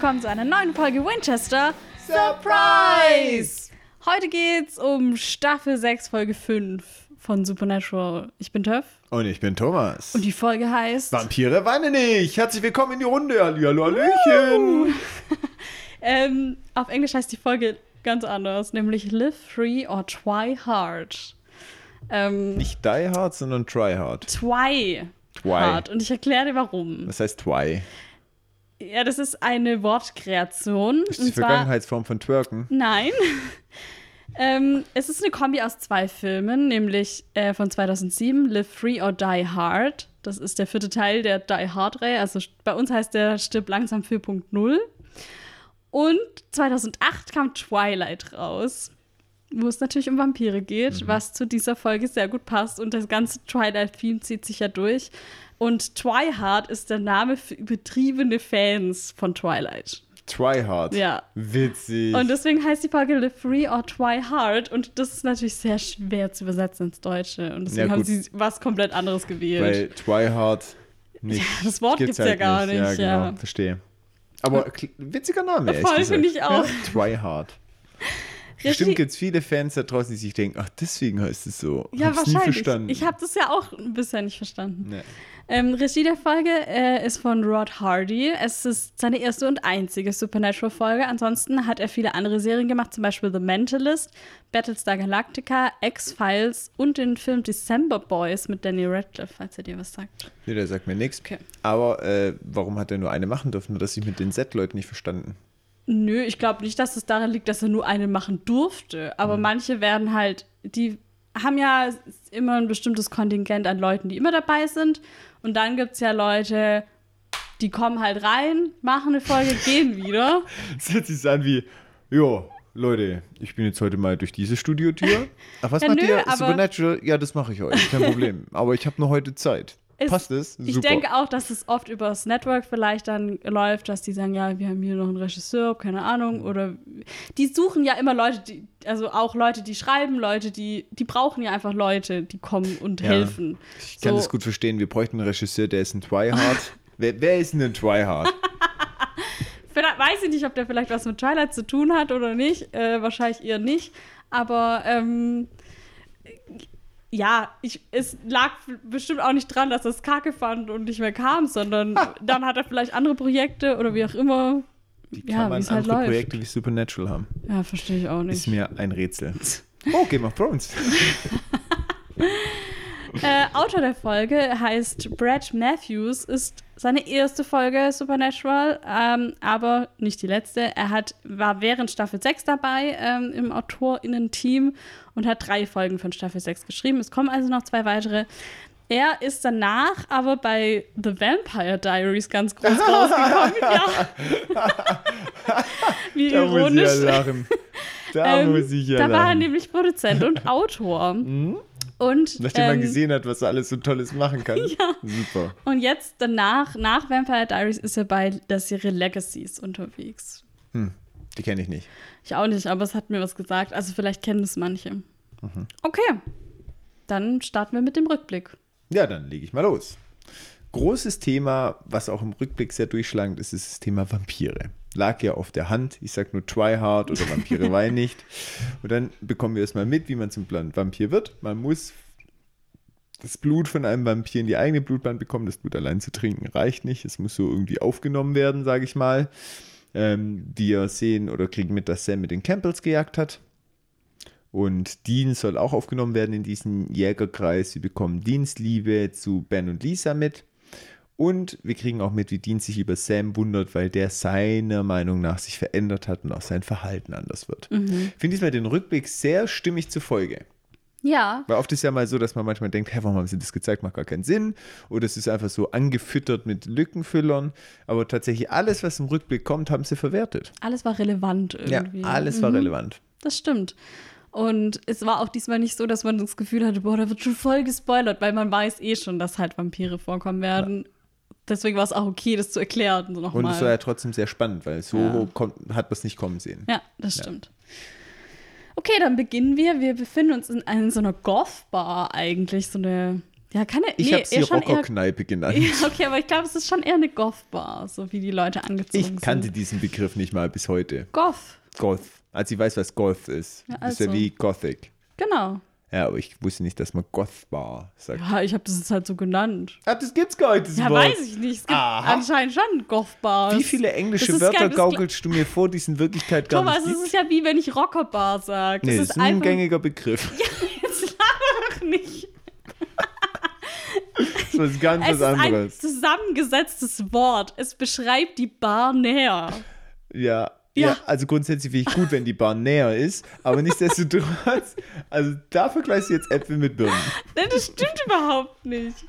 willkommen zu einer neuen Folge Winchester Surprise! Heute geht's um Staffel 6, Folge 5 von Supernatural. Ich bin Töff. Und ich bin Thomas. Und die Folge heißt. Vampire weinen nicht. Herzlich willkommen in die Runde. Hallihallo, Hallöchen. ähm, auf Englisch heißt die Folge ganz anders, nämlich Live Free or Try Hard. Ähm, nicht Die Hard, sondern Try Hard. Try. Twy. Hard. Und ich erkläre dir warum. Was heißt Twy? Ja, das ist eine Wortkreation. Ist die Vergangenheitsform von Twerken? Nein. ähm, es ist eine Kombi aus zwei Filmen, nämlich äh, von 2007, Live Free or Die Hard. Das ist der vierte Teil der Die Hard-Reihe. Also bei uns heißt der Stirb langsam 4.0. Und 2008 kam Twilight raus, wo es natürlich um Vampire geht, mhm. was zu dieser Folge sehr gut passt. Und das ganze Twilight-Theme zieht sich ja durch. Und Twihard ist der Name für übertriebene Fans von Twilight. Twihard? Ja. Witzig. Und deswegen heißt die Folge Live Free or Twihard. Und das ist natürlich sehr schwer zu übersetzen ins Deutsche. Und deswegen ja, haben sie was komplett anderes gewählt. Weil Twihard nicht. Ja, das Wort gibt es halt ja gar nicht. nicht. Ja, genau. Ja. Verstehe. Aber witziger Name, echt. Voll, finde ich auch. Ja, Twihard. Bestimmt gibt es viele Fans da draußen, die sich denken, ach, deswegen heißt es so. Ja, Hab's wahrscheinlich. Ich habe das ja auch bisher nicht verstanden. Nee. Ähm, Regie der Folge äh, ist von Rod Hardy. Es ist seine erste und einzige Supernatural-Folge. Ansonsten hat er viele andere Serien gemacht, zum Beispiel The Mentalist, Battlestar Galactica, X-Files und den Film December Boys mit Danny Radcliffe, falls er dir was sagt. Nee, der sagt mir nichts. Okay. Aber äh, warum hat er nur eine machen dürfen? Nur, dass ich mit den Z-Leuten nicht verstanden. Nö, ich glaube nicht, dass es daran liegt, dass er nur eine machen durfte. Aber mhm. manche werden halt, die haben ja immer ein bestimmtes Kontingent an Leuten, die immer dabei sind. Und dann gibt es ja Leute, die kommen halt rein, machen eine Folge, gehen wieder. Das hört sich an wie, jo, Leute, ich bin jetzt heute mal durch diese Studiotür. Ach, was ja, macht nö, ihr? Supernatural? Ja, das mache ich heute, kein Problem. aber ich habe nur heute Zeit. Ist, Passt es? Super. Ich denke auch, dass es oft übers Network vielleicht dann läuft, dass die sagen, ja, wir haben hier noch einen Regisseur, keine Ahnung. Oder die suchen ja immer Leute, die, also auch Leute, die schreiben, Leute, die, die brauchen ja einfach Leute, die kommen und ja, helfen. Ich kann so. das gut verstehen. Wir bräuchten einen Regisseur, der ist ein Twihard. wer, wer ist denn ein Twihard? weiß ich nicht, ob der vielleicht was mit Twilight zu tun hat oder nicht. Äh, wahrscheinlich eher nicht. Aber ähm, ja, ich, es lag bestimmt auch nicht dran, dass er es kacke fand und nicht mehr kam, sondern dann hat er vielleicht andere Projekte oder wie auch immer. Wie kann ja, man halt andere läuft. Projekte wie Supernatural haben? Ja, verstehe ich auch nicht. Ist mir ein Rätsel. Oh, Game of Thrones. äh, Autor der Folge heißt Brad Matthews, ist seine erste Folge Supernatural, ähm, aber nicht die letzte. Er hat, war während Staffel 6 dabei ähm, im AutorInnen-Team und hat drei Folgen von Staffel 6 geschrieben. Es kommen also noch zwei weitere. Er ist danach aber bei The Vampire Diaries ganz groß rausgekommen. ja. Wie da ironisch. Muss ich ja lachen. Da ähm, muss ich ja Da lachen. war er nämlich Produzent und Autor. Mhm. Und, Nachdem ähm, man gesehen hat, was er alles so Tolles machen kann. ja. Super. Und jetzt danach, nach Vampire Diaries, ist er bei der Serie Legacies unterwegs. Hm, die kenne ich nicht. Ich auch nicht, aber es hat mir was gesagt. Also vielleicht kennen es manche. Mhm. Okay. Dann starten wir mit dem Rückblick. Ja, dann lege ich mal los. Großes Thema, was auch im Rückblick sehr durchschlagend ist, ist das Thema Vampire lag ja auf der Hand. Ich sag nur Try Hard oder Vampire weinen nicht. Und dann bekommen wir erstmal mit, wie man zum Vampir wird. Man muss das Blut von einem Vampir in die eigene Blutbahn bekommen. Das Blut allein zu trinken reicht nicht. Es muss so irgendwie aufgenommen werden, sage ich mal. Ähm, wir sehen oder kriegen mit, dass Sam mit den Campbells gejagt hat. Und Dean soll auch aufgenommen werden in diesen Jägerkreis. Sie bekommen Dienstliebe zu Ben und Lisa mit. Und wir kriegen auch mit, wie Dean sich über Sam wundert, weil der seiner Meinung nach sich verändert hat und auch sein Verhalten anders wird. Mhm. Finde ich mal den Rückblick sehr stimmig zur Folge. Ja. Weil oft ist ja mal so, dass man manchmal denkt, hä, warum haben sie das gezeigt, macht gar keinen Sinn. Oder es ist einfach so angefüttert mit Lückenfüllern. Aber tatsächlich alles, was im Rückblick kommt, haben sie verwertet. Alles war relevant irgendwie. Ja, alles mhm. war relevant. Das stimmt. Und es war auch diesmal nicht so, dass man das Gefühl hatte, boah, da wird schon voll gespoilert, weil man weiß eh schon, dass halt Vampire vorkommen werden. Ja deswegen war es auch okay, das zu erklären. So und es war ja trotzdem sehr spannend, weil so ja. kommt, hat man es nicht kommen sehen. Ja, das ja. stimmt. Okay, dann beginnen wir. Wir befinden uns in, in so einer Goth-Bar eigentlich, so eine Ja, kann er. Ich nee, habe sie Rockerkneipe genannt. Ja, okay, aber ich glaube, es ist schon eher eine Goth-Bar, so wie die Leute angezogen Ich kannte sind. diesen Begriff nicht mal bis heute. Goth, Goth. Also ich weiß, was Goth ist. Ja, Das ist ja also. wie Gothic. genau. Ja, aber ich wusste nicht, dass man Goth-Bar sagt. Ja, ich habe das jetzt halt so genannt. Ah, das gibt's gar nicht, Ja, Wort. weiß ich nicht. Es gibt Aha. anscheinend schon Goth-Bars. Wie viele englische ist Wörter gaukelst du mir vor, die es in Wirklichkeit gar Thomas, nicht es gibt? ist ja wie wenn ich Rockerbar sage. nee, es das ist ist ein einfach gängiger Begriff. Jetzt laber doch nicht. Das ist was ganz Es ist was ein anderes. zusammengesetztes Wort. Es beschreibt die Bar näher. Ja. Ja. Ja. also grundsätzlich finde ich gut, wenn die Bar näher ist, aber nichtsdestotrotz, also da vergleichst du jetzt Äpfel mit Birnen. Nein, das stimmt überhaupt nicht.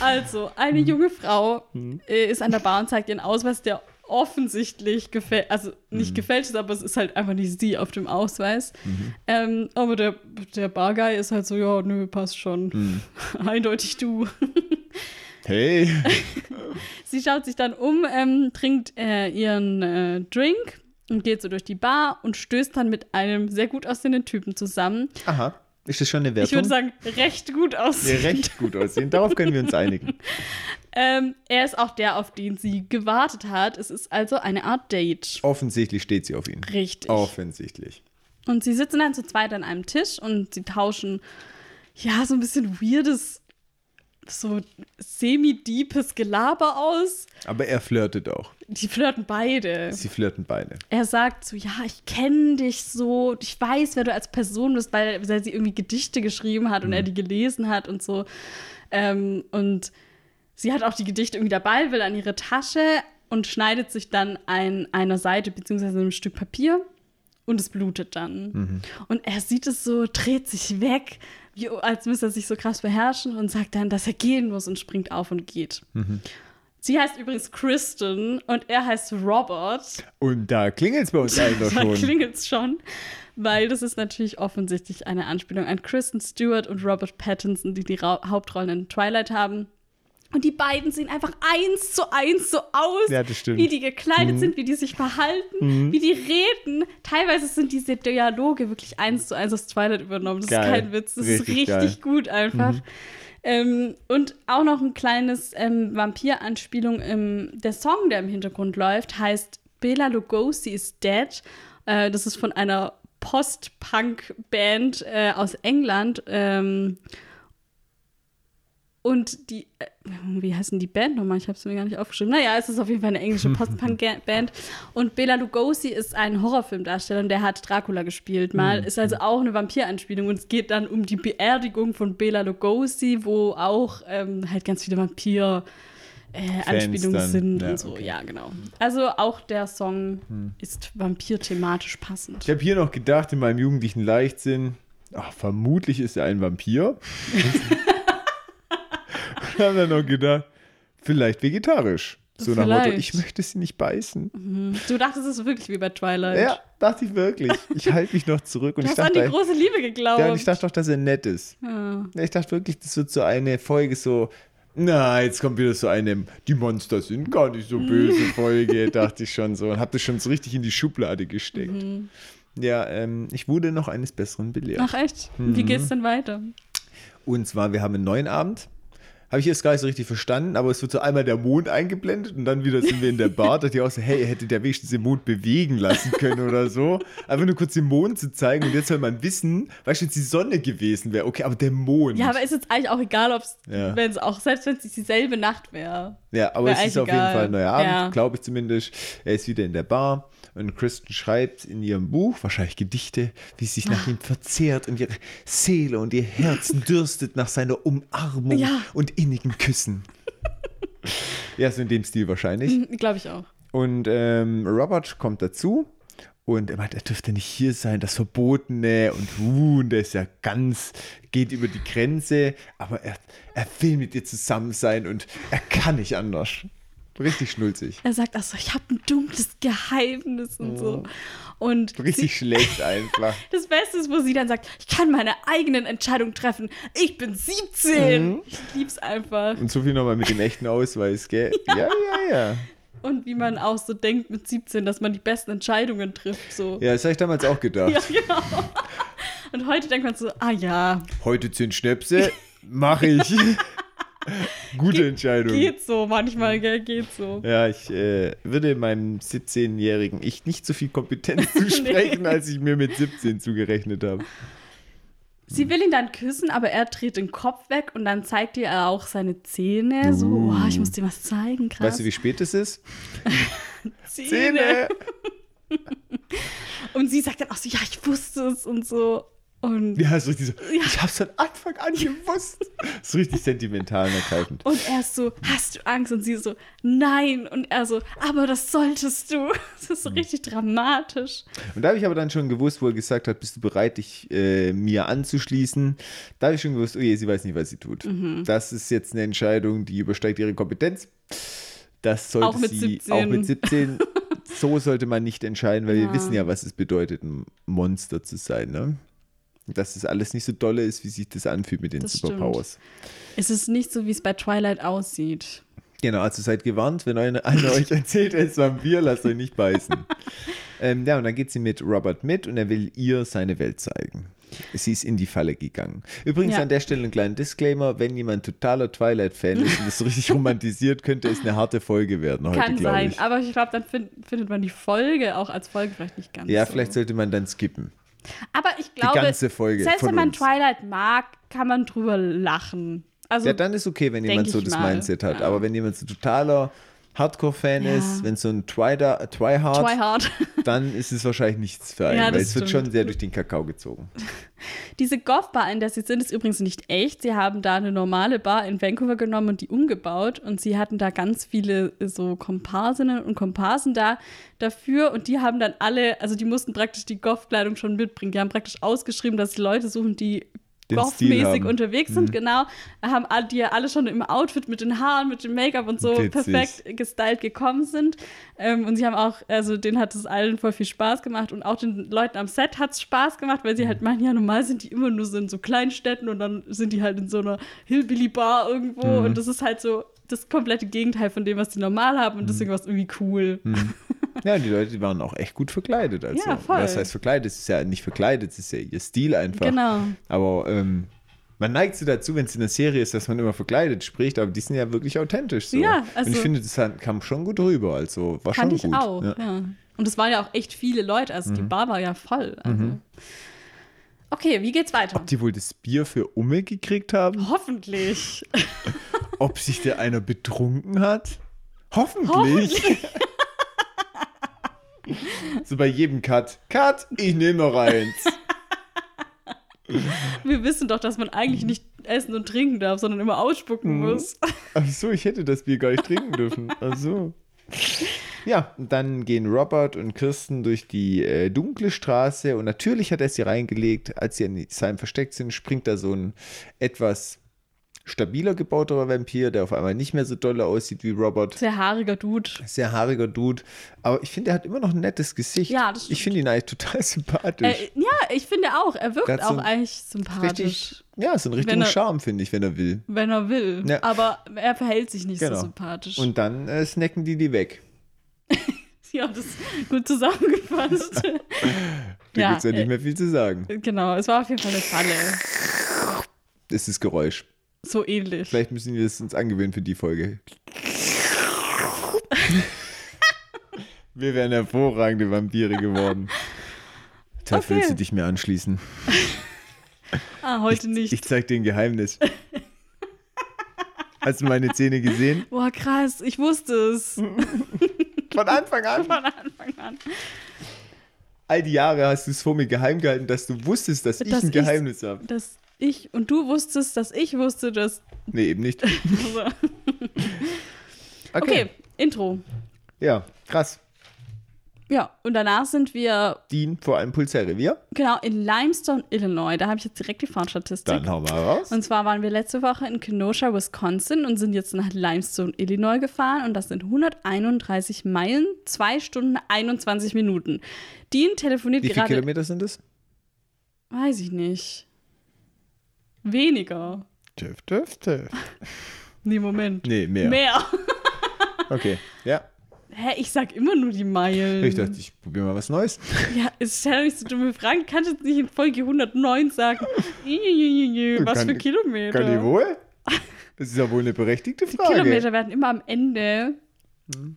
Also, eine junge Frau äh, ist an der Bar und zeigt ihren Ausweis, der offensichtlich gefällt, also nicht gefälscht ist, aber es ist halt einfach nicht sie auf dem Ausweis. Ähm, aber der, der Barguy ist halt so, ja, nö, passt schon. Eindeutig du. Hey, Sie schaut sich dann um, ähm, trinkt äh, ihren äh, Drink und geht so durch die Bar und stößt dann mit einem sehr gut aussehenden Typen zusammen. aha, ist das schon eine Wertung? Ich würde sagen, recht gut Nee, aussehend. recht gut aussehen. Darauf können wir uns einigen. Ähm, er ist auch der, auf den sie gewartet hat. Es ist also eine Art Date. Offensichtlich steht sie auf ihn. Richtig. Offensichtlich. Und sie sitzen dann zu zweit an einem Tisch und sie tauschen, ja, so ein bisschen weirdes, so semi-deepes Gelaber aus. Aber er flirtet auch. Die flirten beide. Sie flirten beide. Er sagt so, ja, ich kenne dich so, ich weiß, wer du als Person bist, weil, weil sie irgendwie Gedichte geschrieben hat und er die gelesen hat und so. Ähm, und sie hat auch die Gedichte irgendwie dabei, will an ihre Tasche und schneidet sich dann ein, einer Seite beziehungsweise einem Stück Papier und es blutet dann. Und er sieht es so, dreht sich weg, als müsste er sich so krass beherrschen und sagt dann, dass er gehen muss und springt auf und geht. Sie heißt übrigens Kristen und er heißt Robert. Und da klingelt es bei uns Da schon. klingelt es schon, weil das ist natürlich offensichtlich eine Anspielung an Kristen Stewart und Robert Pattinson, die die Ra Hauptrollen in Twilight haben. Und die beiden sehen einfach eins zu eins so aus, Ja, wie die gekleidet sind, wie die sich verhalten, wie die reden. Teilweise sind diese Dialoge wirklich eins zu eins aus Twilight übernommen. Das Geil. ist kein Witz. Das Richtig ist richtig geil. gut einfach. Ähm, und auch noch ein kleines ähm, Vampir-Anspielung. Im, der Song, der im Hintergrund läuft, heißt Bela Lugosi is Dead. Äh, das ist von einer Post-Punk-Band äh, aus England. Ähm, und die, äh, wie heißt denn die Band nochmal? Ich habe es mir gar nicht aufgeschrieben. Naja, es ist auf jeden Fall eine englische Post-Punk-Band. Und Bela Lugosi ist ein Horrorfilmdarsteller und der hat Dracula gespielt mal. Ist also auch eine Vampiranspielung. Und es geht dann um die Beerdigung von Bela Lugosi, wo auch ähm, halt ganz viele Vampir- äh, Anspielungen sind Ja, und so. okay. Ja, genau. Also auch der Song ist vampir-thematisch passend. Ich habe hier noch gedacht, in meinem jugendlichen Leichtsinn, ach, vermutlich ist er ein Vampir. Haben dann noch gedacht, vielleicht vegetarisch. So nach Motto, Vielleicht. ich möchte sie nicht beißen. Du dachtest, es wirklich wie bei Twilight. Ja, dachte ich wirklich. Ich halte mich noch zurück. Und Du ich hast an die dachte, große Liebe geglaubt. ja, und ich dachte doch, dass er nett ist. Ja. Ich dachte wirklich, das wird so eine Folge so, na, jetzt kommt wieder so eine, die Monster sind gar nicht so böse Folge, dachte ich schon so. Und habe das schon so richtig in die Schublade gesteckt. Mhm. Ja, ähm, ich wurde noch eines Besseren belehrt. Ach echt? Wie Mhm. geht's denn weiter? Und zwar, wir haben einen neuen Abend. Habe ich jetzt gar nicht so richtig verstanden, aber es wird so einmal der Mond eingeblendet und dann wieder sind wir in der Bar. Da dachte ich auch so, hey, ihr hättet ja wenigstens den Mond bewegen lassen können oder so. Einfach nur kurz den Mond zu zeigen und jetzt soll man wissen, weißt du, es die Sonne gewesen wäre, okay, aber der Mond. Ja, aber ist jetzt eigentlich auch egal, ob es, Ja. wenn es auch, selbst wenn es dieselbe Nacht wäre. Ja, aber Wär es ist auf jeden. Fall ein neuer Abend, Ja. glaube ich zumindest. Er ist wieder in der Bar und Kristen schreibt in ihrem Buch, wahrscheinlich Gedichte, wie sie sich Ah. nach ihm verzehrt und ihre Seele und ihr Herzen dürstet nach seiner Umarmung Ja. und innigen Küssen. ja, so in dem Stil wahrscheinlich. Glaube ich auch. Und ähm, Robert kommt dazu und er meint, er dürfte nicht hier sein, das Verbotene und uh, und der ist ja ganz, geht über die Grenze, aber er, er will mit dir zusammen sein und er kann nicht anders. Richtig schnulzig. Er sagt auch so, ich habe ein dunkles Geheimnis und so. Und Richtig sie, schlecht einfach. das Beste ist, wo sie dann sagt, ich kann meine eigenen Entscheidungen treffen. Ich bin 17. Mhm. Ich lieb's einfach. Und so viel nochmal mit dem echten Ausweis, gell? Ja, ja, ja. Und wie man auch so denkt mit 17, dass man die besten Entscheidungen trifft. So. Ja, das habe ich damals auch gedacht. Ja, genau. Und heute denkt man so, ah ja, Heute zehn Schnäpse, Mach ich. Gute Ge Entscheidung. Geht so, manchmal, gell, geht so. Ja, ich äh, würde meinem 17-jährigen Ich nicht so viel Kompetenz zusprechen, Nee. als ich mir mit 17 zugerechnet habe. Sie will ihn dann küssen, aber er dreht den Kopf weg und dann zeigt ihr auch seine Zähne. So, Uh. oh, ich muss dir was zeigen, krass. Weißt du, wie spät es ist? Zähne. Zähne! Und sie sagt dann auch so, ja, ich wusste es und so. Und, Ja, so richtig so, Ja. ich hab's von Anfang an gewusst. So richtig sentimental und ergreifend. und er ist so, hast du Angst? Und sie so, nein. Und er so, aber das solltest du. Das ist so Mhm. richtig dramatisch. Und da habe ich aber dann schon gewusst, wo er gesagt hat, bist du bereit, dich äh, mir anzuschließen? Da habe ich schon gewusst, oh je, sie weiß nicht, was sie tut. Mhm. Das ist jetzt eine Entscheidung, die übersteigt ihre Kompetenz. Das sollte Auch sie 17. auch mit 17. so sollte man nicht entscheiden, weil Ja. wir wissen ja, was es bedeutet, ein Monster zu sein. Ne? Dass das alles nicht so dolle ist, wie sich das anfühlt mit den Das Superpowers. Es ist nicht so, wie es bei Twilight aussieht. Genau, also seid gewarnt, wenn einer, einer euch erzählt, er ist Vampir, lasst euch nicht beißen. ähm, ja, und dann geht sie mit Robert mit und er will ihr seine Welt zeigen. Sie ist in die Falle gegangen. Übrigens Ja. an der Stelle ein kleiner Disclaimer: Wenn jemand totaler Twilight-Fan ist und so richtig romantisiert, könnte es eine harte Folge werden heute, Kann sein, ich. aber ich glaube, dann find, findet man die Folge auch als Folge vielleicht nicht ganz Ja, so. vielleicht sollte man dann skippen. Aber ich glaube, ganze Folge selbst wenn man uns. Twilight mag, kann man drüber lachen. Also Ja, dann ist okay, wenn jemand so das mal, Mindset hat. ja. Aber wenn jemand so totaler Hardcore-Fan Ja. ist, wenn so ein äh, Twihard, Twihard. dann ist es wahrscheinlich nichts für einen, Ja, weil es wird schon sehr durch den Kakao gezogen. Diese Goth-Bar, in der sie sind, ist übrigens nicht echt. Sie haben da eine normale Bar in Vancouver genommen und die umgebaut. Und sie hatten da ganz viele äh, so Komparsinnen und Komparsen da dafür. Und die haben dann alle, also die mussten praktisch die Goth-Kleidung schon mitbringen. Die haben praktisch ausgeschrieben, dass sie Leute suchen, die Mhm. unterwegs sind, genau. Haben die ja alle schon im Outfit mit den Haaren, mit dem Make-up und so Witzig. perfekt gestylt gekommen sind. Ähm, und sie haben auch, also denen hat es allen voll viel Spaß gemacht und auch den Leuten am Set hat es Spaß gemacht, weil sie halt meinen, ja, normal sind die immer nur so in so Kleinstädten und dann sind die halt in so einer Hillbilly-Bar irgendwo Mhm. und das ist halt so das komplette Gegenteil von dem, was die normal haben Mhm. und deswegen war es irgendwie cool. Ja, die Leute die waren auch echt gut verkleidet. Also, Ja, voll. Was heißt verkleidet? Es ist ja nicht verkleidet, es ist ja ihr Stil einfach. Genau. Aber ähm, man neigt so dazu, wenn es in einer Serie ist, dass man immer verkleidet spricht, aber die sind ja wirklich authentisch so. Ja, Und also- ich finde, das kam schon gut rüber. Also war Fand schon ich gut. auch, Ja. ja. Und es waren ja auch echt viele Leute, also Mhm. die Bar war ja voll. Also. Okay, wie geht's weiter? Ob die wohl das Bier für Umme gekriegt haben? Hoffentlich. Ob sich der einer betrunken hat? Hoffentlich. Hoffentlich. So bei jedem Cut. Cut, ich nehme noch eins. Wir wissen doch, dass man eigentlich nicht essen und trinken darf, sondern immer ausspucken Mhm. muss. Ach so, ich hätte das Bier gar nicht trinken dürfen. Ach so. Ja, und dann gehen Robert und Kirsten durch die äh, dunkle Straße und natürlich hat er sie reingelegt. Als sie in seinem Versteck sind, springt da so ein etwas stabiler gebauter Vampir, der auf einmal nicht mehr so dolle aussieht wie Robert. Sehr haariger Dude. Sehr haariger Dude. Aber ich finde, er hat immer noch ein nettes Gesicht. Ja, das Ich finde ihn eigentlich total sympathisch. Äh, ja, ich finde auch, er wirkt so auch ein eigentlich sympathisch, Richtig, ja, so einen Wenn richtigen er- Charme, finde ich, wenn er will. wenn er will. Ja. Aber er verhält sich nicht Genau. so sympathisch. Und dann äh, snacken die die weg. ja, das ist gut zusammengefasst. Da Ja, gibt es ja nicht äh, mehr viel zu sagen. genau, es war auf jeden Fall eine Falle. Das ist das Geräusch. So ähnlich. Vielleicht müssen wir es uns angewöhnen für die Folge. wir wären hervorragende Vampire geworden. Tja, Okay. willst du dich mir anschließen? Ah, heute nicht. Ich zeig dir ein Geheimnis. Hast du meine Zähne gesehen? Boah, krass, ich wusste es. Von Anfang an. Von Anfang an. All die Jahre hast du es vor mir geheim gehalten, dass du wusstest, dass, ich Dass ein ich's- Geheimnis habe. Dass ich und du wusstest, dass ich wusste, dass. Nee, eben nicht. Okay, Okay. Intro. Ja, krass. Ja, und danach sind wir Dean vor einem Pulsarrevier. genau in Limestone, Illinois. Da habe ich jetzt direkt die Fahrtstatistik. Dann hauen wir raus. Und zwar waren wir letzte Woche in Kenosha, Wisconsin und sind jetzt nach Limestone, Illinois gefahren. Und das sind 131 Meilen, 2 Stunden, 21 Minuten. Dean telefoniert Wie viele gerade. Kilometer sind es? Weiß ich nicht. Weniger. Töf, töf, töf. Nee, Moment. Nee, mehr. Mehr. Okay, ja. Hä, ich sag immer nur die Meilen. Ich dachte, ich probiere mal was Neues. Ja, es stell doch nicht so dumme Fragen. Kannst du jetzt nicht in Folge 109 sagen, was Kann- für Kilometer? Kann ich wohl? Das ist ja wohl eine berechtigte Frage. Kilometer werden immer am Ende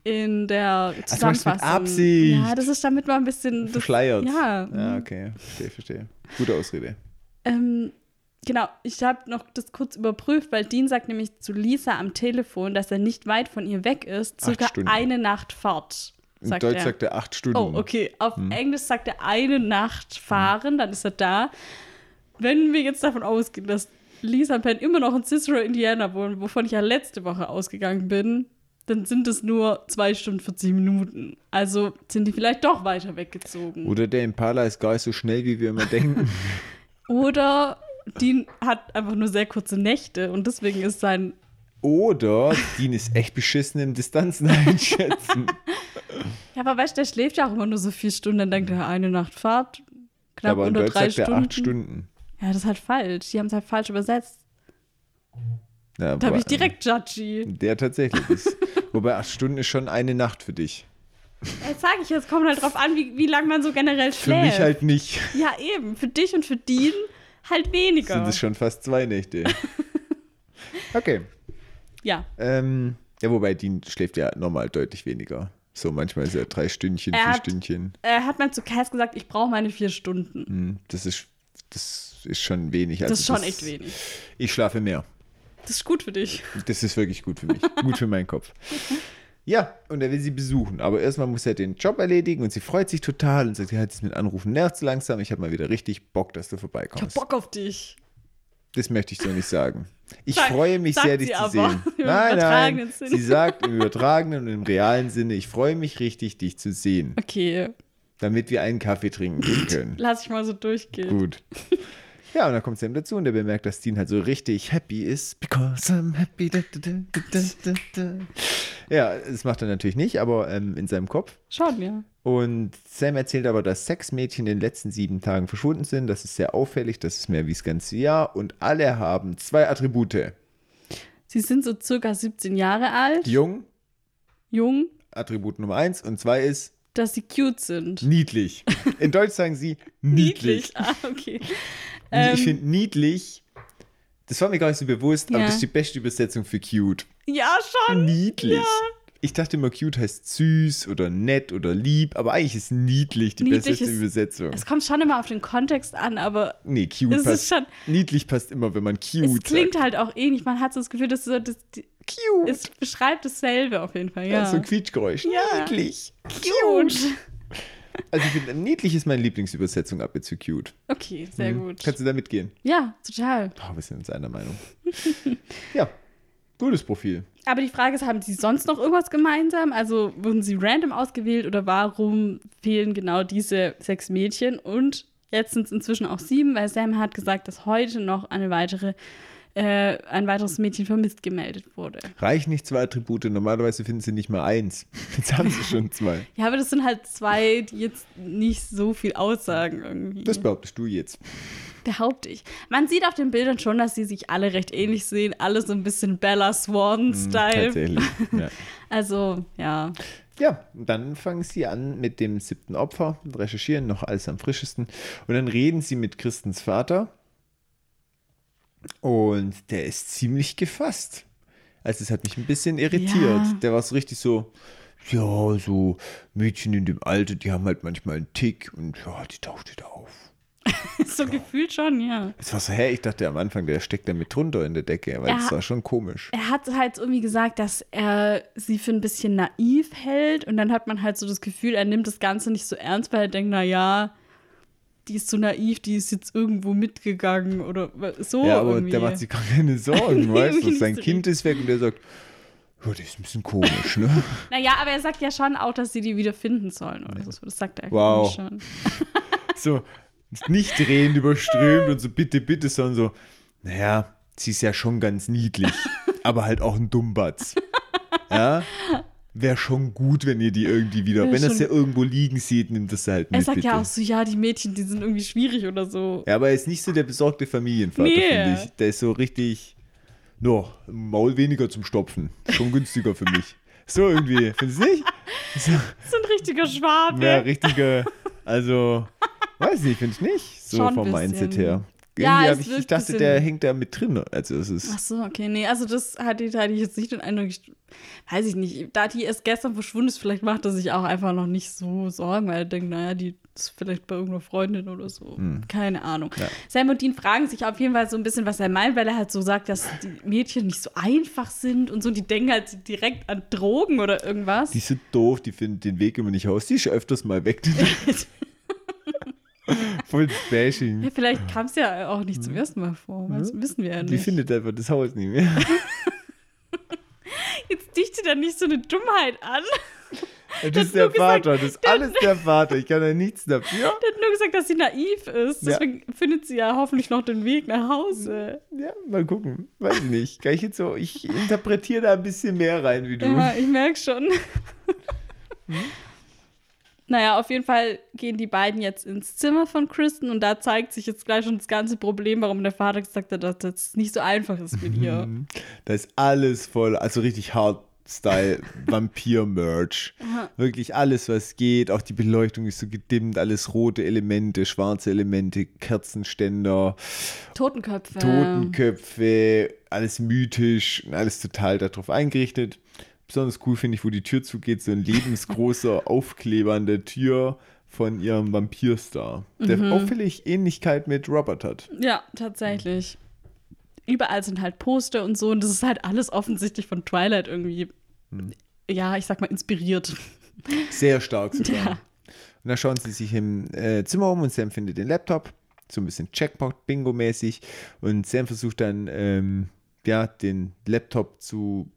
in der Hm. machst mit Zusammenfassung. Absicht. Ja, das ist damit mal ein bisschen das, Verschleiert. Ja. Ja, okay. Verstehe, verstehe. Gute Ausrede. Ähm, genau, ich habe noch das kurz überprüft, weil Dean sagt nämlich zu Lisa am Telefon, dass er nicht weit von ihr weg ist, circa eine Nacht Fahrt. In Deutsch er. sagt er acht Stunden. Oh, okay. Auf Hm. Englisch sagt er eine Nacht fahren, dann ist er da. Wenn wir jetzt davon ausgehen, dass Lisa und Penn immer noch in Cicero, Indiana wohnen, wovon ich ja letzte Woche ausgegangen bin, dann sind es nur zwei Stunden 40 Minuten. Also sind die vielleicht doch weiter weggezogen. Oder der Impala ist gar nicht so schnell, wie wir immer denken. Oder Dean hat einfach nur sehr kurze Nächte und deswegen ist sein. Oder Dean ist echt beschissen im Distanzen einschätzen. Ja, aber weißt du, der schläft ja auch immer nur so vier Stunden, dann denkt er, eine Nacht Fahrt, knapp Aber in unter Deutsch drei er Stunden. acht Stunden. Ja, das ist halt falsch. Die haben es halt falsch übersetzt. Ja, Da bin ich direkt judgy. Der tatsächlich ist. Wobei acht Stunden ist schon eine Nacht für dich. Jetzt sage ich, es kommt halt drauf an, wie, wie lange man so generell Für schläft. mich halt nicht. Ja, eben. Für dich und für Dean halt weniger. Sind es schon fast zwei Nächte. Okay. ja. Ähm, ja, wobei Dean schläft ja normal deutlich weniger. So, manchmal ist er drei Stündchen, Er vier hat- Stündchen. Er hat mal zu Cass gesagt, ich brauche meine vier Stunden. Hm, Das ist, das ist schon wenig. Das Also ist schon echt wenig. Ich schlafe mehr. Das ist gut für dich. Das ist wirklich gut für mich. gut für meinen Kopf. Ja, und er will sie besuchen. Aber erstmal muss er den Job erledigen und sie freut sich total und sagt, ja, das mit Anrufen nervt so langsam. Ich habe mal wieder richtig Bock, dass du Ich hab vorbeikommst. Bock auf dich. Das möchte ich so nicht sagen. Ich Sag- freue mich sehr, dich zu aber sehen. im Nein, nein. Sinne. Sie sagt im übertragenen und im realen Sinne, ich freue mich richtig, dich zu sehen, Okay, damit wir einen Kaffee trinken gehen können. lass ich mal so durchgehen. Gut. Ja, und dann kommt Sam dazu und der bemerkt, dass Dean halt so richtig happy ist. Because I'm happy. Da, da, da. Ja, das macht er natürlich nicht, aber ähm, in seinem Kopf. Schon, ja. Und Sam erzählt aber, dass sechs Mädchen in den letzten sieben Tagen verschwunden sind. Das ist sehr auffällig, das ist mehr wie das ganze Jahr. Und alle haben zwei Attribute. Sie sind so circa 17 Jahre alt, Jung, jung, Attribut Nummer eins. Und zwei ist dass sie cute sind. niedlich. In Deutsch sagen sie niedlich. Ah, okay. Ähm, ich finde niedlich, das war mir gar nicht so bewusst, aber Ja. das ist die beste Übersetzung für cute. ja, schon. Niedlich. Ja. Ich dachte immer, cute heißt süß oder nett oder lieb, aber eigentlich ist niedlich die Niedlich beste ist- Übersetzung. Es kommt schon immer auf den Kontext an, aber Nee, cute es ist passt. schon- niedlich passt immer, wenn man cute es klingt sagt. halt auch ähnlich. Man hat so das Gefühl, dass so das, Cute. es beschreibt dasselbe auf jeden Fall. ja. Ja, so ein Quietschgeräusch. Ja. Niedlich. cute. Also ich finde, niedlich ist meine Lieblingsübersetzung ab jetzt für cute. Okay, sehr Mhm. gut. Kannst du da mitgehen? Ja, total. Oh, wir sind uns einer Meinung. ja, gutes Profil. Aber die Frage ist, haben sie sonst noch irgendwas gemeinsam? Also wurden sie random ausgewählt oder warum fehlen genau diese sechs Mädchen? Und jetzt sind es inzwischen auch sieben, weil Sam hat gesagt, dass heute noch eine weitere, äh, ein weiteres Mädchen vermisst gemeldet wurde. Reichen nicht zwei Attribute, normalerweise finden sie nicht mal eins. Jetzt haben sie schon zwei. Ja, aber das sind halt zwei, die jetzt nicht so viel aussagen irgendwie. Das behauptest du jetzt. behaupte ich. Man sieht auf den Bildern schon, dass sie sich alle recht ähnlich sehen. Alle so ein bisschen Bella Swan-Style. Hm, Tatsächlich. Ja. Also, ja. Ja, dann fangen sie an mit dem siebten Opfer, recherchieren, noch alles am frischesten. Und dann reden sie mit Christens Vater. Und der ist ziemlich gefasst. Also es hat mich ein bisschen irritiert. Ja. Der war so richtig so, ja, so Mädchen in dem Alter, die haben halt manchmal einen Tick und ja, die taucht wieder auf. so gefühlt schon, ja. Es war so, hä, ich dachte am Anfang, der steckt da mit drunter in der Decke, weil Ja. das war schon komisch. Er hat halt irgendwie gesagt, dass er sie für ein bisschen naiv hält und dann hat man halt so das Gefühl, er nimmt das Ganze nicht so ernst, weil er denkt, na ja, die ist so naiv, die ist jetzt irgendwo mitgegangen oder so Ja, aber irgendwie. der macht sich gar keine Sorgen, weißt du? Sein Kind ist weg und der sagt, ja, das ist ein bisschen komisch, ne? Naja, aber er sagt ja schon auch, dass sie die wieder finden sollen oder so. Das sagt er Wow. schon. so nicht drehend überströmt und so bitte, bitte, sondern so, naja, sie ist ja schon ganz niedlich, aber halt auch ein Dummbatz. Ja, wäre schon gut, wenn ihr die irgendwie wieder, Wär wenn er schon- sie irgendwo liegen sieht, nimmt das halt Er mit, sagt bitte. ja auch so, ja, die Mädchen, die sind irgendwie schwierig oder so. Ja, aber er ist nicht so der besorgte Familienvater, Nee. finde ich. Der ist so richtig, no, Maul weniger zum Stopfen. Schon günstiger für mich. So irgendwie, findest du nicht? So ein richtiger Schwabe. Ja, richtige, also, weiß nicht, finde ich nicht. So Schon vom ein Mindset bisschen. her. Ja, ich, ich dachte, der hängt da mit drin. Also es ist. Ach so, okay, nee, also das hatte, hatte ich jetzt nicht den Eindruck, ich, weiß ich nicht, da die erst gestern verschwunden ist, vielleicht macht er sich auch einfach noch nicht so Sorgen, weil er denkt, naja, die ist vielleicht bei irgendeiner Freundin oder so. Keine Ahnung. Ja. Sam und Dean fragen sich auf jeden Fall so ein bisschen, was er meint, weil er halt so sagt, dass die Mädchen nicht so einfach sind und so, die denken halt direkt an Drogen oder irgendwas. Die sind doof, die finden den Weg immer nicht raus. Die ist öfters mal weg. Voll das Bashing. ja, vielleicht kam es ja auch nicht zum ersten Mal vor, das wissen wir ja Die nicht. findet einfach das Haus nicht mehr. Jetzt dichte er nicht so eine Dummheit an. Das hat ist der nur gesagt, Vater, das ist alles der Vater. Ich kann ja nichts dafür. Der hat nur gesagt, dass sie naiv ist. Ja. Deswegen findet sie ja hoffentlich noch den Weg nach Hause. Ja, mal gucken. Weiß ich nicht. Kann ich jetzt so, ich interpretiere da ein bisschen mehr rein wie du. Ja, ich merke schon. Naja, auf jeden Fall gehen die beiden jetzt ins Zimmer von Kristen und da zeigt sich jetzt gleich schon das ganze Problem, warum der Vater gesagt hat, dass das nicht so einfach ist mit ihr. Da ist alles voll, also richtig Hardstyle, Vampir-Merch. Wirklich alles, was geht. Auch die Beleuchtung ist so gedimmt, alles rote Elemente, schwarze Elemente, Kerzenständer, Totenköpfe. Totenköpfe, alles mythisch, und alles total darauf eingerichtet. Besonders cool finde ich, wo die Tür zugeht, so ein lebensgroßer Aufkleber an der Tür von ihrem Vampirstar, der Mhm. auffällig Ähnlichkeit mit Robert hat. Ja, tatsächlich. Überall sind halt Poster und so und das ist halt alles offensichtlich von Twilight irgendwie, Hm. ja, ich sag mal, inspiriert. Sehr stark sogar. Ja. Und dann schauen sie sich im äh, Zimmer um und Sam findet den Laptop. So ein bisschen Checkpoint-Bingo-mäßig. Und Sam versucht dann, ähm, ja, den Laptop zu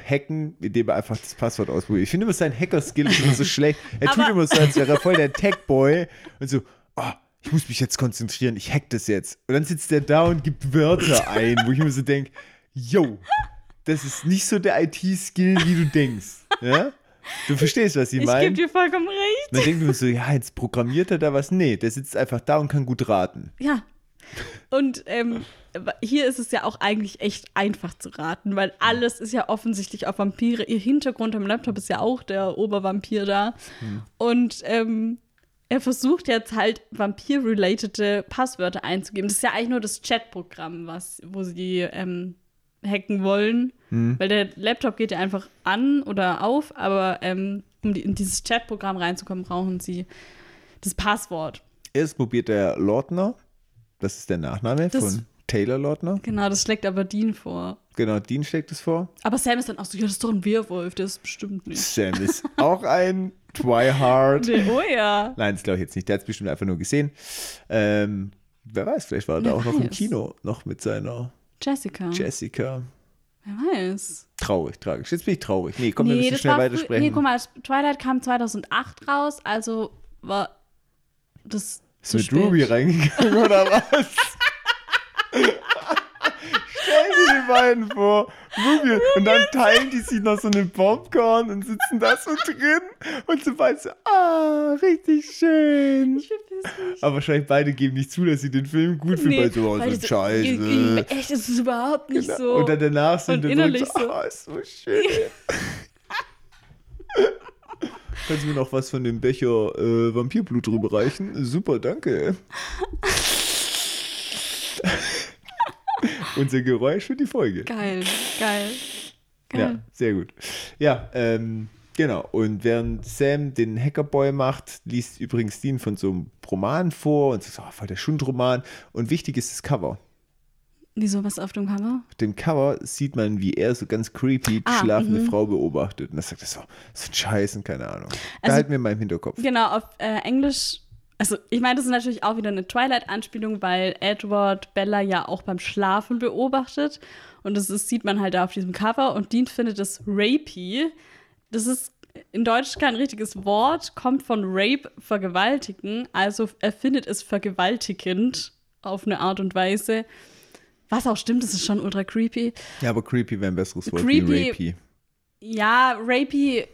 hacken, indem er einfach das Passwort ausprobiert. Ich finde immer, sein Hacker-Skill ist immer so schlecht. Er tut immer so, als wäre er voll der Tech-Boy und so, ah, ich muss mich jetzt konzentrieren, ich hack das jetzt. Und dann sitzt er da und gibt Wörter ein, wo ich mir so denke, yo, das ist nicht so der IT-Skill, wie du denkst. Ja? Du verstehst, was ich Ich meine? gebe dir vollkommen recht. Man denkt nur so, ja, jetzt programmiert er da was. Nee, der sitzt einfach da und kann gut raten. Ja. Und ähm, hier ist es ja auch eigentlich echt einfach zu raten, weil alles ist ja offensichtlich auf Vampire. Ihr Hintergrund am Laptop ist ja auch der Obervampir da. Und ähm, er versucht jetzt halt Vampir-relatede Passwörter einzugeben. Das ist ja eigentlich nur das Chatprogramm, was, wo sie ähm, hacken wollen. Weil der Laptop geht ja einfach an oder auf, aber ähm, um die, in dieses Chatprogramm reinzukommen, brauchen sie das Passwort. Erst probiert der Lordner, das ist der Nachname Das- von Taylor Lordner. Genau, das schlägt aber Dean vor. Genau, Dean schlägt es vor. Aber Sam ist dann auch so, ja, das ist doch ein Werwolf, der ist bestimmt nicht. Sam ist auch ein Twihard. Nee, oh ja. Nein, das glaube ich jetzt nicht. Der hat es bestimmt einfach nur gesehen. Ähm, wer weiß, vielleicht war er da auch noch im weiß. Kino, noch mit seiner Jessica. Jessica. Wer weiß. Traurig, tragisch. Jetzt bin ich traurig. Nee, komm, wir müssen schnell weitersprechen. Nee, guck mal, Twilight kam 2008 raus, also war das Ist mit spät. Ruby reingegangen oder was? Stell dir die beiden vor. Ruby. Und dann teilen die sich noch so einen Popcorn und sitzen da so drin. Und so beide so, ah, richtig schön. Ich mich. Aber wahrscheinlich beide geben nicht zu, dass sie den Film gut finden, weil so, oh, weil so Scheiße. Echt, es ist überhaupt nicht Genau. so. Und dann danach sind Und innerlich so, so. ah, ist so schön. Kannst du mir noch was von dem Becher äh, Vampirblut rüberreichen? Super, danke. Unser Geräusch für die Folge. Geil, geil. Ja, Geil. sehr gut. Ja, ähm, genau. Und während Sam den Hackerboy macht, liest übrigens Dean von so einem Roman vor und sagt, oh, voll der Schundroman. Und wichtig ist das Cover. Wieso was auf dem Cover? Auf dem Cover sieht man, wie er so ganz creepy die Ah, schlafende mhm. Frau beobachtet. Und das sagt er so, so ein Scheiß und keine Ahnung. Also- Behalten wir mal im Hinterkopf. Genau, auf äh, Englisch. Also, ich meine, das ist natürlich auch wieder eine Twilight-Anspielung, weil Edward Bella ja auch beim Schlafen beobachtet. Und das ist, sieht man halt da auf diesem Cover. Und Dean findet es rapey. Das ist in Deutsch kein richtiges Wort, kommt von Rape, vergewaltigen. Also, er findet es vergewaltigend auf eine Art und Weise. Was auch stimmt, das ist schon ultra creepy. Ja, aber creepy wäre ein besseres Wort Creepy- wie rapey. Ja, rapey,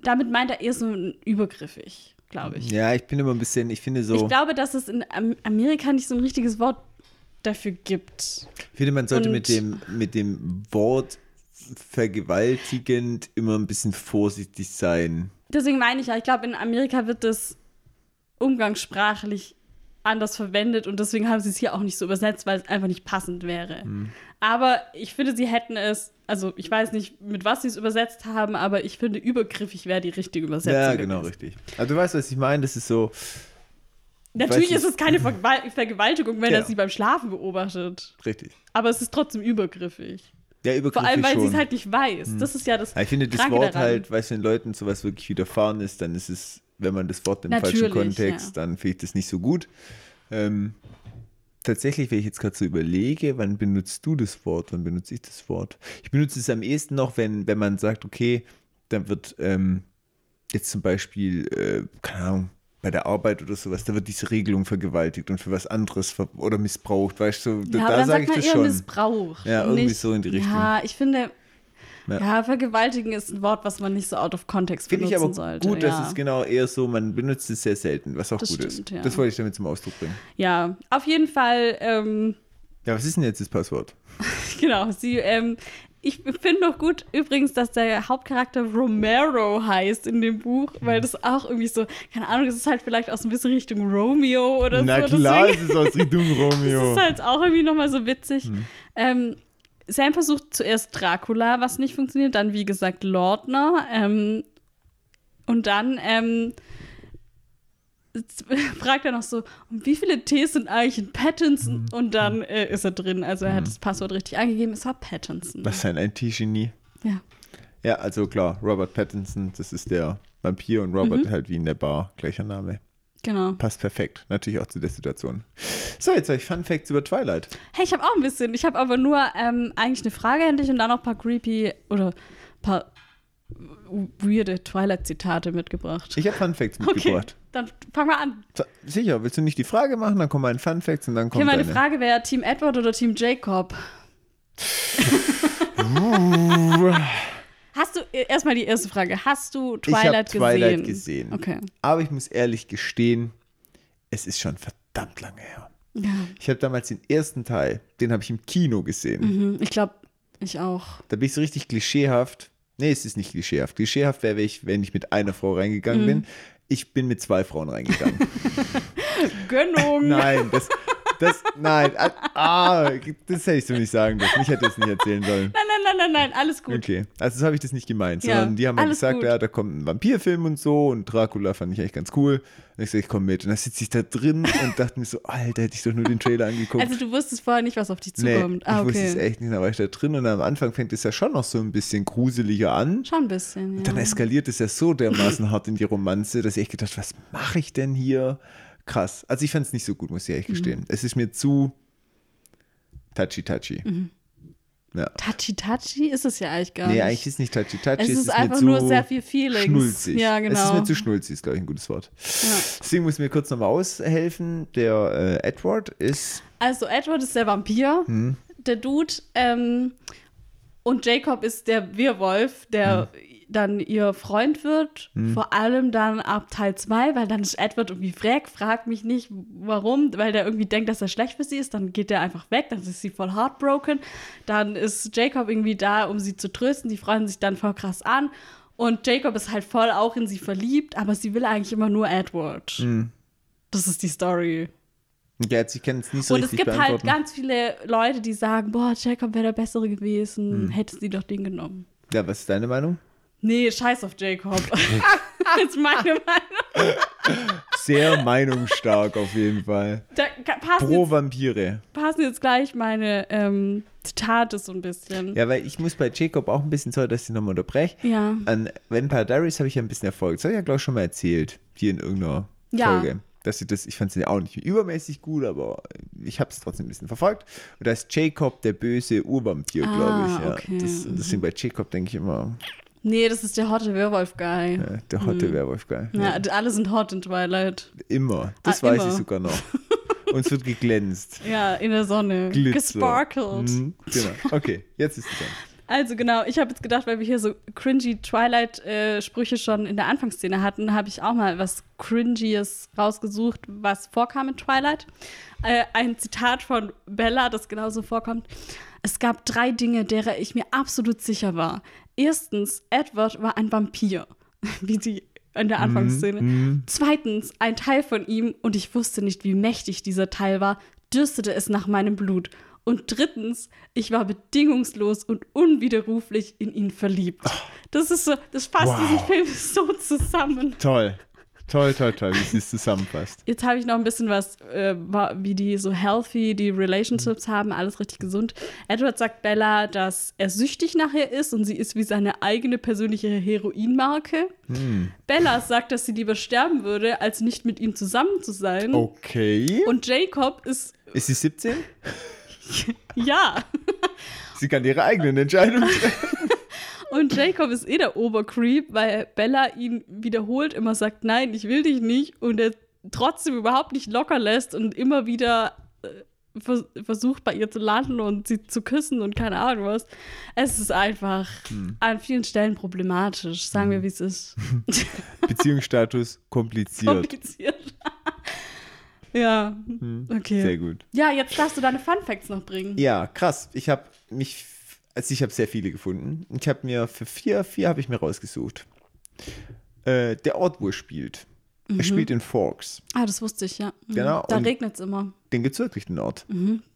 damit meint er eher so übergriffig, glaube ich. Ja, ich bin immer ein bisschen, ich finde so, Ich glaube, dass es in Am Amerika nicht so ein richtiges Wort dafür gibt. ich finde, man sollte und- mit dem, mit dem Wort vergewaltigend immer ein bisschen vorsichtig sein. Deswegen meine ich ja, ich glaube, in Amerika wird das umgangssprachlich anders verwendet und deswegen haben sie es hier auch nicht so übersetzt, weil es einfach nicht passend wäre. Hm. Aber ich finde, sie hätten es, also ich weiß nicht, mit was sie es übersetzt haben, aber ich finde, übergriffig wäre die richtige Übersetzung. Ja, genau, gewesen. richtig. Also du weißt, was ich meine, das ist so, Natürlich ist es keine Vergewal Vergewaltigung, wenn Ja. er sie beim Schlafen beobachtet. richtig. Aber es ist trotzdem übergriffig. Ja, übergriffig Vor allem, weil sie es halt nicht weiß. Das ist ja das. Ja, ich finde, das Wort daran. halt, weißt du, wenn Leuten sowas wirklich widerfahren ist, dann ist es, wenn man das Wort im Natürlich, falschen Kontext, ja. dann finde ich das nicht so gut. Ähm, tatsächlich, wenn ich jetzt gerade so überlege, wann benutzt du das Wort, wann benutze ich das Wort? Ich benutze es am ehesten noch, wenn, wenn man sagt, okay, dann wird ähm, jetzt zum Beispiel, äh, keine Ahnung, bei der Arbeit oder sowas, da wird diese Regelung vergewaltigt und für was anderes oder missbraucht, weißt du, da, ja, da dann sage ich das schon. Missbrauch. Ja, irgendwie nicht- so in die Richtung. Ja, ich finde, Ja. ja. vergewaltigen ist ein Wort, was man nicht so out of context Finde benutzen ich aber sollte. gut, ja. dass es genau eher so, man benutzt es sehr selten, was auch Das gut stimmt, ist. ja. Das wollte ich damit zum Ausdruck bringen. Ja, auf jeden Fall, ähm, Ja, was ist denn jetzt das Passwort? genau, sie, ähm, ich finde noch gut übrigens, dass der Hauptcharakter Romero heißt in dem Buch, weil Hm. das auch irgendwie so, keine Ahnung, das ist halt vielleicht auch so ein bisschen Richtung Romeo oder Na so. klar, deswegen- es ist aus Richtung Romeo. Das ist halt auch irgendwie nochmal so witzig. Hm. Ähm, Sam versucht zuerst Dracula, was nicht funktioniert, dann wie gesagt Lordner ähm, und dann ähm, fragt er noch so, um wie viele Ts sind eigentlich in Pattinson? Hm. Und dann äh, ist er drin. Also er hat das Passwort richtig angegeben, es war Pattinson. Was ein IT-Genie. Ja. Ja, also klar, Robert Pattinson, das ist der Vampir und Robert halt wie in der Bar, gleicher Name. Genau. Passt perfekt, natürlich auch zu der Situation. So, jetzt habe ich Fun Facts über Twilight. Hey, ich habe auch ein bisschen. Ich habe aber nur ähm, eigentlich eine Frage an dich und dann noch ein paar creepy oder ein paar weirde Twilight-Zitate mitgebracht. Ich habe Fun Facts Okay, mitgebracht. dann fang mal an. Sicher, willst du nicht die Frage machen? Dann kommen meine Fun Facts und dann Okay, kommt meine deine. Frage wäre Team Edward oder Team Jacob? Hast du, äh, erstmal die erste Frage, hast du Ich habe Twilight, Twilight gesehen? gesehen. Okay. Aber ich muss ehrlich gestehen, es ist schon verdammt lange her. Ja. Ich habe damals den ersten Teil, den habe ich im Kino gesehen. Mhm, ich glaube, ich auch. Da bin ich so richtig klischeehaft. Nee, es ist nicht klischeehaft. Klischeehaft wäre, ich, wenn ich mit einer Frau reingegangen bin. Ich bin mit zwei Frauen reingegangen. Gönnung. nein, das, das, nein, ah, das hätte ich so nicht sagen dürfen. Ich hätte es nicht erzählen sollen. Nein, nein, nein, alles gut. Okay, also so habe ich das nicht gemeint, Ja, sondern die haben alles gesagt, gut. ja, da kommt ein Vampirfilm und so und Dracula fand ich eigentlich ganz cool. Und ich sage, ich komme mit. Und dann sitze ich da drin und dachte mir so, Alter, hätte ich doch nur den Trailer angeguckt. Also du wusstest vorher nicht, was auf dich nee, zukommt. ah, ich wusste es okay. echt nicht, da war ich da drin und am Anfang fängt es ja schon noch so ein bisschen gruseliger an. Schon ein bisschen, ja. Dann eskaliert es ja so dermaßen hart in die Romanze, dass ich echt gedacht was mache ich denn hier? Krass. Also ich fand es nicht so gut, muss ich ehrlich Mhm. gestehen. Es ist mir zu touchy-touchy. Mhm. Ja. Touchy-touchy ist es ja eigentlich gar Nee, nicht. eigentlich ist es nicht touchy-touchy. es ist mir einfach zu nur sehr viel Feelings. Schnulzig. Ja, Es ist genau. mir zu schnulzig, ist, glaube ich, ein gutes Wort. Ja. Deswegen muss ich mir kurz nochmal aushelfen. Der äh, Edward ist. Also Edward ist der Vampir, Hm. der Dude, ähm, und Jacob ist der Werwolf, der Hm. Dann ihr Freund wird. Vor allem dann ab Teil 2, weil dann ist Edward irgendwie frag, fragt mich nicht, warum, weil der irgendwie denkt, dass er schlecht für sie ist. Dann geht er einfach weg, dann ist sie voll heartbroken. Dann ist Jacob irgendwie da, um sie zu trösten. Die freuen sich dann voll krass an. Und Jacob ist halt voll auch in sie verliebt, aber sie will eigentlich immer nur Edward. Hm. Das ist die Story. Ja, jetzt, ich kann es nicht so Und es gibt halt ganz viele Leute, die sagen, boah, Jacob wäre der Bessere gewesen, Hm. hätte sie doch den genommen. ja, was ist deine Meinung? Nee, scheiß auf Jacob. das ist meine Meinung. Sehr meinungsstark auf jeden Fall. Da Pro jetzt, Vampire. passen jetzt gleich meine ähm, Zitate so ein bisschen. Ja, weil ich muss bei Jacob auch ein bisschen, sorry, dass ich nochmal unterbreche. Ja. An Vampire Diaries habe ich ja ein bisschen Erfolg. Das habe ich ja, glaube ich, schon mal erzählt. Hier in irgendeiner Ja. Folge. Dass ich das, ich fand es ja auch nicht übermäßig gut, aber ich habe es trotzdem ein bisschen verfolgt. Und da ist Jacob der böse Urvampir, Ah, glaube ich. Ja. okay. Das, deswegen bei Jacob denke ich immer, Nee, das ist der hotte Werwolf-Guy. äh, der hotte Werwolf geil. Ja, alle sind hot in Twilight. Immer. Das Ah, weiß immer. ich sogar noch. Und es wird geglänzt. Ja, in der Sonne. Glitzer. Gesparkelt. Mhm, genau. Okay, jetzt ist es dann. Also genau, ich habe jetzt gedacht, weil wir hier so cringy Twilight-Sprüche schon in der Anfangsszene hatten, habe ich auch mal was Cringies rausgesucht, was vorkam in Twilight. Äh, ein Zitat von Bella, das genauso vorkommt. Es gab drei Dinge, derer ich mir absolut sicher war. Erstens, Edward war ein Vampir, wie die in der Anfangsszene. Zweitens, ein Teil von ihm, und ich wusste nicht, wie mächtig dieser Teil war, dürstete es nach meinem Blut. Und drittens, ich war bedingungslos und unwiderruflich in ihn verliebt. Das ist so, das fasst Wow. diesen Film so zusammen. Toll. Toll, toll, toll, wie sie es zusammenfasst. Jetzt habe ich noch ein bisschen was, äh, wie die so healthy, die Relationships haben, alles richtig gesund. Edward sagt Bella, dass er süchtig nach ihr ist und sie ist wie seine eigene persönliche Heroinmarke. Bella sagt, dass sie lieber sterben würde, als nicht mit ihm zusammen zu sein. Okay. Und Jacob ist, Ist sie 17? ja. Sie kann ihre eigenen Entscheidungen treffen. Und Jacob ist eh der Obercreep, weil Bella ihn wiederholt immer sagt, nein, ich will dich nicht. Und er trotzdem überhaupt nicht locker lässt und immer wieder äh, vers versucht, bei ihr zu landen und sie zu küssen und keine Ahnung was. Es ist einfach an vielen Stellen problematisch, sagen wir, wie es ist. Beziehungsstatus kompliziert. Kompliziert. ja, okay. Sehr gut. Ja, jetzt darfst du deine Fun Facts noch bringen. Ja, krass. Ich habe mich, also ich habe sehr viele gefunden. Ich habe mir für vier, vier habe ich mir rausgesucht. Äh, der Ort, wo er spielt. Er spielt in Forks. Ah, das wusste ich, ja. Mhm. Genau, Da regnet es immer. Den gibt es wirklich, den Ort.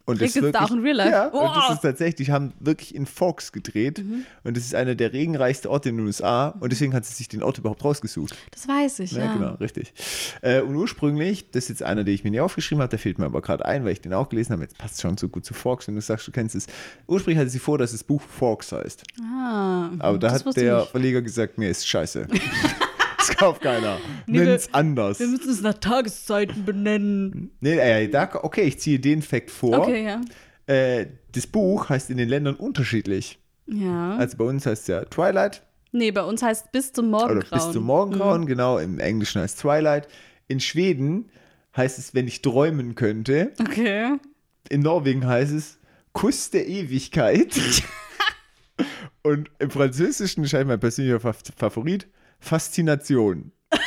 Und Regnet's Mhm. da auch in Real Life? Ja, und das ist tatsächlich, die haben wirklich in Forks gedreht. Mhm. Und das ist einer der regenreichsten Orte in den USA. Und deswegen hat sie sich den Ort überhaupt rausgesucht. Das weiß ich, ja. Ja, genau, richtig. Äh, und ursprünglich, das ist jetzt einer, den ich mir nicht aufgeschrieben habe, der fehlt mir aber gerade ein, weil ich den auch gelesen habe. Jetzt passt schon so gut zu Forks, wenn du sagst, du kennst es. Ursprünglich hatte sie vor, dass das Buch Forks heißt. Ah, Aber da das hat der. Verleger gesagt, mir ist scheiße. das kauft keiner. Nee, wir- Nenn's anders. Wir müssen es nach Tageszeiten benennen. Nee, äh, da, okay, ich ziehe den Fakt vor. Okay, ja. Äh, das Buch heißt in den Ländern unterschiedlich. Ja. Also bei uns heißt es ja Twilight nee, bei uns heißt bis zum oder Morgengrauen. bis zum Morgengrauen, genau. Im Englischen heißt Twilight. In Schweden heißt es, wenn ich träumen könnte. Okay. In Norwegen heißt es Kuss der Ewigkeit. Und im Französischen scheint mein persönlicher Fa Favorit Faszination.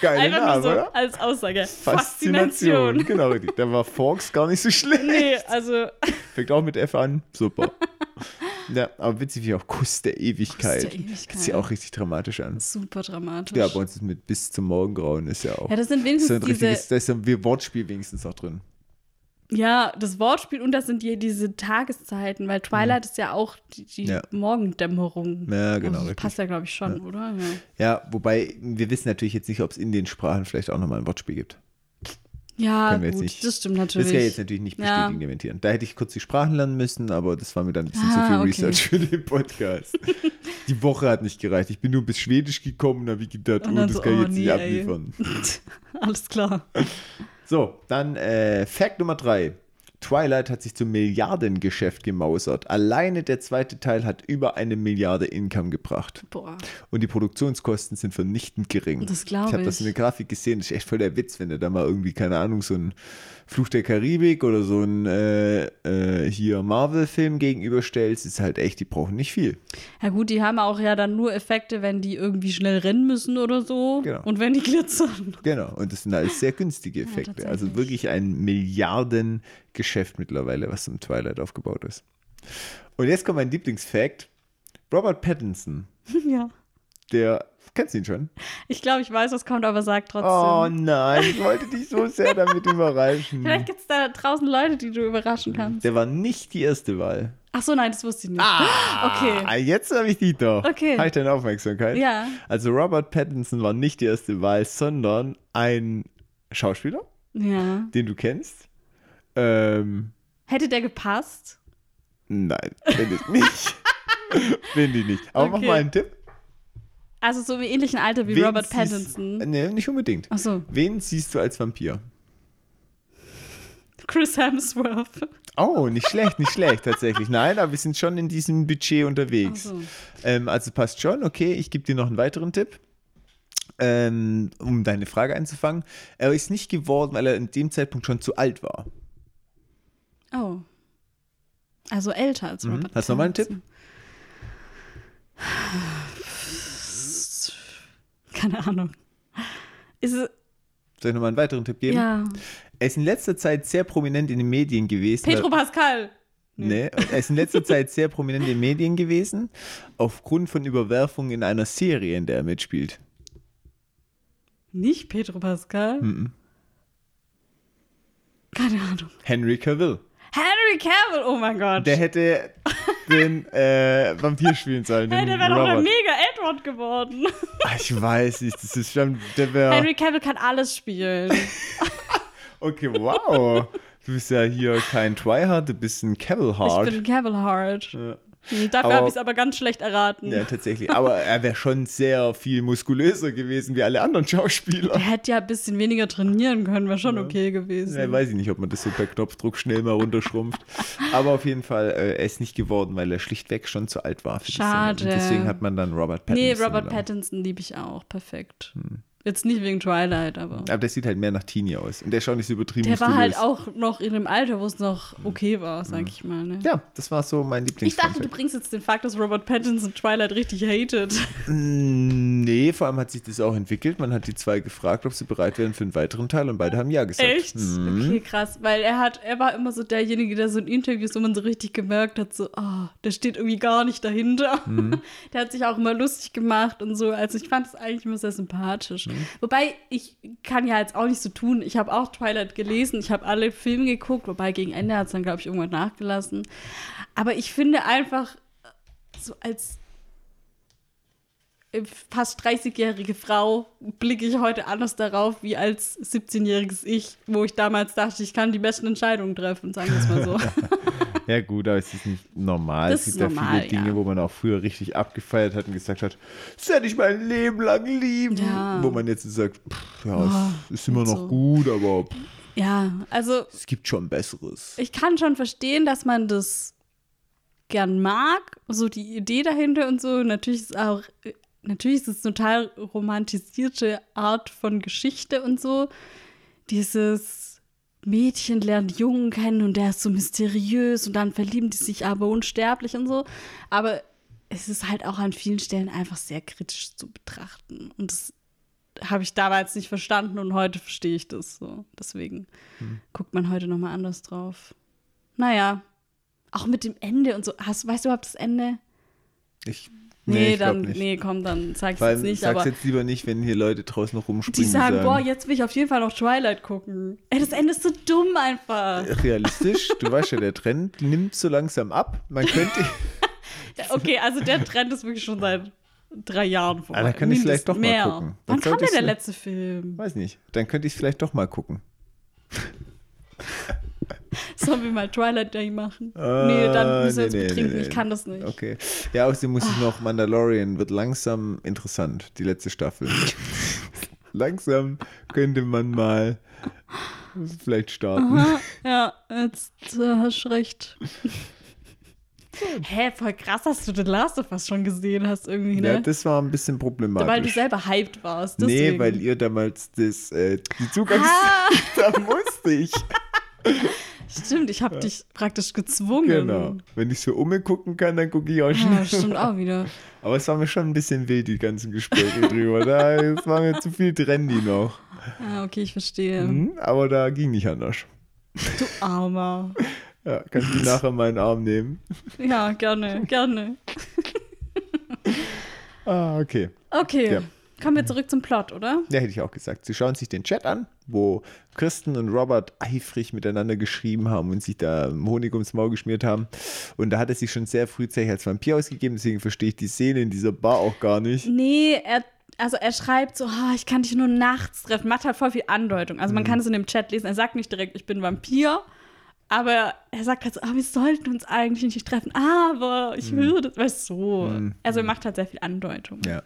Geiler Einfach Name, so oder? als Aussage. Faszination. Genau, richtig. Da war Forks gar nicht so schlecht. Nee, also Fängt auch mit F an. Super. ja, aber witzig wie auch Kuss der Ewigkeit. Kuss der Ewigkeit. Hört sich auch richtig dramatisch an. super dramatisch. Ja, bei uns ist mit bis zum Morgengrauen ist ja auch. Ja, das sind ist wenigstens ein diese, richtiges, da ist ein Wortspiel wenigstens auch drin. Ja, das Wortspiel und das sind die, diese Tageszeiten, weil Twilight ist ja auch die, die Mhm. Ja. Morgendämmerung. Ja, genau, Also, das passt ja, glaube ich, schon, oder? Ja. Ja, wobei wir wissen natürlich jetzt nicht, ob es in den Sprachen vielleicht auch nochmal ein Wortspiel gibt. Ja, gut, nicht- das stimmt Das natürlich. kann ich jetzt natürlich nicht Ja. bestätigen, dementieren. Da hätte ich kurz die Sprachen lernen müssen, aber das war mir dann ein bisschen Ah, zu viel okay. Research für den Podcast. die Woche hat nicht gereicht. Ich bin nur bis Schwedisch gekommen und habe gedacht, Und oh, das so, kann ich oh, jetzt nicht nee, ey. abliefern. Alles klar. So, dann äh, Fact Nummer drei. Twilight hat sich zum Milliardengeschäft gemausert. Alleine der zweite Teil hat über eine Milliarde Income gebracht. Boah. Und die Produktionskosten sind vernichtend gering. Das glaub Ich habe das ich. in der Grafik gesehen. Das ist echt voll der Witz, wenn du da mal irgendwie, keine Ahnung, so ein Fluch der Karibik oder so ein äh, äh, hier Marvel-Film gegenüberstellst. Ist halt echt, die brauchen nicht viel. Ja gut, die haben auch ja dann nur Effekte, wenn die irgendwie schnell rennen müssen oder so. Genau. Und wenn die glitzern. Genau. Und das sind alles sehr günstige Effekte. tatsächlich. also wirklich ein Milliardengeschäft mittlerweile, was im Twilight aufgebaut ist. Und jetzt kommt mein Lieblingsfact. Robert Pattinson, ja. der, kennst du ihn schon? Ich glaube, ich weiß, was kommt, aber sag trotzdem. Oh nein, ich wollte dich so sehr damit überraschen. Vielleicht gibt es da draußen Leute, die du überraschen kannst. Der war nicht die erste Wahl. Ach so, nein, das wusste ich nicht. Okay. Ah, jetzt habe ich dich doch. Okay. Habe ich deine Aufmerksamkeit? Ja. Also Robert Pattinson war nicht die erste Wahl, sondern ein Schauspieler, Ja. den du kennst. Ähm, Hätte der gepasst? nein, finde ich nicht. finde ich nicht. Aber mach Okay. mal einen Tipp. Also so im ähnlichen Alter wie Wen Robert siehst- Pattinson. Nee, nicht unbedingt. Ach so. Wen siehst du als Vampir? Chris Hemsworth. Oh, nicht schlecht, nicht schlecht tatsächlich. Nein, aber wir sind schon in diesem Budget unterwegs. So. Ähm, also passt schon. Okay, ich gebe dir noch einen weiteren Tipp. Ähm, um deine Frage einzufangen. Er ist nicht geworden, weil er in dem Zeitpunkt schon zu alt war. Oh. Also älter als Robert Mhm. Hast du noch mal einen Tipp? Keine Ahnung. Ist es, Soll ich nochmal einen weiteren Tipp geben? Ja. Er ist in letzter Zeit sehr prominent in den Medien gewesen. Pedro Pascal. Nee, er ist in letzter Zeit sehr prominent in den Medien gewesen, aufgrund von Überwerfungen in einer Serie, in der er mitspielt. Nicht Pedro Pascal? Keine Ahnung. Henry Cavill. Henry Cavill, oh mein Gott. Der hätte den äh, Vampir spielen sollen. hey, der wäre doch der mega Edward geworden. Ah, Ich weiß nicht, das ist schon, der wäre. Henry Cavill kann alles spielen. Okay, wow. Du bist ja hier kein Twihard, du bist ein Cavill Hard. Ich bin Cavill Hard. Ja. Hm, Dafür habe ich es aber ganz schlecht erraten. Ja, tatsächlich. Aber er wäre schon sehr viel muskulöser gewesen wie alle anderen Schauspieler. Er hätte ja ein bisschen weniger trainieren können, wäre schon okay gewesen. Ja, weiß ich nicht, ob man das so per Knopfdruck schnell mal runterschrumpft. Aber auf jeden Fall, äh, er ist nicht geworden, weil er schlichtweg schon zu alt war für Schade. deswegen hat man dann Robert Pattinson. nee, Robert. Pattinson liebe ich auch. Perfekt. Hm. Jetzt nicht wegen Twilight, aber. Aber der sieht halt mehr nach Teenie aus. Und der schaut nicht so übertrieben Der war halt auch noch in einem Alter, wo es noch okay war, sag ich mal. Ne? Ja, das war so mein Ich Lieblings. dachte, du bringst jetzt den Fakt, dass Robert Pattinson Twilight richtig hatet. Mm, Nee, vor allem hat sich das auch entwickelt. Man hat die zwei gefragt, ob sie bereit wären für einen weiteren Teil und beide haben ja gesagt. Echt? Mhm. Okay, krass. Weil er hat, er war immer so derjenige, der so in Interviews, wo man so richtig gemerkt hat, so, oh, der steht irgendwie gar nicht dahinter. Mhm. Der hat sich auch immer lustig gemacht und so. Also ich fand es eigentlich immer sehr sympathisch. Wobei, ich kann ja jetzt auch nicht so tun. Ich habe auch Twilight gelesen, ich habe alle Filme geguckt, wobei gegen Ende hat es dann, glaube ich, irgendwann nachgelassen. Aber ich finde einfach, so als fast 30-jährige Frau blicke ich heute anders darauf wie als 17-jähriges Ich, wo ich damals dachte, ich kann die besten Entscheidungen treffen, sagen wir es mal so. Ja, gut, aber es ist nicht normal. Das es gibt ist ja normal, viele Dinge, ja. wo man auch früher richtig abgefeiert hat und gesagt hat, das werde ich mein Leben lang lieben. Ja. Wo man jetzt sagt, pff, ja, Oh, es ist immer noch so. gut, aber pff, ja, also es gibt schon Besseres. ich kann schon verstehen, dass man das gern mag, so die Idee dahinter und so. Natürlich ist auch, natürlich ist es eine total romantisierte Art von Geschichte und so. Dieses Mädchen lernt Jungen kennen und der ist so mysteriös und dann verlieben die sich aber unsterblich und so. Aber es ist halt auch an vielen Stellen einfach sehr kritisch zu betrachten. Und das habe ich damals nicht verstanden und heute verstehe ich das so. Deswegen guckt man heute nochmal anders drauf. Naja, auch mit dem Ende und so. Hast, weißt du überhaupt das Ende? Ich, Nee, nee, ich dann, nee, komm, dann sag's Vor jetzt nicht. sag's Aber jetzt lieber nicht, wenn hier Leute draußen noch rumspringen. die sagen, boah, jetzt will ich auf jeden Fall noch Twilight gucken. Ey, das Ende ist so dumm einfach. Realistisch, du weißt ja, der Trend nimmt so langsam ab. Man könnte, Okay, also der Trend ist wirklich schon seit drei Jahren vorbei. Ah, dann kann ich's vielleicht doch mal mehr. gucken. Wann Dann kam sollte denn der letzte Film? weiß nicht, dann könnte ich es vielleicht doch mal gucken. Sollen wir mal Twilight Day machen? Äh, nee, dann müssen wir nee, uns nee, betrinken. nee, Ich kann das nicht. Okay. Ja, außerdem muss Ah. ich noch, Mandalorian wird langsam interessant, die letzte Staffel. langsam könnte man mal vielleicht starten. Aha, ja, jetzt äh, hast du recht. Hä, voll krass, dass du The Last of Us schon gesehen hast irgendwie, ne? Ja, das war ein bisschen problematisch. Weil du selber hyped warst. nee, Deswegen. weil ihr damals das, äh, die Zugangs... Ah, da musste ich. Stimmt, ich habe dich praktisch gezwungen. Genau. Wenn ich so umgucken kann, dann gucke ich auch Ja, schnell. stimmt auch wieder. Aber es war mir schon ein bisschen wild, die ganzen Gespräche drüber. Da es war mir zu viel Trendy noch. Ah, okay, ich verstehe. Mhm, aber da ging nicht anders. Du Armer. Ja, kannst du nachher meinen Arm nehmen? Ja, gerne, gerne. Ah, okay. Okay, Ja. Kommen wir zurück zum Plot, oder? Ja, hätte ich auch gesagt. Sie schauen sich den Chat an, wo Kristen und Robert eifrig miteinander geschrieben haben und sich da Honig ums Maul geschmiert haben. Und da hat er sich schon sehr frühzeitig als Vampir ausgegeben, deswegen verstehe ich die Szene in dieser Bar auch gar nicht. Nee, er, also er schreibt so, "Ah, ich kann dich nur nachts treffen. Macht halt voll viel Andeutung. Also Mhm. man kann es in dem Chat lesen. Er sagt nicht direkt, ich bin Vampir. Aber er sagt halt so, ah, wir sollten uns eigentlich nicht treffen. Aber ich würde, weißt du, so. Also er macht halt sehr viel Andeutung. Mhm. Ja.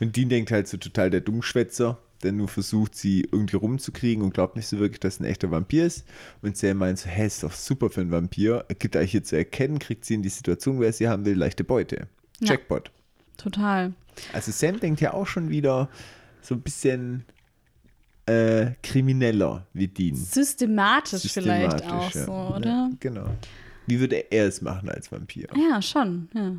Und Dean denkt halt so total der Dummschwätzer, der nur versucht, sie irgendwie rumzukriegen und glaubt nicht so wirklich, dass er ein echter Vampir ist. Und Sam meint so, hä, ist doch super für einen Vampir. Er gibt euch hier zu erkennen, kriegt sie in die Situation, wer sie haben will, leichte Beute. Ja. Jackpot. Total. Also Sam denkt ja auch schon wieder so ein bisschen äh, krimineller wie Dean. Systematisch, vielleicht auch ja. so, oder? Ja, genau. Wie würde er es machen als Vampir? Ja, schon, ja.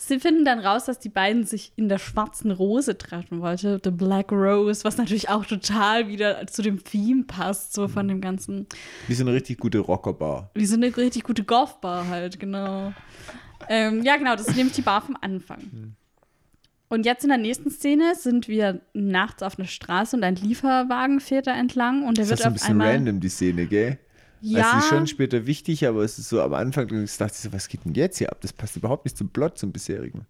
Sie finden dann raus, dass die beiden sich in der schwarzen Rose treffen wollte, The Black Rose, was natürlich auch total wieder zu dem Theme passt, so von dem ganzen. Wie so eine richtig gute Rockerbar. Wie so eine richtig gute Golfbar halt, genau. ähm, ja, genau, das ist nämlich die Bar vom Anfang. Und jetzt in der nächsten Szene sind wir nachts auf einer Straße und ein Lieferwagen fährt da entlang und der Das wird ist ein bisschen einmal. random, die Szene, gell? Ja, Also, es ist schon später wichtig, aber es ist so am Anfang, da dachte ich so, was geht denn jetzt hier ab? Das passt überhaupt nicht zum Plot, zum bisherigen.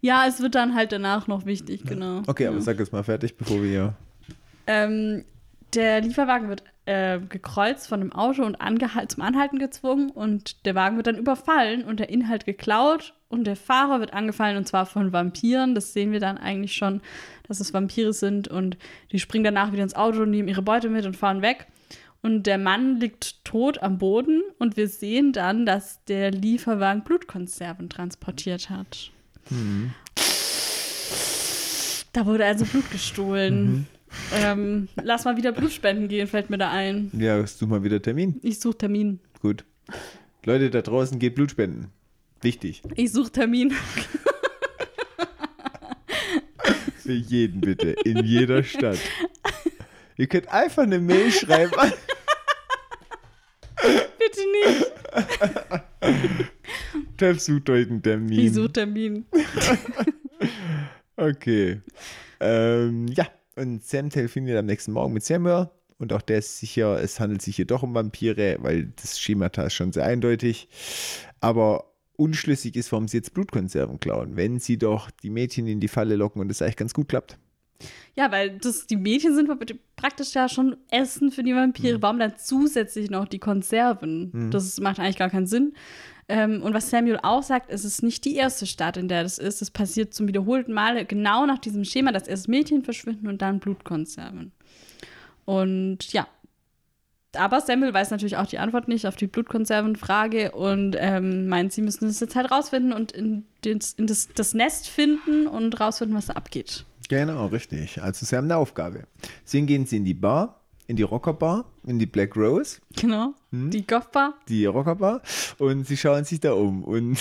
ja, es wird dann halt danach noch wichtig, genau. Okay, ja. aber sag jetzt mal fertig, bevor wir hier. Ähm, der Lieferwagen wird äh, gekreuzt von einem Auto und zum Anhalten gezwungen und der Wagen wird dann überfallen und der Inhalt geklaut und der Fahrer wird angefallen und zwar von Vampiren. Das sehen wir dann eigentlich schon, dass es Vampire sind und die springen danach wieder ins Auto und nehmen ihre Beute mit und fahren weg. Und der Mann liegt tot am Boden und wir sehen dann, dass der Lieferwagen Blutkonserven transportiert hat. Da wurde also Blut gestohlen. Ähm, lass mal wieder Blutspenden gehen, fällt mir da ein. Ja, du mal wieder Termin? Ich suche Termin. Gut. Leute da draußen, geht Blut spenden. Wichtig. Ich suche Termin. Für jeden bitte. In jeder Stadt. Ihr könnt einfach eine Mail schreiben. Bitte nicht. Treff sucht euch einen Termin. Ich suche Termin. Okay. Ähm, ja, und Sam telefoniert am nächsten Morgen mit Samuel. Und auch der ist sicher, es handelt sich hier doch um Vampire, weil das Schemata ist schon sehr eindeutig. Aber unschlüssig ist, warum sie jetzt Blutkonserven klauen, wenn sie doch die Mädchen in die Falle locken und es eigentlich ganz gut klappt. Ja, weil das, die Mädchen sind praktisch ja schon Essen für die Vampire. Warum dann zusätzlich noch die Konserven? Das macht eigentlich gar keinen Sinn. Ähm, und was Samuel auch sagt, es ist nicht die erste Stadt, in der das ist. Es passiert zum wiederholten Male genau nach diesem Schema, dass erst Mädchen verschwinden und dann Blutkonserven. Und ja. Aber Samuel weiß natürlich auch die Antwort nicht auf die Blutkonservenfrage und ähm, meint, sie müssen das jetzt halt rausfinden und in, das, in das, das Nest finden und rausfinden, was da abgeht. Genau, richtig. Also sie haben eine Aufgabe. Deswegen gehen sie in die Bar, in die Rockerbar, in die Black Rose, Genau. Die Goffbar. die Rockerbar, und sie schauen sich da um. Und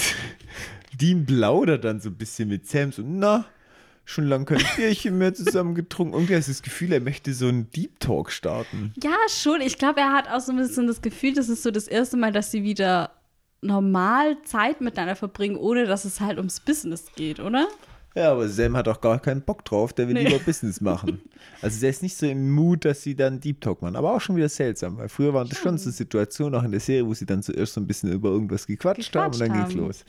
Dean plaudert dann so ein bisschen mit Sam, so, na, schon lange kein Bierchen mehr zusammen getrunken. Irgendwie hast du das Gefühl, er möchte so einen Deep Talk starten. Ja, schon. Ich glaube, er hat auch so ein bisschen das Gefühl, das ist so das erste Mal, dass sie wieder normal Zeit miteinander verbringen, ohne dass es halt ums Business geht, oder? Ja, aber Sam hat auch gar keinen Bock drauf, der will Nee. lieber Business machen. Also der ist nicht so im Mut, dass sie dann Deep Talk machen. Aber auch schon wieder seltsam, weil früher waren das schon so Situationen, auch in der Serie, wo sie dann zuerst so ein bisschen über irgendwas gequatscht, haben und dann Gequatscht geht's haben. los.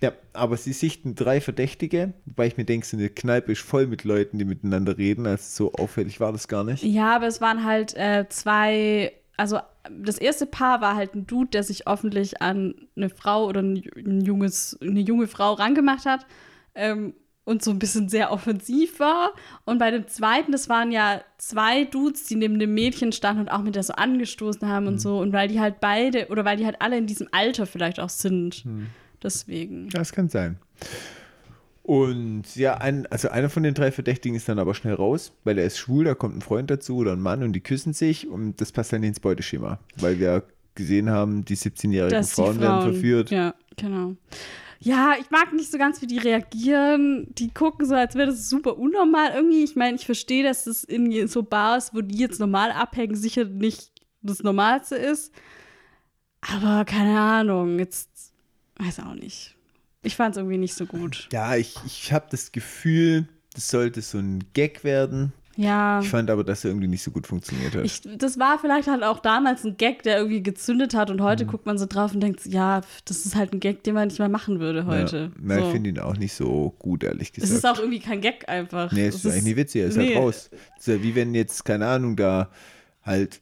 Ja. Ja, aber sie sichten drei Verdächtige, wobei ich mir denke, so eine Kneipe ist voll mit Leuten, die miteinander reden. Also so auffällig war das gar nicht. ja, aber es waren halt äh, zwei, also das erste Paar war halt ein Dude, der sich offentlich an eine Frau oder ein, ein junges, eine junge Frau rangemacht hat. Ähm, und so ein bisschen sehr offensiv war. Und bei dem zweiten, das waren ja zwei Dudes, die neben dem Mädchen standen und auch mit der so angestoßen haben und so. Und weil die halt beide, oder weil die halt alle in diesem Alter vielleicht auch sind. Deswegen. Das kann sein. Und ja, ein, also einer von den drei Verdächtigen ist dann aber schnell raus, weil er ist schwul, da kommt ein Freund dazu oder ein Mann und die küssen sich und das passt dann ins Beuteschema, weil wir gesehen haben, die 17-jährigen dass die Frauen, werden verführt. Ja, genau. Ja, ich mag nicht so ganz, wie die reagieren. Die gucken so, als wäre das super unnormal irgendwie. Ich meine, ich verstehe, dass das in so Bars, wo die jetzt normal abhängen, sicher nicht das Normalste ist. Aber keine Ahnung, jetzt weiß auch nicht. Ich fand es irgendwie nicht so gut. Ja, ich, ich habe das Gefühl, das sollte so ein Gag werden. Ja. Ich fand aber, dass er irgendwie nicht so gut funktioniert hat. Ich, das war vielleicht halt auch damals ein Gag, der irgendwie gezündet hat und heute guckt man so drauf und denkt, ja, das ist halt ein Gag, den man nicht mehr machen würde heute. Ja, ja, so. ich finde ihn auch nicht so gut, ehrlich Es gesagt. ist auch irgendwie kein Gag einfach. Nee, es ist eigentlich nicht witzig, er ist nee. halt raus. Ist ja wie wenn jetzt, keine Ahnung, da halt,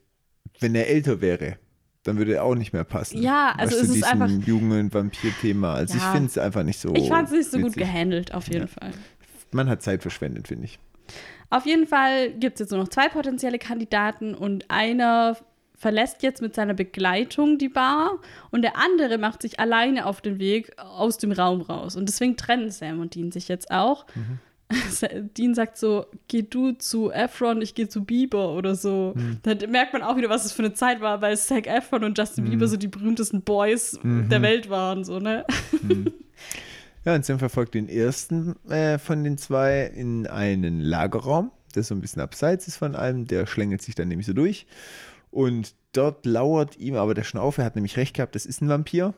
wenn er älter wäre, dann würde er auch nicht mehr passen. Ja, also weißt du, es ist diesem einfach- jungen Vampir-Thema. Also ich Ja. finde es einfach nicht so. Ich fand es nicht so gut witzig. gehandelt, auf jeden Fall. Man hat Zeit verschwendet, finde ich. Auf jeden Fall gibt es jetzt nur noch zwei potenzielle Kandidaten und einer verlässt jetzt mit seiner Begleitung die Bar und der andere macht sich alleine auf den Weg aus dem Raum raus. Und deswegen trennen Sam und Dean sich jetzt auch. Dean sagt so, geh du zu Efron, ich gehe zu Bieber oder so. Dann merkt man auch wieder, was es für eine Zeit war, weil Zac Efron und Justin Bieber so die berühmtesten Boys der Welt waren, so, ne? Ja, und Sam verfolgt den ersten äh, von den zwei in einen Lagerraum, der so ein bisschen abseits ist von allem. Der schlängelt sich dann nämlich so durch. Und dort lauert ihm aber der Schnaufe, er hat nämlich recht gehabt, das ist ein Vampir.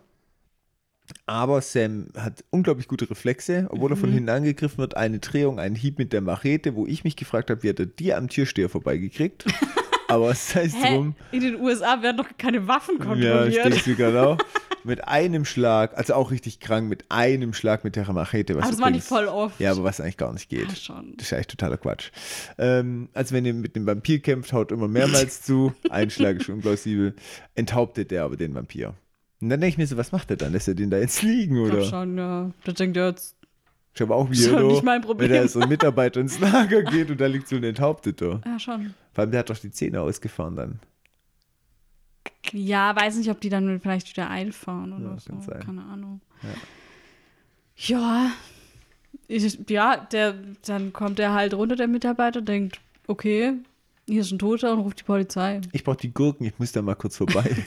Aber Sam hat unglaublich gute Reflexe, obwohl er von hinten angegriffen wird. Eine Drehung, ein Hieb mit der Machete, wo ich mich gefragt habe, wie hat er die am Türsteher vorbeigekriegt. Aber es Hä? drum. In den USA werden doch keine Waffen Ja, kontrolliert. stehst du genau. Mit einem Schlag, also auch richtig krank, mit einem Schlag mit der Machete. Was aber das war nicht voll oft. Ja, aber was eigentlich gar nicht geht. Ja, schon. Das ist eigentlich totaler Quatsch. Ähm, also wenn ihr mit dem Vampir kämpft, haut immer mehrmals zu. Ein Schlag ist unplausibel. Enthauptet der aber den Vampir. Und dann denke ich mir so, was macht er dann? Lässt er den da jetzt liegen, Ich oder? glaub schon, ja. Da denkt er jetzt, Ich habe auch Weirdo, nicht mein Problem. wenn da so ein Mitarbeiter ins Lager geht und da liegt so ein Enthaupteter. ja schon. Vor allem, der hat doch die Zähne ausgefahren dann. Ja, weiß nicht, ob die dann vielleicht wieder einfahren oder Ja, so. sein. Keine Ahnung. Ja. Ich, ja, der, dann kommt er halt runter, der Mitarbeiter, denkt, okay, hier ist ein Toter und ruft die Polizei. Ich brauche die Gurken, ich muss da mal kurz vorbei.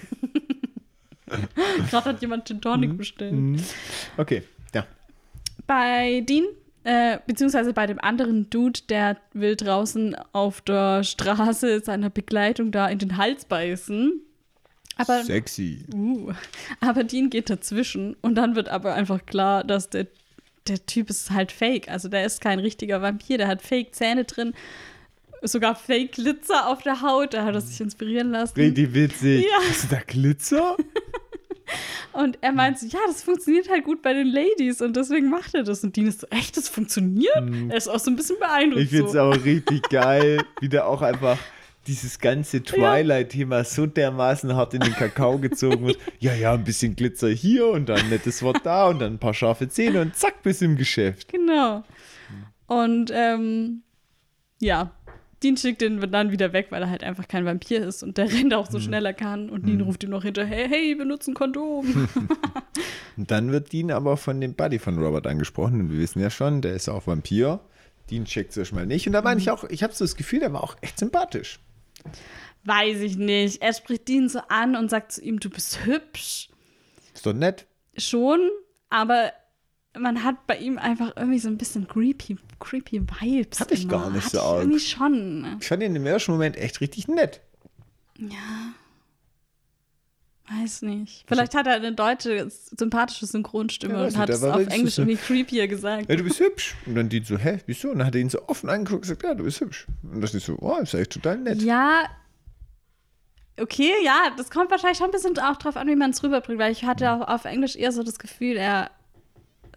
Gerade hat jemand Gin Tonic bestellt. Mhm. okay, ja. Bei Dean, äh, beziehungsweise bei dem anderen Dude, der will draußen auf der Straße seiner Begleitung da in den Hals beißen. Aber, Sexy. uh, aber Dean geht dazwischen und dann wird aber einfach klar, dass der, der Typ ist halt fake. Also der ist kein richtiger Vampir, der hat Fake-Zähne drin, sogar Fake-Glitzer auf der Haut, da hat er sich inspirieren lassen. Richtig witzig. Ja. Hast du da Glitzer? Und er meint so, ja, das funktioniert halt gut bei den Ladies und deswegen macht er das. Und Dean ist so, echt, das funktioniert? Er ist auch so ein bisschen beeindruckt. Mhm. Ich finde es so. auch richtig geil, wie der auch einfach dieses ganze Twilight-Thema so dermaßen hart in den Kakao gezogen wird. Ja, ja, ein bisschen Glitzer hier und dann ein nettes Wort da und dann ein paar scharfe Zähne und zack, bis im Geschäft. Genau. Und ähm, ja, Dean schickt den dann wieder weg, weil er halt einfach kein Vampir ist und der rennt auch so schnell er kann. Und Dean ruft ihm noch hinterher, hey, benutze ein Kondom. Und dann wird Dean aber von dem Buddy von Robert angesprochen und wir wissen ja schon, der ist auch Vampir. Dean checkt es erstmal nicht. Und da meine ich auch, ich habe so das Gefühl, der war auch echt sympathisch. Weiß ich nicht. Er spricht Dean so an und sagt zu ihm, du bist hübsch. Ist doch nett. Schon, aber man hat bei ihm einfach irgendwie so ein bisschen creepy, creepy Vibes. Hatte ich immer. gar nicht Hatte so arg. Irgendwie schon. Ich fand ihn im ersten Moment echt richtig nett. Ja. Weiß nicht. Vielleicht hat er eine deutsche, sympathische Synchronstimme Ja, und hat es auf Englisch so- irgendwie creepier gesagt. Ja, du bist hübsch. Und dann Dean so, hä, wieso? Und dann hat er ihn so offen angeguckt und gesagt, ja, du bist hübsch. Und das ist so, oh, ist echt total nett. Ja. Okay, ja, das kommt wahrscheinlich schon ein bisschen auch drauf an, wie man es rüberbringt, weil ich hatte auch auf Englisch eher so das Gefühl, er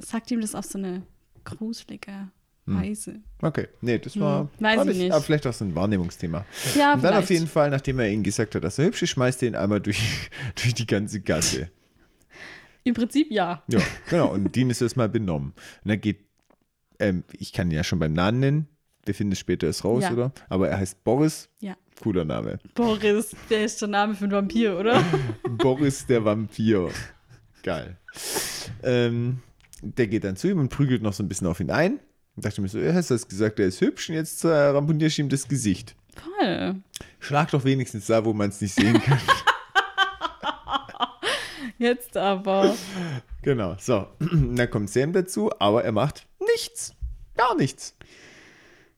sagt ihm das auf so eine gruselige Weise. Okay, nee, das war, Hm, weiß war ich nicht. aber vielleicht auch so ein Wahrnehmungsthema. Ja, und dann auf jeden Fall, nachdem er ihm gesagt hat, dass er hübsch ist, schmeißt er ihn einmal durch, durch die ganze Gasse. Im Prinzip ja. Ja, genau. Und Dean ist erstmal benommen. Und er geht, ähm, ich kann ihn ja schon beim Namen nennen, wir finden es später erst raus, Ja. oder? Aber er heißt Boris, Ja. cooler Name. Boris, der ist der Name für einen Vampir, oder? Boris der Vampir. Geil. Ähm, der geht dann zu ihm und prügelt noch so ein bisschen auf ihn ein. Und dachte mir so, ja, hast du das gesagt, der ist hübsch und jetzt äh, ramponierst du ihm das Gesicht. Toll. Schlag doch wenigstens da, wo man es nicht sehen kann. Jetzt aber. genau, so. dann kommt Sam dazu, aber er macht nichts. Gar nichts.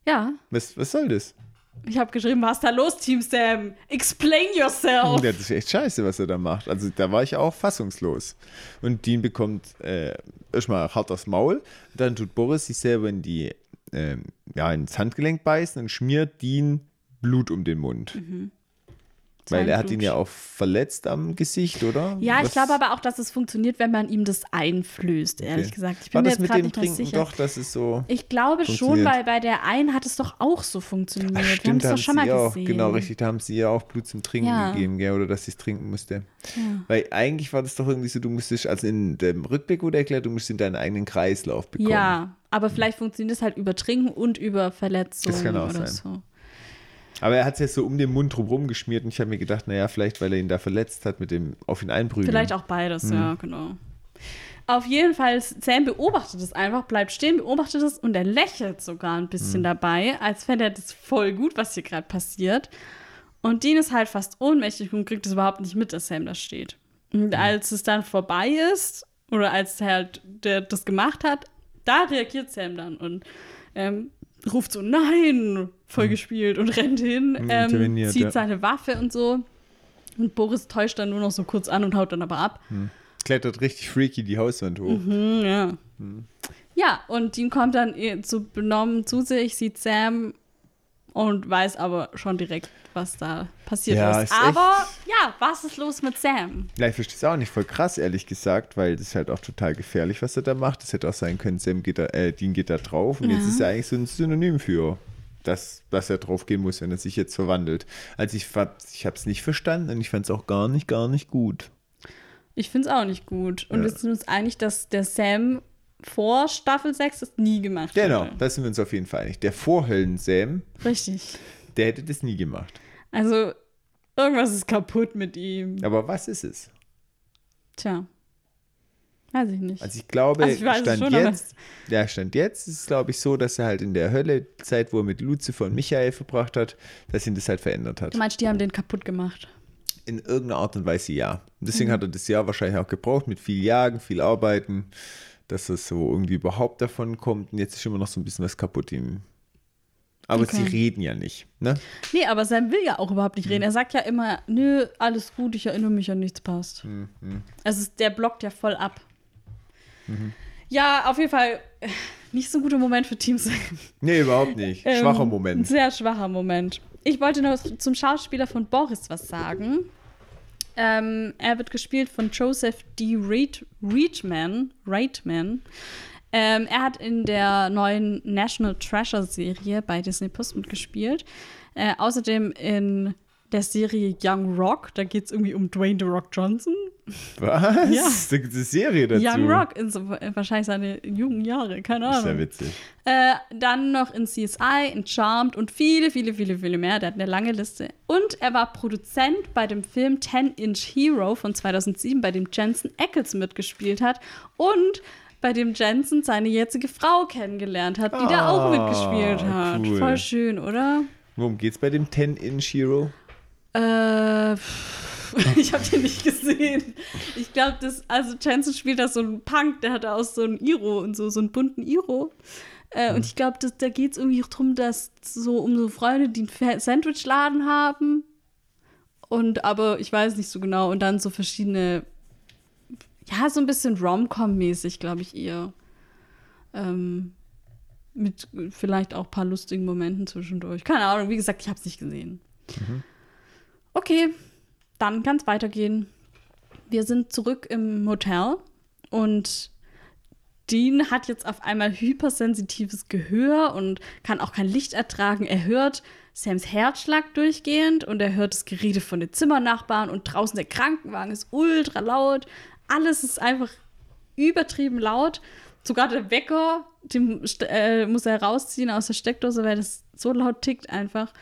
Ja, Was, was soll das? Ich habe geschrieben, was ist da los, Team Sam? Explain yourself. Das ist echt scheiße, was er da macht. Also da war ich auch fassungslos. Und Dean bekommt äh, erstmal hart aufs Maul. Dann tut Boris sich selber in die, ähm, ja, ins Handgelenk beißen und schmiert Dean Blut um den Mund. Weil er hat ihn ja auch verletzt am Gesicht, oder? Ja, ich Was- glaube aber auch, dass es funktioniert, wenn man ihm das einflößt, ehrlich Okay. gesagt. Ich War bin mir das jetzt mit gerade dem nicht Trinken sicher. doch, dass es so. Ich glaube schon, weil bei der einen hat es doch auch so funktioniert. Ach, Wir haben stimmt, es doch schon mal auch, gesehen. genau, richtig, da haben sie ja auch Blut zum Trinken Ja. gegeben, gell, oder dass sie es trinken musste. Weil eigentlich war das doch irgendwie so, du müsstest, also in dem Rückblick wurde erklärt, du musst in deinen eigenen Kreislauf bekommen. Ja, aber vielleicht funktioniert es halt über Trinken und über Verletzungen Das kann auch oder sein. so. Aber er hat es jetzt so um den Mund drumherum geschmiert und ich habe mir gedacht, naja, vielleicht, weil er ihn da verletzt hat mit dem auf ihn einprügeln. Vielleicht auch beides, Mhm. ja, genau. Auf jeden Fall, Sam beobachtet es einfach, bleibt stehen, beobachtet es und er lächelt sogar ein Mhm. bisschen dabei, als fände er das voll gut, was hier gerade passiert. Und Dean ist halt fast ohnmächtig und kriegt es überhaupt nicht mit, dass Sam da steht. Und Mhm. als es dann vorbei ist, oder als halt der das gemacht hat, da reagiert Sam dann und ähm, ruft so Nein, voll gespielt und rennt hin, Hm, ähm, zieht ja. seine Waffe und so. Und Boris täuscht dann nur noch so kurz an und haut dann aber ab. Klettert richtig freaky die Hauswand hoch. Mhm, ja. Ja, und Dean kommt dann eh so benommen zu sich, sieht Sam und weiß aber schon direkt, was da passiert Ja, ist. Aber ja, was ist los mit Sam? Ja, ich verstehe es auch nicht voll krass, ehrlich gesagt, weil das ist halt auch total gefährlich, was er da macht. Das hätte auch sein können, Sam geht da, äh, Dean geht da drauf und Ja. jetzt ist er eigentlich so ein Synonym für das, was er drauf gehen muss, wenn er sich jetzt verwandelt. Also ich, ich habe es nicht verstanden und ich fand es auch gar nicht, gar nicht gut. Ich finde es auch nicht gut. Und Ja. wir sind uns einig, dass der Sam vor Staffel 6 das nie gemacht Genau, hätte. da sind wir uns auf jeden Fall einig. Der Vorhöllen-Sam, Richtig. der hätte das nie gemacht. Also, irgendwas ist kaputt mit ihm. Aber was ist es? Tja. Weiß ich nicht. Also ich glaube, Also ich Stand schon, jetzt, ja, Stand jetzt ist es, glaube ich, so, dass er halt in der Hölle-Zeit, wo er mit Lucifer und Michael verbracht hat, dass ihn das halt verändert hat. du meinst, die haben den kaputt gemacht? In irgendeiner Art und Weise ja. Und deswegen Mhm. hat er das Jahr wahrscheinlich auch gebraucht, mit viel Jagen, viel Arbeiten, dass er so irgendwie überhaupt davon kommt. Und jetzt ist immer noch so ein bisschen was kaputt ihm. Aber Okay. sie reden ja nicht, ne? Nee, aber Sam will ja auch überhaupt nicht Hm. reden. Er sagt ja immer, nö, alles gut, ich erinnere mich an nichts passt. Hm, Also es- der blockt ja voll ab. Mhm. Ja, auf jeden Fall äh, nicht so ein guter Moment für Team Sam. Nee, überhaupt nicht. Ähm, Schwacher Ein Moment. sehr schwacher Moment. Ich wollte noch zum Schauspieler von Boris was sagen. Ähm, er wird gespielt von Joseph D. Reed, Reitman. Reitman. Ähm, er hat in der neuen National Treasure Serie bei Disney Plus mitgespielt. Äh, außerdem in der Serie Young Rock. Da geht es irgendwie um Dwayne The Rock Johnson. Was? Ja. Da gibt es eine Serie dazu. Young Rock, in so, wahrscheinlich seine jungen Jahre, keine Das ist ja Ahnung. witzig. Äh, dann noch in CSI, in Charmed und viele, viele, viele, viele mehr. Der hat eine lange Liste. Und er war Produzent bei dem Film 10-Inch Hero von 2007, bei dem Jensen Ackles mitgespielt hat. Und bei dem Jensen seine jetzige Frau kennengelernt hat, die da auch Ah, mitgespielt hat. cool. Voll schön, oder? Worum geht's bei dem 10-Inch Hero? Äh, ich habe den nicht gesehen. Ich glaube, das, also Jensen spielt da so einen Punk, der hat da auch so einen Iro und so, so einen bunten Iro. Äh, Und ich glaube, da geht es irgendwie darum, dass so um so Freunde, die einen Sandwichladen haben. Und aber ich weiß nicht so genau. Und dann so verschiedene, ja, so ein bisschen Rom-Com-mäßig, glaube ich, eher. Ähm, mit vielleicht auch ein paar lustigen Momenten zwischendurch. Keine Ahnung, wie gesagt, ich habe es nicht gesehen. Okay, dann kann es weitergehen. Wir sind zurück im Hotel und Dean hat jetzt auf einmal hypersensitives Gehör und kann auch kein Licht ertragen. Er hört Sams Herzschlag durchgehend und er hört das Gerede von den Zimmernachbarn und draußen der Krankenwagen ist ultra laut. Alles ist einfach übertrieben laut. Sogar der Wecker, den äh, muss er rausziehen aus der Steckdose, weil das so laut tickt einfach.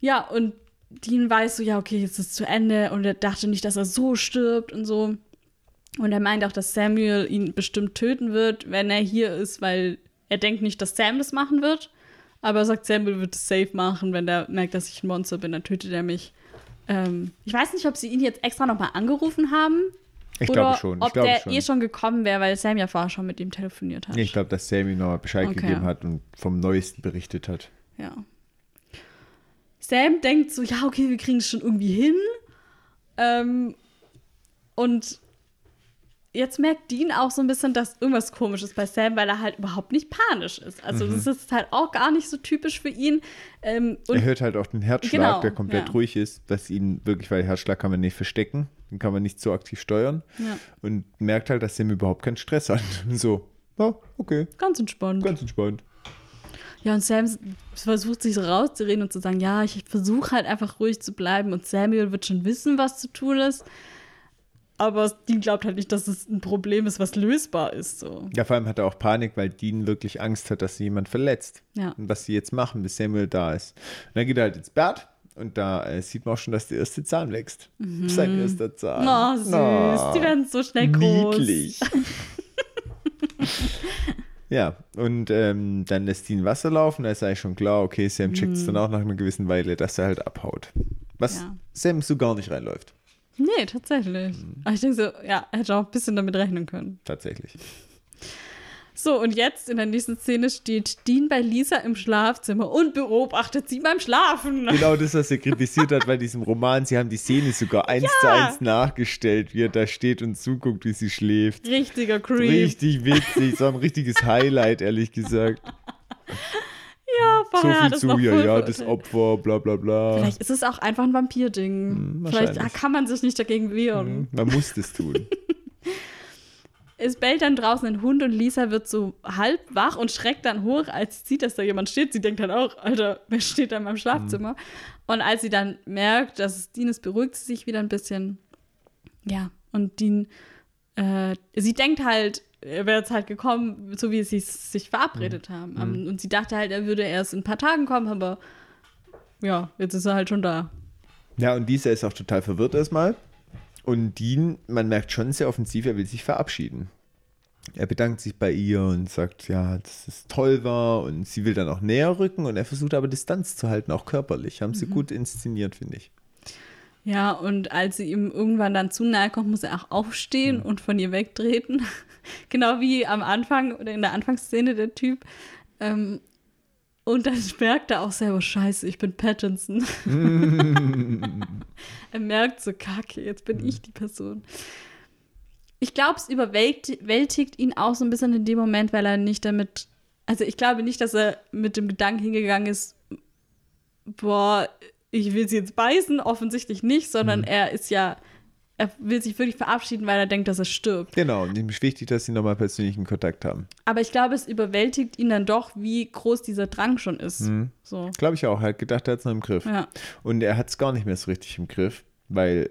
Ja, und Dean weiß so, ja, okay, jetzt ist es zu Ende und er dachte nicht, dass er so stirbt und so. Und er meint auch, dass Samuel ihn bestimmt töten wird, wenn er hier ist, weil er denkt nicht, dass Sam das machen wird. Aber er sagt, Samuel wird es safe machen, wenn er merkt, dass ich ein Monster bin, dann tötet er mich. Ähm, ich weiß nicht, ob sie ihn jetzt extra nochmal angerufen haben. Ich oder glaube schon. Ich ob glaube der schon. eh schon gekommen wäre, weil Sam ja vorher schon mit ihm telefoniert hat. Ich glaube, dass Sammy nochmal Bescheid Okay. gegeben hat und vom Neuesten berichtet hat. Ja. Sam denkt so, ja, okay, wir kriegen es schon irgendwie hin. Ähm, und jetzt merkt Dean auch so ein bisschen, dass irgendwas komisch ist bei Sam, weil er halt überhaupt nicht panisch ist. Also Mhm. das ist halt auch gar nicht so typisch für ihn. Ähm, und er hört halt auch den Herzschlag, Genau, der komplett ja. ruhig ist, dass ihn wirklich, weil Herzschlag kann man nicht verstecken, den kann man nicht so aktiv steuern Ja. und merkt halt, dass Sam überhaupt keinen Stress hat. So, ja, okay, ganz entspannt. ganz entspannt. Ja, und Sam versucht sich so rauszureden und zu sagen, ja, ich versuche halt einfach ruhig zu bleiben und Samuel wird schon wissen, was zu tun ist. Aber Dean glaubt halt nicht, dass es ein Problem ist, was lösbar ist. So. Ja, vor allem hat er auch Panik, weil Dean wirklich Angst hat, dass sie jemand verletzt. Ja. Und was sie jetzt machen, bis Samuel da ist. Und dann geht er halt ins Bad und da äh, sieht man auch schon, dass der erste Zahn wächst. Sein erster Zahn. Oh, süß. Na, Die werden so schnell groß. Niedlich. ja, und ähm, dann lässt Dean Wasser laufen. Da ist eigentlich schon klar, okay, Sam checkt es dann auch nach einer gewissen Weile, dass er halt abhaut. Was Ja. Sam so gar nicht reinläuft. Nee, tatsächlich. Aber ich denke so, ja, er hätte auch ein bisschen damit rechnen können. Tatsächlich. So, und jetzt in der nächsten Szene steht Dean bei Lisa im Schlafzimmer und beobachtet sie beim Schlafen. Genau das, was er kritisiert hat bei diesem Roman. Sie haben die Szene sogar eins zu eins nachgestellt, wie er da steht und zuguckt, wie sie schläft. Richtiger Creep. Richtig witzig, so ein richtiges Highlight, ehrlich gesagt. Ja, So vorher viel zu voll ja, das. Opfer, bla bla bla. Vielleicht ist es auch einfach ein Vampir-Ding. Hm, Vielleicht wahrscheinlich. kann man sich nicht dagegen wehren. Hm, Man muss das tun. Es bellt dann draußen ein Hund und Lisa wird so halb wach und schreckt dann hoch, als sie sieht, dass da jemand steht. Sie denkt dann auch, Alter, wer steht da in meinem Schlafzimmer? Und als sie dann merkt, dass es Dean ist, beruhigt sie sich wieder ein bisschen. Ja, und Dean, äh, sie denkt halt, er wäre jetzt halt gekommen, so wie sie es sich verabredet haben. Um, Und sie dachte halt, er würde erst in ein paar Tagen kommen, aber ja, jetzt ist er halt schon da. Ja, und dieser ist auch total verwirrt erstmal. Und Dean, man merkt schon sehr offensiv, er will sich verabschieden. Er bedankt sich bei ihr und sagt, ja, dass es toll war und sie will dann auch näher rücken und er versucht aber Distanz zu halten, auch körperlich. Haben sie gut inszeniert, finde ich. Ja, und als sie ihm irgendwann dann zu nahe kommt, muss er auch aufstehen und von ihr wegtreten. genau wie am Anfang oder in der Anfangsszene der Typ. Ähm, und dann merkt er auch selber, scheiße, ich bin Pattinson. er merkt so, kacke, jetzt bin ich die Person. Ich glaube, es überwältigt ihn auch so ein bisschen in dem Moment, weil er nicht damit, also ich glaube nicht, dass er mit dem Gedanken hingegangen ist, boah, ich will sie jetzt beißen, offensichtlich nicht, sondern er ist ja, er will sich wirklich verabschieden, weil er denkt, dass er stirbt. Genau, und ihm ist wichtig, dass sie nochmal persönlichen Kontakt haben. Aber ich glaube, es überwältigt ihn dann doch, wie groß dieser Drang schon ist. So. Glaube ich auch. Er hat gedacht, er hat es noch im Griff. Ja. Und er hat es gar nicht mehr so richtig im Griff, weil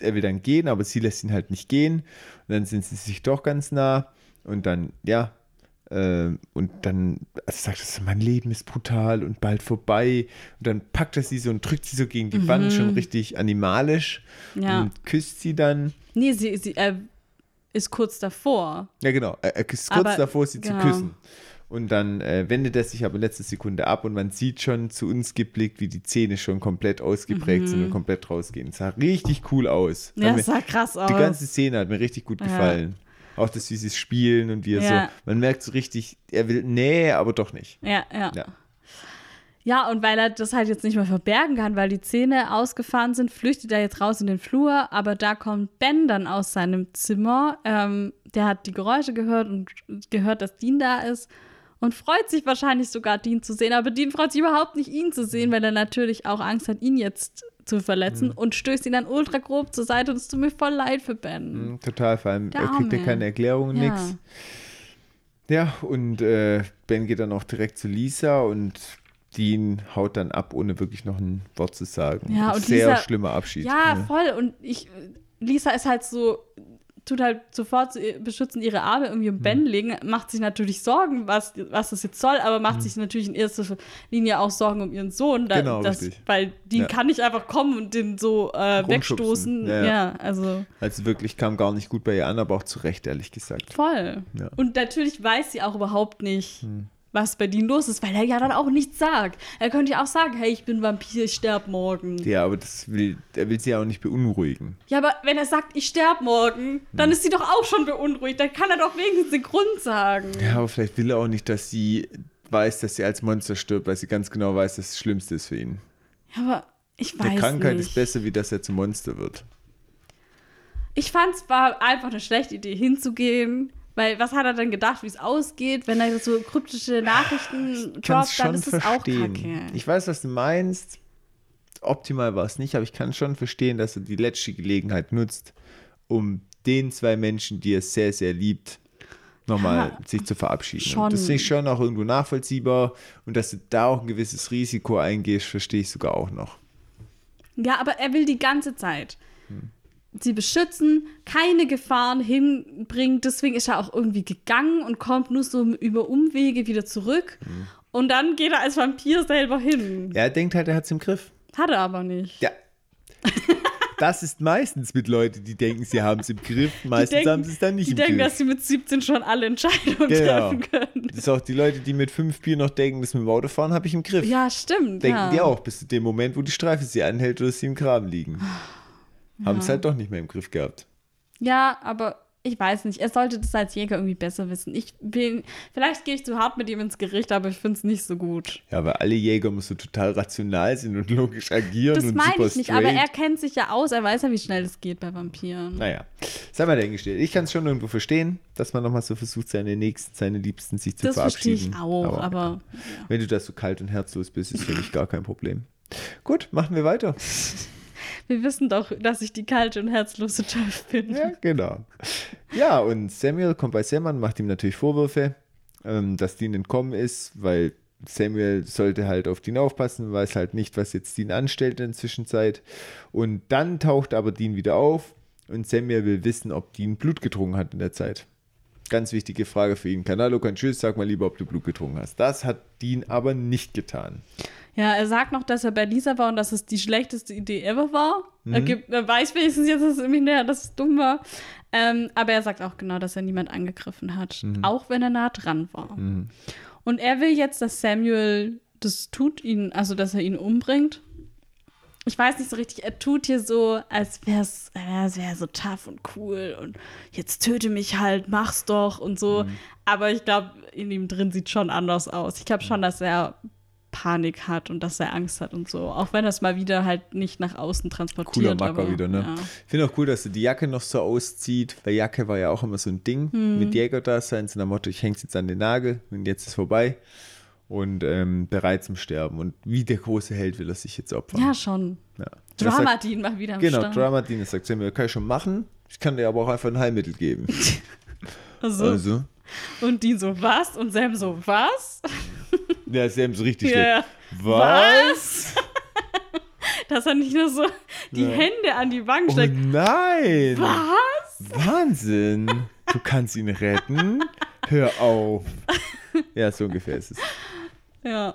er will dann gehen, aber sie lässt ihn halt nicht gehen. Und dann sind sie sich doch ganz nah. Und dann, ja, und dann also sagt er so, mein Leben ist brutal und bald vorbei. Und dann packt er sie so und drückt sie so gegen die Wand, schon richtig animalisch. Mhm. Ja. Und küsst sie dann. Nee, sie, sie er ist kurz davor. Ja, genau. Er, er ist kurz Aber- davor, sie genau. zu küssen. Und dann äh, wendet er sich aber letzte Sekunde ab und man sieht schon zu uns geblickt, wie die Zähne schon komplett ausgeprägt sind und komplett rausgehen. sah richtig cool aus. Mhm. Ja, mir- es sah krass aus. die ganze Szene hat mir richtig gut Ja. Auch das, wie sie es spielen und wie er Ja. so, man merkt so richtig, er will Nähe, aber doch nicht. Ja, ja. Ja. Ja, und weil er das halt jetzt nicht mehr verbergen kann, weil die Zähne ausgefahren sind, flüchtet er jetzt raus in den Flur. Aber da kommt Ben dann aus seinem Zimmer. Ähm, der hat die Geräusche gehört und gehört, dass Dean da ist. Und freut sich wahrscheinlich sogar, Dean zu sehen. Aber Dean freut sich überhaupt nicht, ihn zu sehen, weil er natürlich auch Angst hat, ihn jetzt zu verletzen. Und stößt ihn dann ultra grob zur Seite. Und es tut mir voll leid für Ben. Mhm, Total, vor allem, Der er kriegt ja keine Erklärung, Ja. nix. Ja, und äh, Ben geht dann auch direkt zu Lisa und Dean haut dann ab, ohne wirklich noch ein Wort zu sagen. Ja, und Sehr Lisa- schlimmer Abschied. Ja, ne? voll. Und ich, Lisa ist halt so, tut halt sofort so beschützen ihre Arme irgendwie Mhm. um Ben legen, macht sich natürlich Sorgen, was, was das jetzt soll, aber macht sich natürlich in erster Linie auch Sorgen um ihren Sohn. Da, Mhm. Genau, das, richtig. Weil die Ja. kann nicht einfach kommen und den so äh, wegstoßen. Ja, Ja, also Also wirklich kam gar nicht gut bei ihr an, aber auch zu Recht, ehrlich gesagt. voll. Ja. Und natürlich weiß sie auch überhaupt nicht. Hm. Was bei Dean los ist, weil er ja dann auch nichts sagt. Er könnte ja auch sagen, hey, ich bin Vampir, ich sterb morgen. Ja, aber das will, er will sie ja auch nicht beunruhigen. Ja, aber wenn er sagt, ich sterb morgen, dann ist sie doch auch schon beunruhigt. Dann kann er doch wenigstens den Grund sagen. Ja, aber vielleicht will er auch nicht, dass sie weiß, dass sie als Monster stirbt, weil sie ganz genau weiß, dass das Schlimmste ist für ihn. Ja, aber ich weiß Eine Krankheit nicht. ist besser, wie dass er zum Monster wird. Ich fand es war einfach eine schlechte Idee, hinzugehen. Weil was hat er denn gedacht, wie es ausgeht, wenn er so kryptische Nachrichten droppt, dann ist es auch verstehen. kacke. Ich weiß, was du meinst. Optimal war es nicht, aber ich kann schon verstehen, dass er die letzte Gelegenheit nutzt, um den zwei Menschen, die er sehr, sehr liebt, nochmal Ja, sich zu verabschieden. schon. Das finde ich schon auch irgendwo nachvollziehbar. Und dass du da auch ein gewisses Risiko eingehst, verstehe ich sogar auch noch. Ja, aber er will die ganze Zeit Hm. Sie beschützen, keine Gefahren hinbringen. Deswegen ist er auch irgendwie gegangen und kommt nur so über Umwege wieder zurück. Hm. Und dann geht er als Vampir selber hin. Er denkt halt, er hat es im Griff. Hat er aber nicht. Ja. Das ist meistens mit Leuten, die denken, sie haben es im Griff. Meistens denken- haben sie es dann nicht Die im denken, Griff. dass sie mit 17 schon alle Entscheidungen Genau. treffen können. Das ist auch die Leute, die mit fünf Bier noch denken, das mit dem Autofahren habe ich im Griff. Ja, stimmt. Denken ja. die auch, bis zu dem Moment, wo die Streife sie anhält oder sie im Graben liegen. Haben es halt doch nicht mehr im Griff gehabt. Ja, aber ich weiß nicht. Er sollte das als Jäger irgendwie besser wissen. Ich bin, vielleicht gehe ich zu hart mit ihm ins Gericht, aber ich finde es nicht so gut. Ja, weil alle Jäger so total rational sind und logisch agieren Das meine ich nicht, straight. aber er kennt sich ja aus. Er weiß ja, wie schnell es geht bei Vampiren. Naja, sei mal dahingestellt. Ich kann es schon irgendwo verstehen, dass man nochmal so versucht, seine Nächsten, seine Liebsten sich zu das verstehe verabschieden. ich auch, aber, wenn du da so kalt und herzlos bist, ist für mich gar kein Problem. Gut, machen wir weiter. wir wissen doch, dass ich die kalte und herzlose Teufel bin. Ja, genau. Ja, und Samuel kommt bei Sam an, macht ihm natürlich Vorwürfe, ähm, dass Dean entkommen ist, weil Samuel sollte halt auf Dean aufpassen, weiß halt nicht, was jetzt Dean anstellt in der Zwischenzeit. Und dann taucht aber Dean wieder auf und Samuel will wissen, ob Dean Blut getrunken hat in der Zeit. Ganz wichtige Frage für ihn. Kanalo kann tschüss, sag mal lieber, ob du Blut getrunken hast. Das hat Dean aber nicht getan. Ja, er sagt noch, dass er bei Lisa war und dass es die schlechteste Idee ever war. Er, gibt, er weiß wenigstens jetzt, dass es irgendwie näher, dass es dumm war. Ähm, aber er sagt auch genau, dass er niemand angegriffen hat, auch wenn er nah dran war. Und er will jetzt, dass Samuel das tut, ihn, also dass er ihn umbringt. Ich weiß nicht so richtig, er tut hier so, als wäre es wär so tough und cool und jetzt töte mich halt, mach's doch und so. Aber ich glaube, in ihm drin sieht schon anders aus. Ich glaube schon, dass er Panik hat und dass er Angst hat und so. Auch wenn es mal wieder halt nicht nach außen transportiert. Cooler Macker aber, wieder, ne? Ja. Ich finde auch cool, dass er die Jacke noch so auszieht, weil Jacke war ja auch immer so ein Ding Hm. mit Jägerdasein, so nach dem Motto, ich häng's jetzt an den Nagel und jetzt ist vorbei und ähm, bereit zum Sterben. Und wie der große Held will er sich jetzt opfern. ja, schon. Ja. Das Drama sagt- Dean mal wieder am Genau, Start. Drama Dean sagt Samuel, kann ich schon machen, ich kann dir aber auch einfach ein Heilmittel geben. Also, Also, Und Dean so, was? Und Sam so, was? Ja, Sam so richtig Ja. schlecht. Was? Dass er nicht nur so die Ja. Hände an die Wangen Oh steckt. nein! Was? Wahnsinn! Du kannst ihn retten? Hör auf. Ja, so ungefähr ist es. Ja.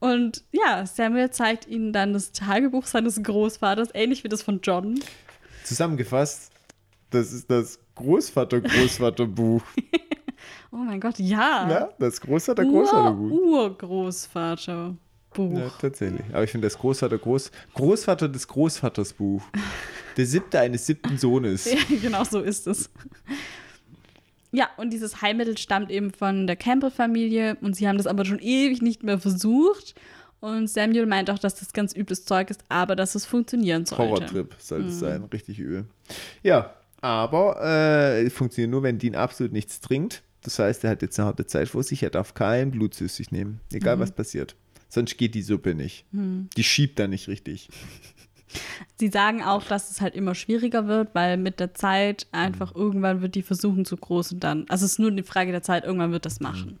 Und ja, Samuel zeigt ihnen dann das Tagebuch seines Großvaters, ähnlich wie das von John. Zusammengefasst, das ist das Großvater-Großvater-Buch. Oh mein Gott, ja. Ja, das Großvater-Großvater-Buch. Ur-Urgroßvater-Buch. Ja, tatsächlich. Aber ich finde das Großvater-Groß... Großvater des Großvaters-Buch. Der siebte eines siebten Sohnes. Ja, genau so ist es. Ja, und dieses Heilmittel stammt eben von der Campbell-Familie und sie haben das aber schon ewig nicht mehr versucht. Und Samuel meint auch, dass das ganz übles Zeug ist, aber dass es funktionieren sollte. Horrortrip sollte es sein. Richtig übel. Ja, aber äh, funktioniert nur, wenn Dean absolut nichts trinkt. Das heißt, er hat jetzt eine harte Zeit vor sich. Er darf kein Blut zu sich nehmen. Egal, was passiert. Sonst geht die Suppe nicht. Die schiebt da nicht richtig. Sie sagen auch, dass es halt immer schwieriger wird, weil mit der Zeit einfach irgendwann wird die Versuchung zu groß und dann, also es ist nur eine Frage der Zeit, irgendwann wird das machen.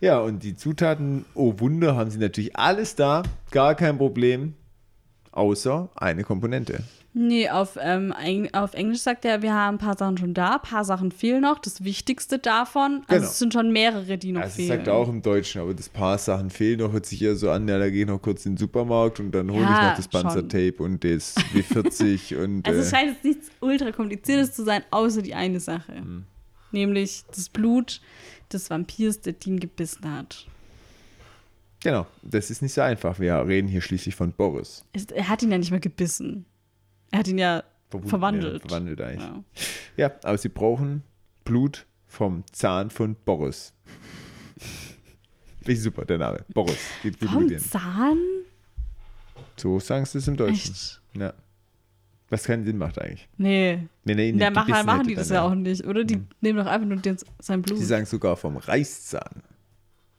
Ja, und die Zutaten, oh Wunder, haben sie natürlich alles da. Gar kein Problem. Außer eine Komponente. Nee, auf, ähm, Eng auf Englisch sagt er, wir haben ein paar Sachen schon da, ein paar Sachen fehlen noch. Das Wichtigste davon, also Genau. es sind schon mehrere, die noch Also, es fehlen. sagt er auch im Deutschen, aber das paar Sachen fehlen noch. Hört sich eher so an, ja, da gehe ich noch kurz in den Supermarkt und dann hole Ja, ich noch das schon. Panzertape und das W40 und. Also es äh, scheint jetzt nichts ultra kompliziertes zu sein, außer die eine Sache. Hm. Nämlich das Blut des Vampirs, der Dean gebissen hat. Genau, das ist nicht so einfach. Wir reden hier schließlich von Boris. Es- Er hat ihn ja nicht mehr gebissen. Er hat ihn ja Verwunden, verwandelt. Ja, verwandelt eigentlich. Ja. Ja. aber sie brauchen Blut vom Zahn von Boris. Finde ich super, der Name. Boris. Geht gut Vom. Zahn? So sagen sie es im Deutschen. Echt? Ja. Was keinen Sinn macht eigentlich. Nee. Der nicht Macher gebissen machen hätte, die das ja auch nicht, oder? Die nehmen doch einfach nur den, sein Blut. Sie sagen sogar vom Reißzahn.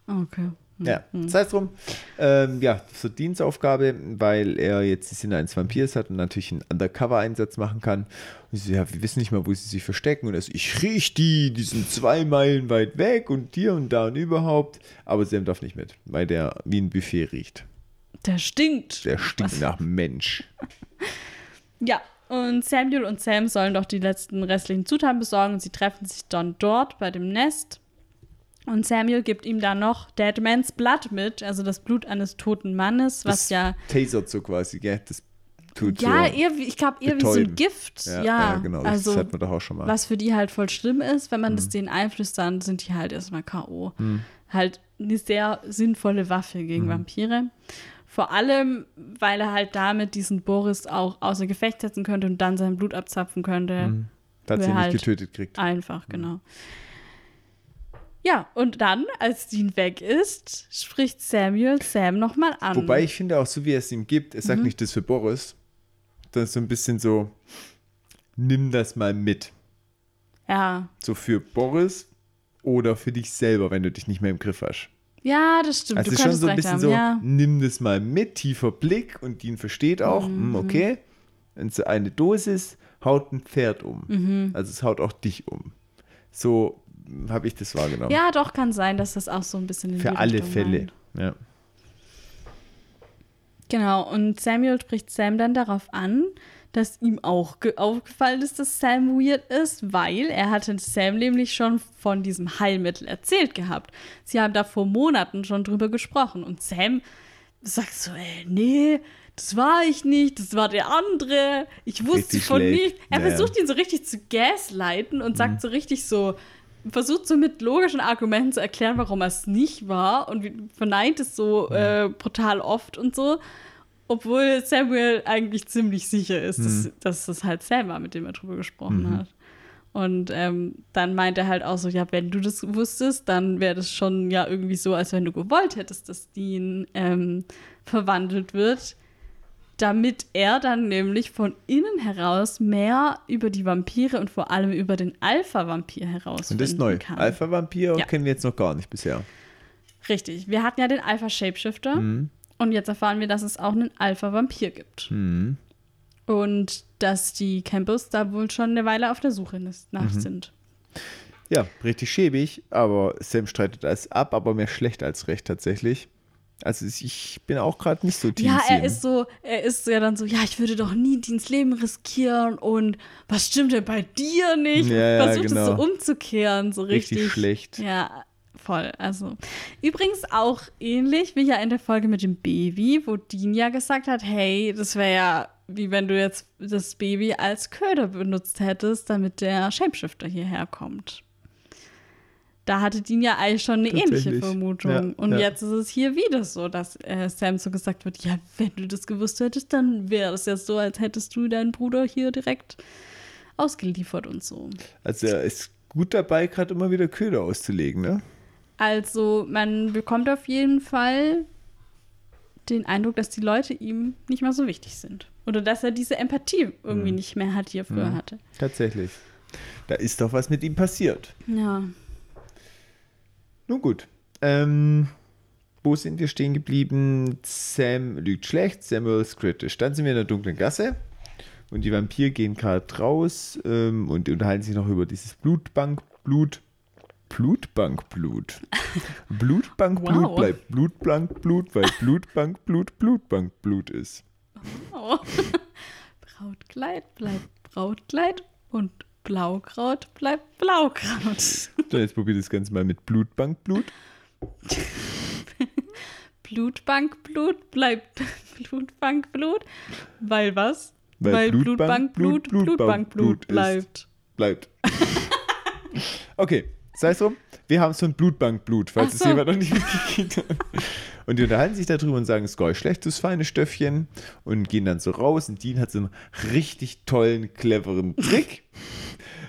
Ah, okay. Hm. Ja, sei es drum. Ähm, ja, so Dienstaufgabe, weil er jetzt die Sinne eines Vampirs hat und natürlich einen Undercover-Einsatz machen kann. Und sie so, ja, wir wissen nicht mal, wo sie sich verstecken. Und er so, ich riech die, die sind zwei Meilen weit weg und hier und da und überhaupt. Aber Sam darf nicht mit, weil der wie ein Buffet riecht. Der stinkt. Der stinkt nach Mensch. Ja, und Samuel und Sam sollen doch die letzten restlichen Zutaten besorgen und sie treffen sich dann dort bei dem Nest. Und Samuel gibt ihm dann noch Dead Man's Blood mit, also das Blut eines toten Mannes, was das ja. tasert so quasi, gell? Das tut Ja, so. eher ich glaube, eher wie so ein betäuben. Gift. Ja, Ja, ja, genau. Das Also, hatten wir doch auch schon mal. was für die halt voll schlimm ist, wenn man Mhm. das denen einflößt, dann sind die halt erstmal K.O. Halt eine sehr sinnvolle Waffe gegen Mhm. Vampire. Vor allem, weil er halt damit diesen Boris auch außer Gefecht setzen könnte und dann sein Blut abzapfen könnte. Mhm. Tatsächlich halt getötet kriegt. Einfach, genau. Ja, und dann, als Dean weg ist, spricht Samuel Sam nochmal an. Wobei ich finde auch, so wie er es ihm gibt, er sagt Mhm. nicht das für Boris. Das ist so ein bisschen so, nimm das mal mit. Ja. So für Boris oder für dich selber, wenn du dich nicht mehr im Griff hast. Ja, das stimmt. Also du ist schon so ein bisschen haben, so, ja. nimm das mal mit, tiefer Blick und Dean versteht auch, Mhm. hm, okay, und so eine Dosis haut ein Pferd um. Mhm. Also es haut auch dich um. So habe ich das wahrgenommen. Ja, doch, kann sein, dass das auch so ein bisschen Für alle Richtung Fälle. meint. Ja. Genau, und Samuel spricht Sam dann darauf an, dass ihm auch ge- aufgefallen ist, dass Sam weird ist, weil er hatte Sam nämlich schon von diesem Heilmittel erzählt gehabt. Sie haben da vor Monaten schon drüber gesprochen und Sam sagt so, ey, nee, das war ich nicht, das war der andere, ich wusste Richtig von schlecht. nicht. Er Ja, versucht ihn so richtig zu gaslighten und Mhm. sagt so richtig so, versucht so mit logischen Argumenten zu erklären, warum er es nicht war und verneint es so äh, brutal oft und so. Obwohl Samuel eigentlich ziemlich sicher ist, dass, Mhm. dass das halt Sam war, mit dem er drüber gesprochen Mhm. hat. Und ähm, dann meint er halt auch so, ja, wenn du das wusstest, dann wäre das schon ja irgendwie so, als wenn du gewollt hättest, dass Dean ähm, verwandelt wird, damit er dann nämlich von innen heraus mehr über die Vampire und vor allem über den Alpha-Vampir herausfinden Und das ist neu. kann. Alpha-Vampir Ja. kennen wir jetzt noch gar nicht bisher. Richtig. Wir hatten ja den Alpha-Shapeshifter Mhm. und jetzt erfahren wir, dass es auch einen Alpha-Vampir gibt. Mhm. Und dass die Campbells da wohl schon eine Weile auf der Suche nach Mhm. sind. Ja, richtig schäbig, aber Sam streitet das ab, aber mehr schlecht als recht tatsächlich. Also ich bin auch gerade nicht so tief. Ja, er ist so, er ist ja dann so, ja, ich würde doch nie Deans Leben riskieren und was stimmt denn bei dir nicht? Ja, ja, Versucht es genau. so umzukehren, so richtig. Richtig schlecht. Ja, voll. Also übrigens auch ähnlich wie ja in der Folge mit dem Baby, wo Dean ja gesagt hat, hey, das wäre ja wie wenn du jetzt das Baby als Köder benutzt hättest, damit der Shapeshifter hierher kommt. Da hatte Dean ja eigentlich schon eine ähnliche. Vermutung. Ja, Und ja. jetzt ist es hier wieder so, dass äh, Sam so gesagt wird, ja, wenn du das gewusst hättest, dann wäre es ja so, als hättest du deinen Bruder hier direkt ausgeliefert und so. Also er ist gut dabei, gerade immer wieder Köder auszulegen, ne? Also man bekommt auf jeden Fall den Eindruck, dass die Leute ihm nicht mehr so wichtig sind. Oder dass er diese Empathie irgendwie Mhm. nicht mehr hat, die er früher Mhm. hatte. Tatsächlich. Da ist doch was mit ihm passiert. Ja. Nun gut. Ähm, wo sind wir stehen geblieben? Sam lügt schlecht, Samuel ist kritisch. Dann sind wir in der dunklen Gasse und die Vampire gehen gerade raus ähm, und unterhalten sich noch über dieses Blutbankblut. Blutbankblut. Blutbankblut Wow. bleibt Blutbankblut, weil Blutbankblut Blutbankblut ist. Oh. Brautkleid bleibt Brautkleid und Blaukraut bleibt Blaukraut. So, jetzt probiert das Ganze mal mit Blutbankblut. Blutbankblut bleibt Blutbankblut. Weil was? Weil Blutbankblut Blutbankblut Blutbankblut ist. bleibt. Bleibt. okay, sei es drum. Wir haben so ein Blutbankblut, falls Ach es so. jemand noch nicht mitgekriegt hat. Und die unterhalten sich darüber und sagen, Skoy, schlechtes feine Stöffchen und gehen dann so raus. Und Dean hat so einen richtig tollen, cleveren Trick.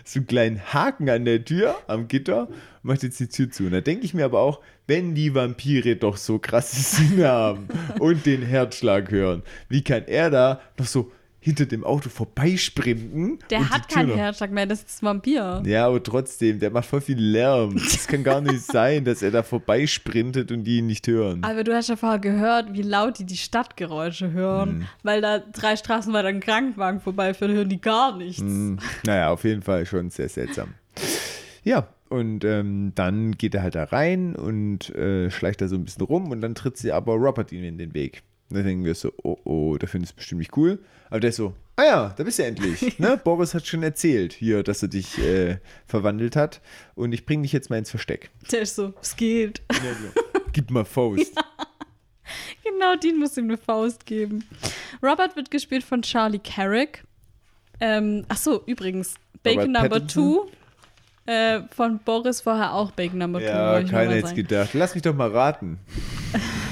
so einen kleinen Haken an der Tür, am Gitter, und macht jetzt die Tür zu. Und da denke ich mir aber auch, wenn die Vampire doch so krasse Sinne haben und den Herzschlag hören, wie kann er da noch so hinter dem Auto vorbeisprinten? Der hat keinen noch- Herzschlag mehr, das ist ein Vampir. ja, aber trotzdem, der macht voll viel Lärm. Es kann gar nicht sein, dass er da vorbeisprintet und die ihn nicht hören. Aber du hast ja vorher gehört, wie laut die die Stadtgeräusche hören, Mhm. weil da drei Straßen weiter ein Krankenwagen vorbeiführt, hören die gar nichts. Hm, naja, auf jeden Fall schon sehr seltsam. Ja, und ähm, dann geht er halt da rein und äh, schleicht da so ein bisschen rum und dann tritt sie aber Robert ihm in den Weg. Und dann denken wir so, oh oh, der findet es bestimmt nicht cool. Aber der ist so, ah ja, da bist du endlich. ne? Boris hat schon erzählt hier, dass er dich äh, verwandelt hat und ich bringe dich jetzt mal ins Versteck. Der ist so, es geht. Gib mal Faust. Genau, Dean muss ihm eine Faust geben. Robert wird gespielt von Charlie Carrick. Ähm, ach so, übrigens, Bacon Robert Number? Two. Äh, von Boris vorher auch Bacon Number Two. Ja, keiner hätte sagen. gedacht. Lass mich doch mal raten.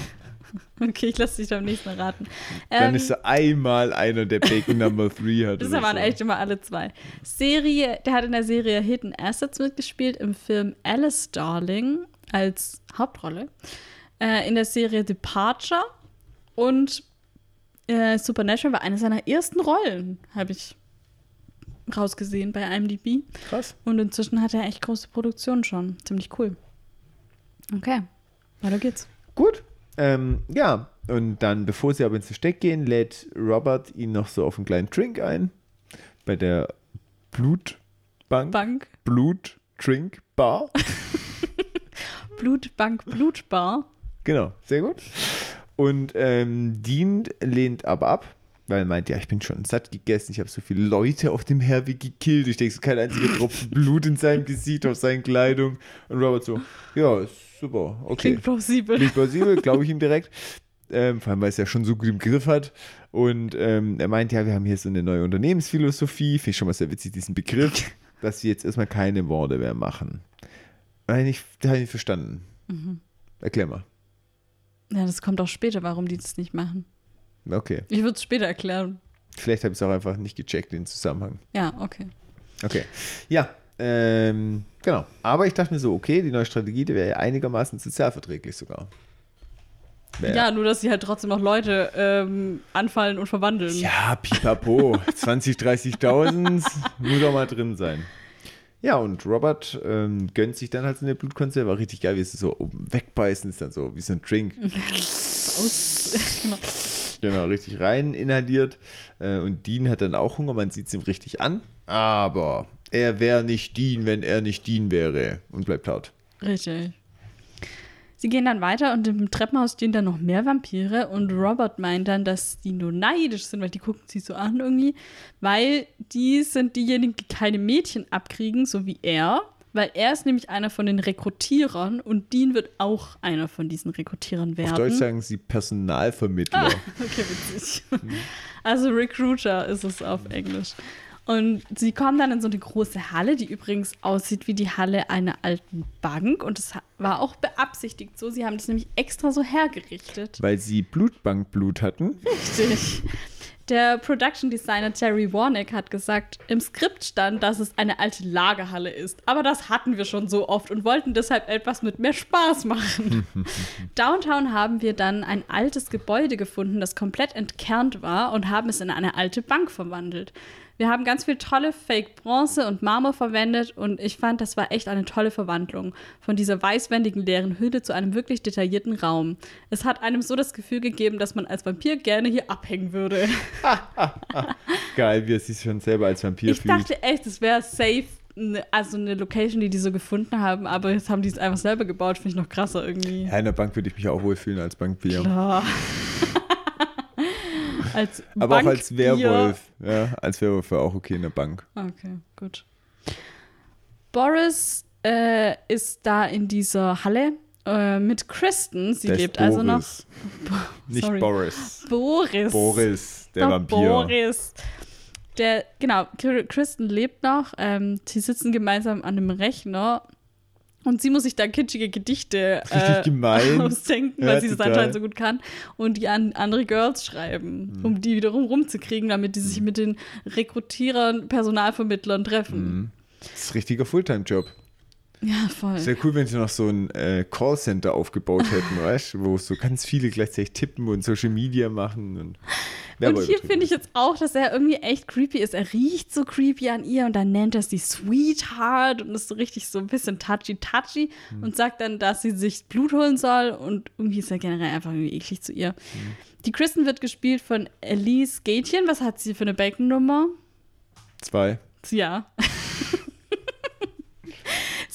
Okay, ich lasse dich beim nächsten Mal raten. Dann Ähm, ist so einmal einer, der Bacon Number 3 hat. das waren so. echt immer alle zwei. Serie, der hat in der Serie Hidden Assets mitgespielt, im Film Alice Darling als Hauptrolle, äh, in der Serie Departure und äh, Supernatural war eine seiner ersten Rollen, habe ich rausgesehen bei IMDb. Krass. Und inzwischen hat er echt große Produktionen schon. Ziemlich cool. Okay, weiter geht's. Gut. Ähm, ja, und dann, bevor sie aber ins Versteck gehen, lädt Robert ihn noch so auf einen kleinen Drink ein. Bei der Blutbank. Bank, Blut-Drink-Bar. Blutbank, Blutbar. genau, sehr gut. Und ähm, Dean lehnt aber ab, weil er meint, ja, ich bin schon satt gegessen, ich habe so viele Leute auf dem Herweg gekillt. Ich denke, es ist kein einziger Tropfen Blut in seinem Gesicht, auf seinen Kleidung. Und Robert so, ja, ist super, okay. Klingt plausibel. Klingt plausibel, glaube ich ihm direkt. Ähm, vor allem, weil es ja schon so gut im Griff hat. Und ähm, er meint, ja, wir haben hier so eine neue Unternehmensphilosophie. Finde ich schon mal sehr witzig, diesen Begriff, dass wir jetzt erstmal keine Worte mehr machen. Nein, ich, habe ich nicht verstanden. Erklär mal. Ja, das kommt auch später, warum die das nicht machen. Okay. Ich würde es später erklären. Vielleicht habe ich es auch einfach nicht gecheckt, den Zusammenhang. Ja, okay. Okay. Ja, ähm, genau. Aber ich dachte mir so, okay, die neue Strategie, die wäre ja einigermaßen sozialverträglich sogar. Wär- Ja, nur dass sie halt trotzdem noch Leute ähm, anfallen und verwandeln. Ja, pipapo. 20, 30.000 muss doch mal drin sein. Ja, und Robert ähm, gönnt sich dann halt so eine Blutkonserve. War richtig geil, wie es so oben wegbeißen ist dann so wie so ein Drink. Aus, genau. Genau, richtig rein inhaliert. Äh, und Dean hat dann auch Hunger, man sieht es ihm richtig an. Aber er wäre nicht Dean, wenn er nicht Dean wäre. Und bleibt laut. Richtig. Sie gehen dann weiter und im Treppenhaus stehen dann noch mehr Vampire und Robert meint dann, dass die nur neidisch sind, weil die gucken sie so an irgendwie, weil die sind diejenigen, die keine Mädchen abkriegen, so wie er, weil er ist nämlich einer von den Rekrutierern und Dean wird auch einer von diesen Rekrutierern werden. Auf Deutsch sagen sie Personalvermittler. Okay, witzig. Also Recruiter ist es auf Englisch. Und sie kommen dann in so eine große Halle, die übrigens aussieht wie die Halle einer alten Bank. Und das war auch beabsichtigt so. Sie haben das nämlich extra so hergerichtet. Weil sie Blutbankblut hatten. Richtig. Der Production Designer Terry Warnick hat gesagt, im Skript stand, dass es eine alte Lagerhalle ist. Aber das hatten wir schon so oft und wollten deshalb etwas mit mehr Spaß machen. Downtown haben wir dann ein altes Gebäude gefunden, das komplett entkernt war und haben es in eine alte Bank verwandelt. Wir haben ganz viel tolle Fake-Bronze und Marmor verwendet und ich fand, das war echt eine tolle Verwandlung von dieser weißwändigen leeren Hülle zu einem wirklich detaillierten Raum. Es hat einem so das Gefühl gegeben, dass man als Vampir gerne hier abhängen würde. Geil, wie er sich schon selber als Vampir Ich fühlt. dachte echt, es wäre safe, ne, also eine Location, die die so gefunden haben, aber jetzt haben die es einfach selber gebaut, finde ich noch krasser irgendwie. Ja, in der Bank würde ich mich auch wohlfühlen als Bankbier. Klar. als Aber auch als. Werwolf. Ja, als Werwolf wäre auch okay in der Bank. Okay, gut. Boris äh, ist da in dieser Halle äh, mit Kristen. Sie Der ist lebt also noch. Boris. Nicht Sorry. Boris. Boris. Boris, der Doch, Vampir. Boris. Der, genau, Kr- Kristen lebt noch. Ähm, sie sitzen gemeinsam an einem Rechner. Und sie muss sich da kitschige Gedichte äh, ausdenken, Ja, weil sie das anscheinend so gut kann. Und die an andere Girls schreiben, Mhm. um die wiederum rumzukriegen, damit die sich mit den Rekrutierern, Personalvermittlern treffen. Mhm. Das ist ein richtiger Fulltime-Job. Ja, voll. Sehr cool, wenn sie noch so ein äh, Callcenter aufgebaut hätten, weißt du, wo so ganz viele gleichzeitig tippen und Social Media machen. Und, Und hier finde ich jetzt auch, dass er irgendwie echt creepy ist. Er riecht so creepy an ihr und dann nennt er sie Sweetheart und ist so richtig so ein bisschen touchy-touchy Hm. und sagt dann, dass sie sich Blut holen soll und irgendwie ist er generell einfach irgendwie eklig zu ihr. Hm. Die Kristen wird gespielt von Elise Gätchen. Was hat sie für eine Bacon-Nummer? Zwei. Ja.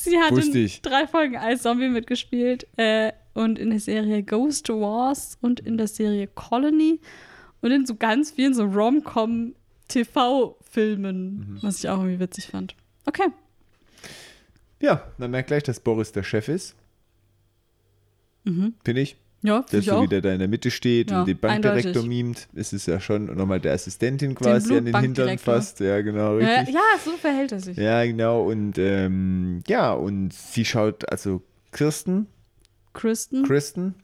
Sie hat Wusste in ich. drei Folgen als Zombie mitgespielt äh, und in der Serie Ghost Wars und in der Serie Colony und in so ganz vielen so Rom-Com TV-Filmen, Mhm. was ich auch irgendwie witzig fand. Okay. Ja, man merkt gleich, dass Boris der Chef ist. Finde ich. Ja, Der so auch. wie der da in der Mitte steht Ja, und den Bankdirektor eindeutig. mimt. Es ist ja schon nochmal der Assistentin quasi an den Hintern Blutbankdirektor. fasst. Ja, genau, ja, richtig. ja, so verhält er sich. Ja, genau. Und ähm, ja, und sie schaut, also Kirsten, Kristen. Kristen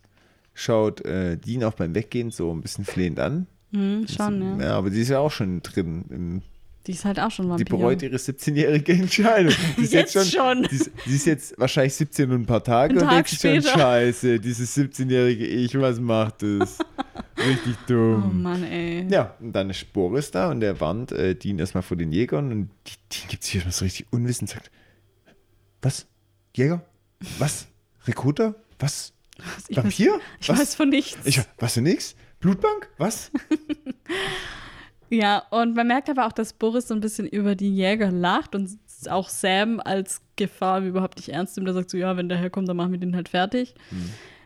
schaut äh, Dean auch beim Weggehen so ein bisschen flehend an. Hm, schon, ja. Ja, aber die ist ja auch schon drin. Im, Die ist halt auch schon die Vampir. bereut ihre 17-jährige Entscheidung. Die ist Jetzt schon. Die ist, die ist jetzt wahrscheinlich 17 und ein paar Tage Ein und denkt sich schon, scheiße, dieses 17-jährige Ich, was macht das? Richtig Oh dumm. Mann, ey. Ja, und dann ist Boris da und der warnt äh, Dean erstmal vor den Jägern und die, Dean gibt sich erstmal so richtig unwissend sagt, was? Jäger? Was? Rekruter? Was? Was, ich Vampir? Weiß, ich was? weiß von nichts. Ich, was für nix? Blutbank? Was? Ja, und man merkt aber auch, dass Boris so ein bisschen über die Jäger lacht und auch Sam als Gefahr überhaupt nicht ernst nimmt. Der sagt so, ja, wenn der herkommt, dann machen wir den halt fertig.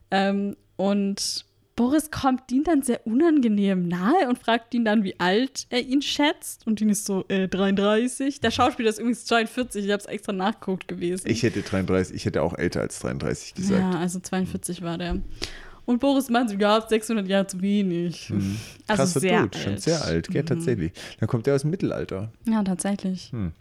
Ähm, und Boris kommt Dean dann sehr unangenehm nahe und fragt ihn dann, wie alt er ihn schätzt. Und Dean ist so, äh, 33. Der Schauspieler ist übrigens 42, ich habe es extra nachgeguckt gewesen. Ich hätte 33, ich hätte auch älter als 33 gesagt. ja, also 42 war der. Und Boris meint so, ja, 600 Jahre zu wenig. Hm. Also Krasser sehr Dude, schon sehr alt, gell, Mhm. tatsächlich. Dann kommt er aus dem Mittelalter. Ja, tatsächlich. Hm.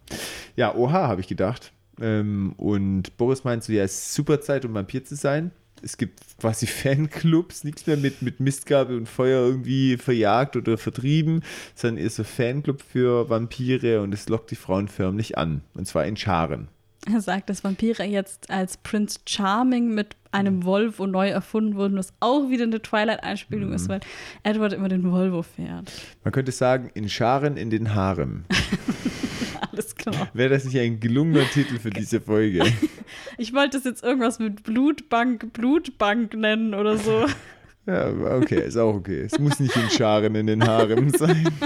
Ja, oha, habe ich gedacht. Ähm, und Boris meint so, ja, es ist super Zeit, um Vampir zu sein. Es gibt quasi Fanclubs, nichts mehr mit, mit Mistgabel und Feuer irgendwie verjagt oder vertrieben, sondern eher so Fanclub für Vampire und es lockt die Frauen förmlich an. Und zwar in Scharen. Er sagt, dass Vampire jetzt als Prince Charming mit einem Volvo neu erfunden wurden, was auch wieder eine Twilight-Einspielung Mhm. ist, weil Edward immer den Volvo fährt. Man könnte sagen, in Scharen in den Harem. Alles klar. Wäre das nicht ein gelungener Titel für diese Folge? Ich wollte es jetzt irgendwas mit Blutbank, Blutbank nennen oder so. Ja, okay, ist auch okay. Es muss nicht in Scharen in den Harem sein.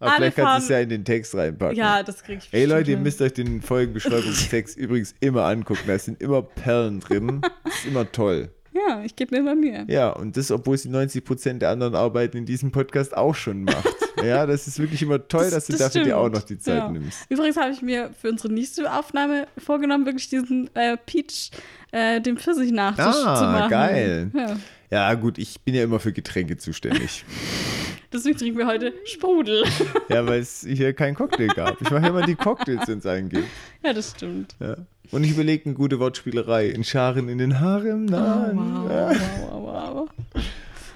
Aber vielleicht kannst du es ja in den Text reinpacken. Ja, das kriege ich Ey Leute, ihr müsst euch den Folgenbeschreibungstext übrigens immer angucken. Da sind immer Perlen drin. Das ist immer toll. Ja, ich gebe mir immer Mühe. Ja, und das, obwohl sie 90% der anderen Arbeiten in diesem Podcast auch schon macht. Ja, das ist wirklich immer toll, dass du dafür dir auch noch die Zeit ja. nimmst. Übrigens habe ich mir für unsere nächste Aufnahme vorgenommen, wirklich diesen äh, Peach, äh, den Pfirsich-Nachtisch Ah, zu machen. geil. Ja. Ja, gut, ich bin ja immer für Getränke zuständig. Deswegen trinken wir heute Sprudel. ja, weil es hier keinen Cocktail gab. Ich mache immer die Cocktails, wenn es einen gibt. ja, das stimmt. Ja. Und ich überlege eine gute Wortspielerei. In Scharen in den Harem? Nein. wow, Ja. wow, wow, wow.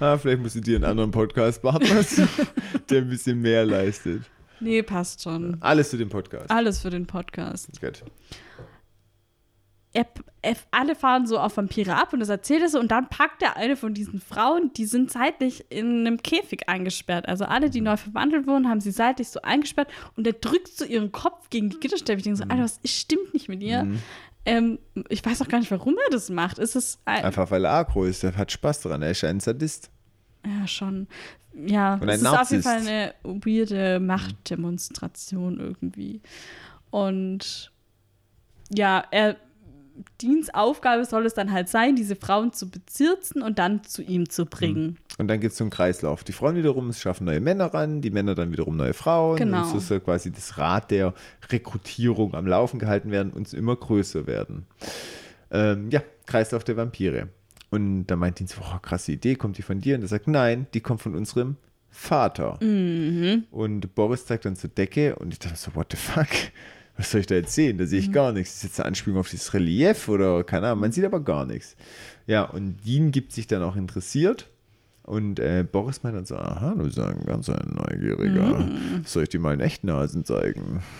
Ah, vielleicht musst du dir einen anderen Podcast-Partner suchen, der ein bisschen mehr leistet. Nee, passt schon. Alles zu dem Podcast. Alles für den Podcast. Gut. Er, alle fahren so auf Vampire ab und das erzählt er so und dann packt er eine von diesen Frauen, die sind seitlich in einem Käfig eingesperrt. Also alle, die neu verwandelt wurden, haben sie seitlich so eingesperrt und er drückt so ihren Kopf gegen die Gitterstäbe. Ich denke so, Alter, was stimmt nicht mit ihr? Ähm, ich weiß auch gar nicht, warum er das macht. Ist es ein, Einfach weil er agro ist. Er hat Spaß daran. Er ist ein Sadist. Ja, schon. Ja, Und es ist auf jeden. Fall eine weirde Machtdemonstration irgendwie. Und ja, er Deans Aufgabe soll es dann halt sein, diese Frauen zu bezirzen und dann zu ihm zu bringen. Und dann gibt es so einen Kreislauf. Die Frauen wiederum schaffen neue Männer ran, die Männer dann wiederum neue Frauen. Genau. Und so soll quasi das Rad der Rekrutierung am Laufen gehalten werden und immer größer werden. Ähm, ja, Kreislauf der Vampire. Und da meint ihn so, oh, krasse Idee, kommt die von dir? Und er sagt, nein, die kommt von unserem Vater. Mhm. Und Boris zeigt dann zur Decke und ich dachte so, what the fuck? Was soll ich da jetzt sehen? Da sehe ich Mhm. gar nichts. Ist jetzt eine Anspielung auf dieses Relief oder keine Ahnung, man sieht aber gar nichts. Ja, und Dean gibt sich dann auch interessiert. Und äh, Boris meint dann so, aha, du bist ein ganz ein Neugieriger. Mhm. Soll ich dir mal einen echten Hasen zeigen?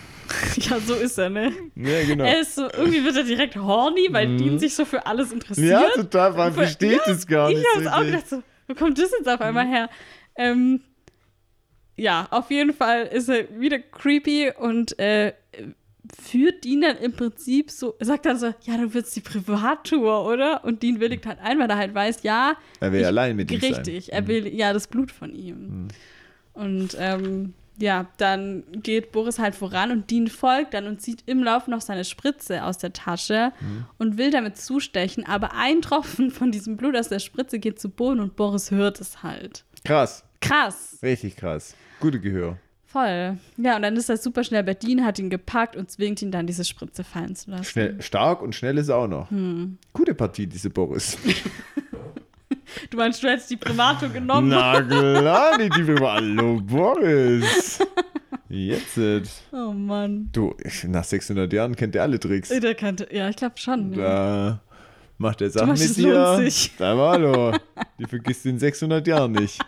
Ja, so ist er, ne? Ja, genau. Er ist so, irgendwie wird er direkt horny, weil Mhm. Dean sich so für alles interessiert. Ja, total, man versteht ja, es gar Ich nicht. habe es auch gedacht, so, wo kommt das jetzt auf einmal her? Ähm, ja, auf jeden Fall ist er wieder creepy und äh, führt Dean dann im Prinzip so, sagt dann so, ja, du willst die Privattour, oder? Und Dean willigt halt ein, weil er halt weiß, ja, Er will ich- allein mit ihm sein. Mhm. richtig, er will ja das Blut von ihm. Und ähm, ja, dann geht Boris halt voran und Dean folgt dann und zieht im Lauf noch seine Spritze aus der Tasche Mhm. und will damit zustechen, aber ein Tropfen von diesem Blut aus der Spritze geht zu Boden und Boris hört es halt. Krass, Krass, richtig krass. Gute Gehör. Voll. Ja, und dann ist er super schnell bei Dean, hat ihn gepackt und zwingt ihn dann, diese Spritze fallen zu lassen. Schnell, stark und schnell ist er auch noch. Hm. Gute Partie, diese Boris. Du meinst, du hättest die Privato genommen? Na klar, die Liebe über Hallo Boris. Jetzt. äh, Oh Mann. Du, nach 600 Jahren kennt er alle Tricks. Der kannte, ja, ich glaube schon. Ja. Da macht er Sachen mit dir. lohnt sich. Da war hallo. Die vergisst in 600 Jahren nicht.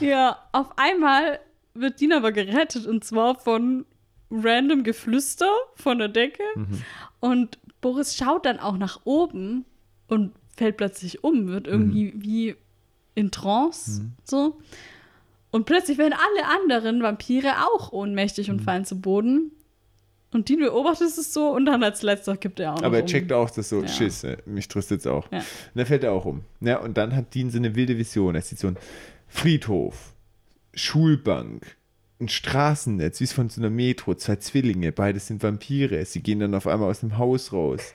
Ja, auf einmal wird Dean aber gerettet und zwar von random Geflüster von der Decke. Mhm. Und Boris schaut dann auch nach oben und fällt plötzlich um, wird irgendwie Mhm. wie in Trance so. Und plötzlich werden alle anderen Vampire auch ohnmächtig Mhm. und fallen zu Boden. Und Dean beobachtet es so und dann als letzter kippt er auch Aber er um. checkt auch, dass so, Ja. Schiss, äh, mich tröstet es auch. Ja. Und dann fällt er auch um. Ja, und dann hat Dean so eine wilde Vision. Er sieht so einen Friedhof, Schulbank, ein Straßennetz, wie es von so einer Metro, zwei Zwillinge, beide sind Vampire. Sie gehen dann auf einmal aus dem Haus raus.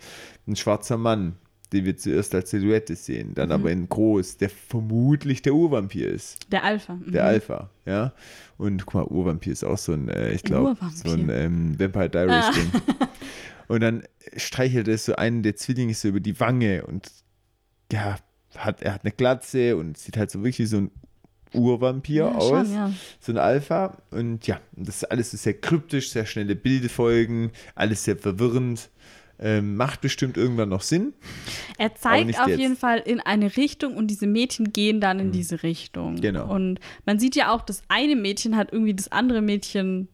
Ein schwarzer Mann, den wir zuerst als Silhouette sehen, dann Mhm. aber in groß, der vermutlich der Urvampir ist. Der Alpha. Mhm. Der Alpha, ja. Und guck mal, Urvampir ist auch so ein, äh, ich glaube, so ein ähm, Vampire Diaries Ah. Ding. Und dann streichelt er so einen der Zwillinge so über die Wange und ja, hat, er hat eine Glatze und sieht halt so wirklich so ein Urvampir Ja, aus. schon, ja. So ein Alpha. Und ja, das ist alles so sehr kryptisch, sehr schnelle Bilderfolgen, alles sehr verwirrend. Ähm, macht bestimmt irgendwann noch Sinn. Er zeigt auf jetzt. jeden Fall in eine Richtung und diese Mädchen gehen dann in diese Richtung. Genau. Und man sieht ja auch, das eine Mädchen hat irgendwie das andere Mädchen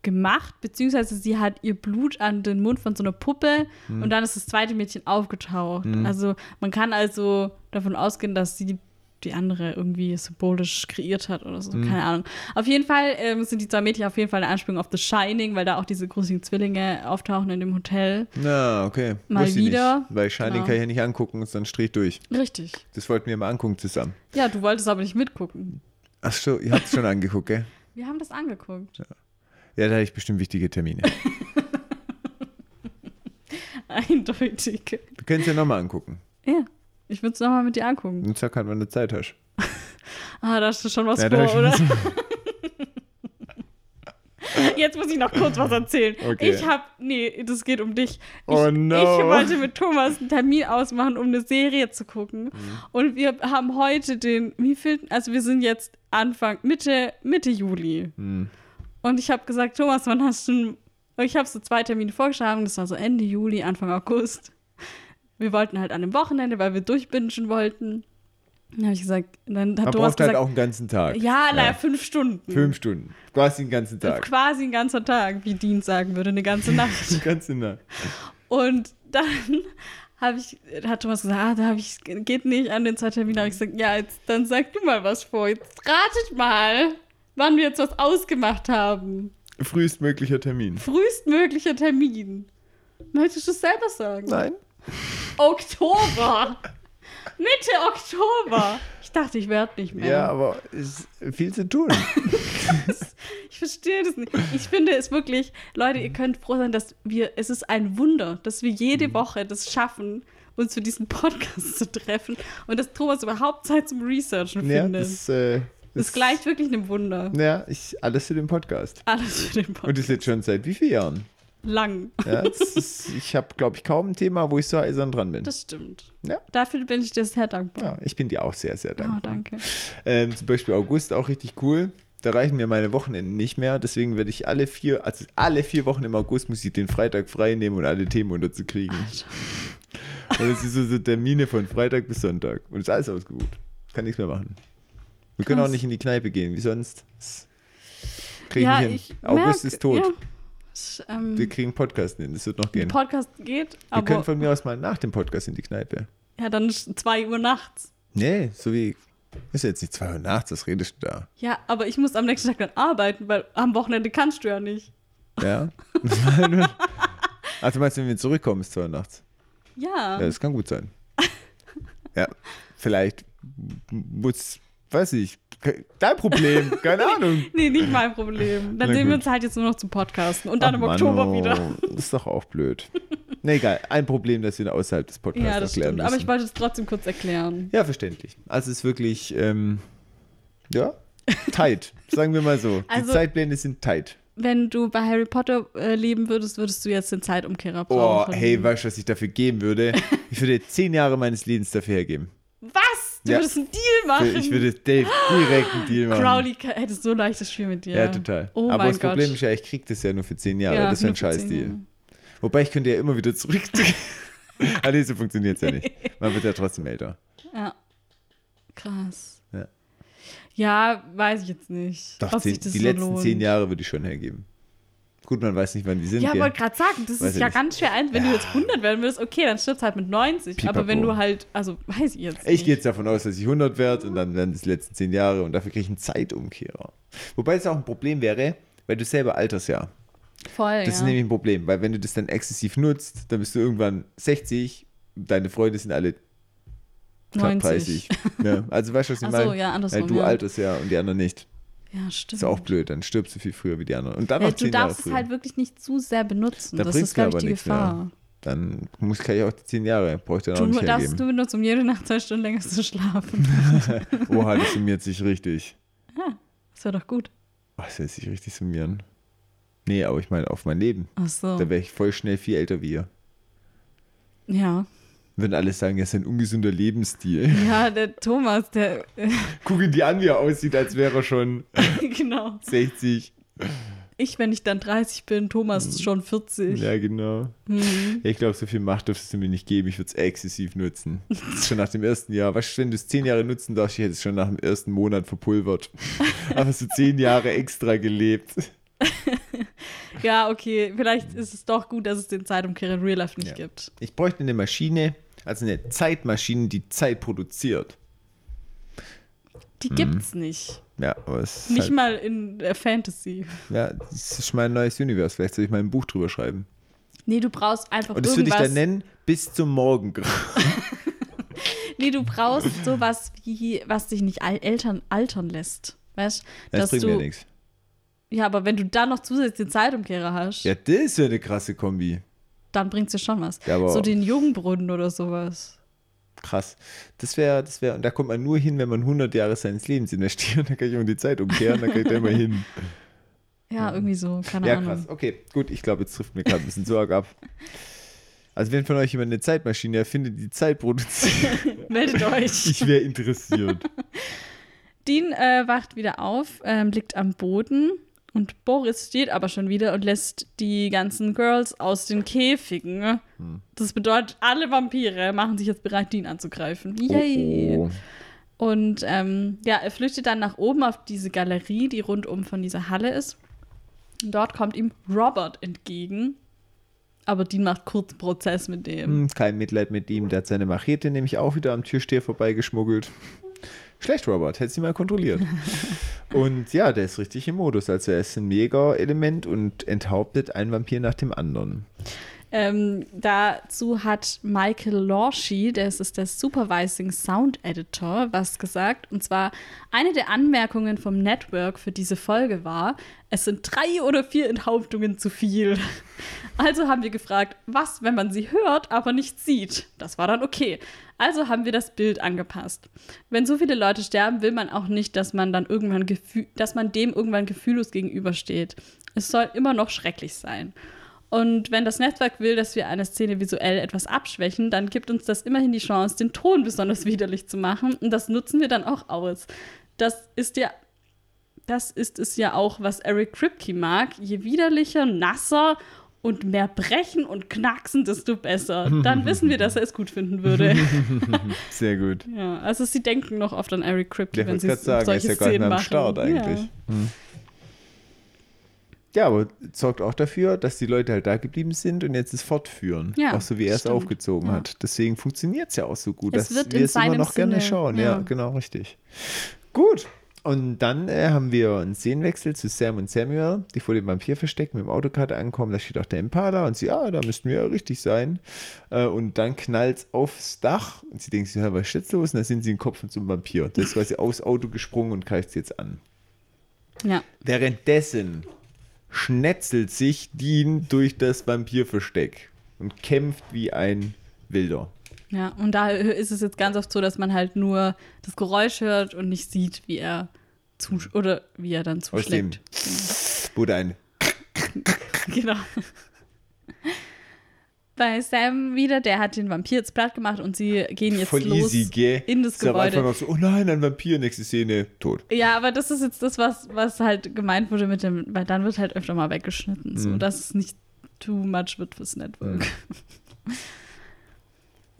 gemacht, beziehungsweise sie hat ihr Blut an den Mund von so einer Puppe Hm. und dann ist das zweite Mädchen aufgetaucht. Also man kann also davon ausgehen, dass sie die andere irgendwie symbolisch kreiert hat oder so, keine Ahnung. Auf jeden Fall ähm, sind die zwei Mädchen auf jeden Fall eine Anspielung auf The Shining, weil da auch diese gruseligen Zwillinge auftauchen in dem Hotel. Na, okay. Mal Wusste wieder. Nicht, weil Shining Genau. kann ich ja nicht angucken, sonst strich durch. Richtig. Das wollten wir mal angucken zusammen. Ja, du wolltest aber nicht mitgucken. Ach so, ihr habt es schon angeguckt, gell? Wir haben das angeguckt. Ja, da habe ich bestimmt wichtige Termine. Eindeutig. Wir können es ja nochmal angucken. Ja. Ich würde es nochmal mit dir angucken. Und sag halt, wann du Zeit hast. Ah, da hast du schon was Ja, vor, oder? Jetzt muss ich noch kurz was erzählen. Okay. Ich habe, nee, das geht um dich. Ich, Oh no. ich wollte mit Thomas einen Termin ausmachen, um eine Serie zu gucken. Mhm. Und wir haben heute den, wie viel, also wir sind jetzt Anfang, Mitte, Mitte Juli. Hm. Und ich habe gesagt, Thomas, wann hast du, ich habe so zwei Termine vorgeschlagen, das war so Ende Juli, Anfang August. Wir wollten halt an dem Wochenende, weil wir durchbingen wollten. Dann habe ich gesagt, dann hat Man Thomas braucht halt gesagt, auch einen ganzen Tag. ja, naja, fünf Stunden. Fünf Stunden. Quasi den ganzen Tag. Quasi ein ganzer Tag, wie Dean sagen würde, eine ganze Nacht. Die ganze Nacht. Und dann habe ich, hat Thomas gesagt, ah, da habe ich, geht nicht an den zwei Terminen. habe ich gesagt, ja, jetzt, dann sag du mal was vor. Jetzt ratet mal, wann wir jetzt was ausgemacht haben. Frühestmöglicher Termin. Frühestmöglicher Termin. Möchtest du es selber sagen? Nein? Oktober. Mitte Oktober. Ich dachte, ich werde nicht mehr. Ja, aber es ist viel zu tun. Ich verstehe das nicht. Ich finde es wirklich, Leute, ihr könnt froh sein, dass wir, es ist ein Wunder, dass wir jede Mhm. Woche das schaffen, uns für diesen Podcast zu treffen und dass Thomas überhaupt Zeit zum Researchen ja, findet. das, äh, das gleicht wirklich einem Wunder. Ja, ich, alles für den Podcast. Alles für den Podcast. Und das jetzt schon seit wie vielen Jahren? Lang. Ja, ist, ich habe, glaube ich, kaum ein Thema, wo ich so eisern dran bin. Das stimmt. Ja. Dafür bin ich dir sehr dankbar. Ja, ich bin dir auch sehr, sehr Oh, dankbar. danke. Ähm, zum Beispiel August auch richtig cool. Da reichen mir meine Wochenenden nicht mehr. Deswegen werde ich alle vier, also alle vier Wochen im August muss ich den Freitag frei nehmen und alle Themen unterzukriegen. Und das ist so, so Termine von Freitag bis Sonntag. Und ist alles ausgebucht. Kann nichts mehr machen. Wir können Krass. auch nicht in die Kneipe gehen, wie sonst. Das krieg ich ja, nicht hin. August merk, ist tot. Ja. Ähm, Wir kriegen Podcast hin. Das wird noch gehen. Podcast geht, Wir können aber von mir aus mal nach dem Podcast in die Kneipe. ja, dann ist 2 Uhr nachts. Nee, so wie. Ist jetzt nicht 2 Uhr nachts, was redest du da? Ja, aber ich muss am nächsten Tag dann arbeiten, weil am Wochenende kannst du ja nicht. Ja? also meinst du, wenn wir zurückkommen, ist 2 Uhr nachts? Ja. Ja, das kann gut sein. Ja, vielleicht muss, weiß ich, dein Problem, keine Ahnung. Nee, nicht mein Problem. Dann Na sehen wir gut. uns halt jetzt nur noch zum Podcasten und dann Ach, im Mann, Oktober oh, wieder. Das ist doch auch blöd. Na egal, ein Problem, das wir außerhalb des Podcasts Ja, das erklären stimmt. müssen. Aber ich wollte es trotzdem kurz erklären. ja, verständlich. Also es ist wirklich, ähm, ja, tight, sagen wir mal so. Die Also- Zeitpläne sind tight. Wenn du bei Harry Potter äh, leben würdest, würdest du jetzt den Zeitumkehrer Oh, brauchen. hey, weißt du, was ich dafür geben würde? Ich würde zehn Jahre meines Lebens dafür hergeben. Was? Du Ja. würdest einen Deal machen? Ich würde Dave direkt einen Deal machen. Crowley hätte so leichtes Spiel mit dir. Ja, total. Oh Aber das Problem Gott. ist ja, ich krieg das ja nur für zehn Jahre. Ja, das ist ja ein Scheißdeal. Jahre. Wobei ich könnte ja immer wieder zurück. ah, nee, so funktioniert es ja nicht. Man wird ja trotzdem älter. Ja. Krass. Ja. Ja, weiß ich jetzt nicht. Doch, ob zehn, sich das die so letzten lohnt. zehn Jahre würde ich schon hergeben. Gut, man weiß nicht, wann die sind. Ja, wollte gerade sagen, das Weiß ist ja nicht. ganz schwer ein. Wenn du jetzt 100 werden würdest, okay, dann stirbst halt mit 90. Pipapo. Aber wenn du halt, also weiß ich jetzt Ich gehe jetzt davon aus, dass ich 100 werde und dann werden es die letzten 10 Jahre und dafür kriege ich einen Zeitumkehrer. Wobei es auch ein Problem wäre, weil du selber alterst ja. Voll, Das ist ja. nämlich ein Problem, weil wenn du das dann exzessiv nutzt, dann bist du irgendwann 60, deine Freunde sind alle knapp 90. 30. Ja, also weißt du, was ich Ach so, meine? ja, andersrum, Weil du ja. alterst ja und die anderen nicht. Ja, stimmt. Ist auch blöd, dann stirbst du viel früher wie die anderen. Und dann Ja, noch du 10 Jahre darfst es früher. halt wirklich nicht zu sehr benutzen. Da das ist, glaube ich, die nichts mehr. Gefahr. dann muss, kann ich auch die 10 Jahre, brauche ich dann auch Du nicht darfst hergeben. du benutzen, um jede Nacht zwei Stunden länger zu schlafen. Oha, das summiert sich richtig. Das wäre doch gut. Oh, das lässt sich richtig summieren. Nee, aber ich meine auf mein Leben. Ach so. Da wäre ich voll schnell viel älter wie ihr. Ja. Würden alle sagen, das ist ein ungesunder Lebensstil. Ja, der Thomas, der. Guck ihn die an, wie er aussieht, als wäre er schon genau. 60. Ich, wenn ich dann 30 bin, Thomas ist schon 40. Ja, genau. Mhm. Ich glaube, so viel Macht dürftest du mir nicht geben. Ich würde es exzessiv nutzen. schon nach dem ersten Jahr. Weißt du, wenn du es zehn Jahre nutzen darfst, ich hätte es schon nach dem ersten Monat verpulvert. Aber so zehn Jahre extra gelebt. Ja, okay. Vielleicht ist es doch gut, dass es den Zeitumkehrer in Real Life nicht Ja. gibt. Ich bräuchte eine Maschine, also eine Zeitmaschine, die Zeit produziert. Die Mhm. gibt's nicht. Ja, aber es Nicht halt, mal in der Fantasy. ja, das ist mein neues Universum. Vielleicht soll ich mal ein Buch drüber schreiben. Nee, du brauchst einfach Und das würde ich dann nennen, bis zum Morgen. Nee, du brauchst sowas wie, was dich nicht al Eltern altern lässt. Weißt Das bringt du. mir nichts. Ja, aber wenn du dann noch zusätzlich den Zeitumkehrer hast, Ja, das ist ja eine krasse Kombi. Dann bringt's dir schon was. Ja, so den Jungbrunnen oder sowas. Krass. Das wäre, das wäre, und da kommt man nur hin, wenn man 100 Jahre seines Lebens investiert. Dann kann ich um die Zeit umkehren, dann kann ich da immer hin. Ja, irgendwie so, keine Ja, Ahnung. krass. Okay, gut. Ich glaube, jetzt trifft mir gerade ein bisschen Sorge ab. Also, wenn von euch jemand eine Zeitmaschine erfindet, die Zeit produziert, Meldet euch. ich wäre interessiert. Dean äh, wacht wieder auf, ähm, liegt am Boden und Boris steht aber schon wieder und lässt die ganzen Girls aus den Käfigen. Hm. Das bedeutet, alle Vampire machen sich jetzt bereit, Dean anzugreifen. Yay! Oh, oh. Und ähm, ja, er flüchtet dann nach oben auf diese Galerie, die rundum von dieser Halle ist. Und dort kommt ihm Robert entgegen. Aber Dean macht kurz Prozess mit dem. Hm, kein Mitleid mit ihm. Der hat seine Machete nämlich auch wieder am Türsteher vorbeigeschmuggelt. Schlecht, Robert. Hätte sie mal kontrolliert. und ja, der ist richtig im Modus. Also er ist ein Mega-Element und enthauptet einen Vampir nach dem anderen. Ähm, dazu hat Michael Lorshi, das ist der Supervising Sound Editor, was gesagt. Und zwar eine der Anmerkungen vom Network für diese Folge war, es sind drei oder vier Enthauptungen zu viel. Also haben wir gefragt, was, wenn man sie hört, aber nicht sieht? Das war dann okay. Also haben wir das Bild angepasst. Wenn so viele Leute sterben, will man auch nicht, dass man dann irgendwann dass man dem irgendwann gefühllos gegenübersteht. Es soll immer noch schrecklich sein. Und wenn das Netzwerk will, dass wir eine Szene visuell etwas abschwächen, dann gibt uns das immerhin die Chance, den Ton besonders widerlich zu machen. Und das nutzen wir dann auch aus. Das ist ja, das ist es ja auch, was Eric Kripke mag. Je widerlicher, nasser und mehr brechen und knacksen, desto besser. Dann wissen wir, dass er es gut finden würde. Sehr gut. ja, also sie denken noch oft an Eric Kripke, wenn sie gerade sagen, er ist solche ja Szenen machen. Start eigentlich. Ja. Hm. Ja, aber sorgt auch dafür, dass die Leute halt da geblieben sind und jetzt es fortführen. Ja, auch so wie er es aufgezogen Ja. hat. Deswegen funktioniert es ja auch so gut, Es dass wird wir es immer noch gerne Sinne, schauen. Ja, ja. genau, richtig. Gut. Und dann äh, haben wir einen Szenenwechsel zu Sam und Samuel, die vor dem Vampirversteck mit dem Autokarte ankommen. Da steht auch der Impala und sie, ja, da müssten wir ja richtig sein. Äh, und dann knallt es aufs Dach und sie denken sich, ja, was ist jetzt los? Und dann sind sie im Kopf einem Vampir. Der ist quasi aus Auto gesprungen und greift sie jetzt an. ja. Währenddessen schnetzelt sich Dean durch das Vampirversteck und kämpft wie ein Wilder. Ja, und da ist es jetzt ganz oft so, dass man halt nur das Geräusch hört und nicht sieht, wie er zu oder wie er dann zuschlägt. wurde ein Genau. Bei Sam wieder, der hat den Vampir jetzt platt gemacht und sie gehen jetzt voll los easy, gell? in das Ist am Anfang Gebäude. so, oh nein, ein Vampir, nächste Szene, tot. Ja, aber das ist jetzt das, was, was halt gemeint wurde mit dem, weil dann wird halt öfter mal weggeschnitten, so Mhm. dass es nicht too much wird fürs Network.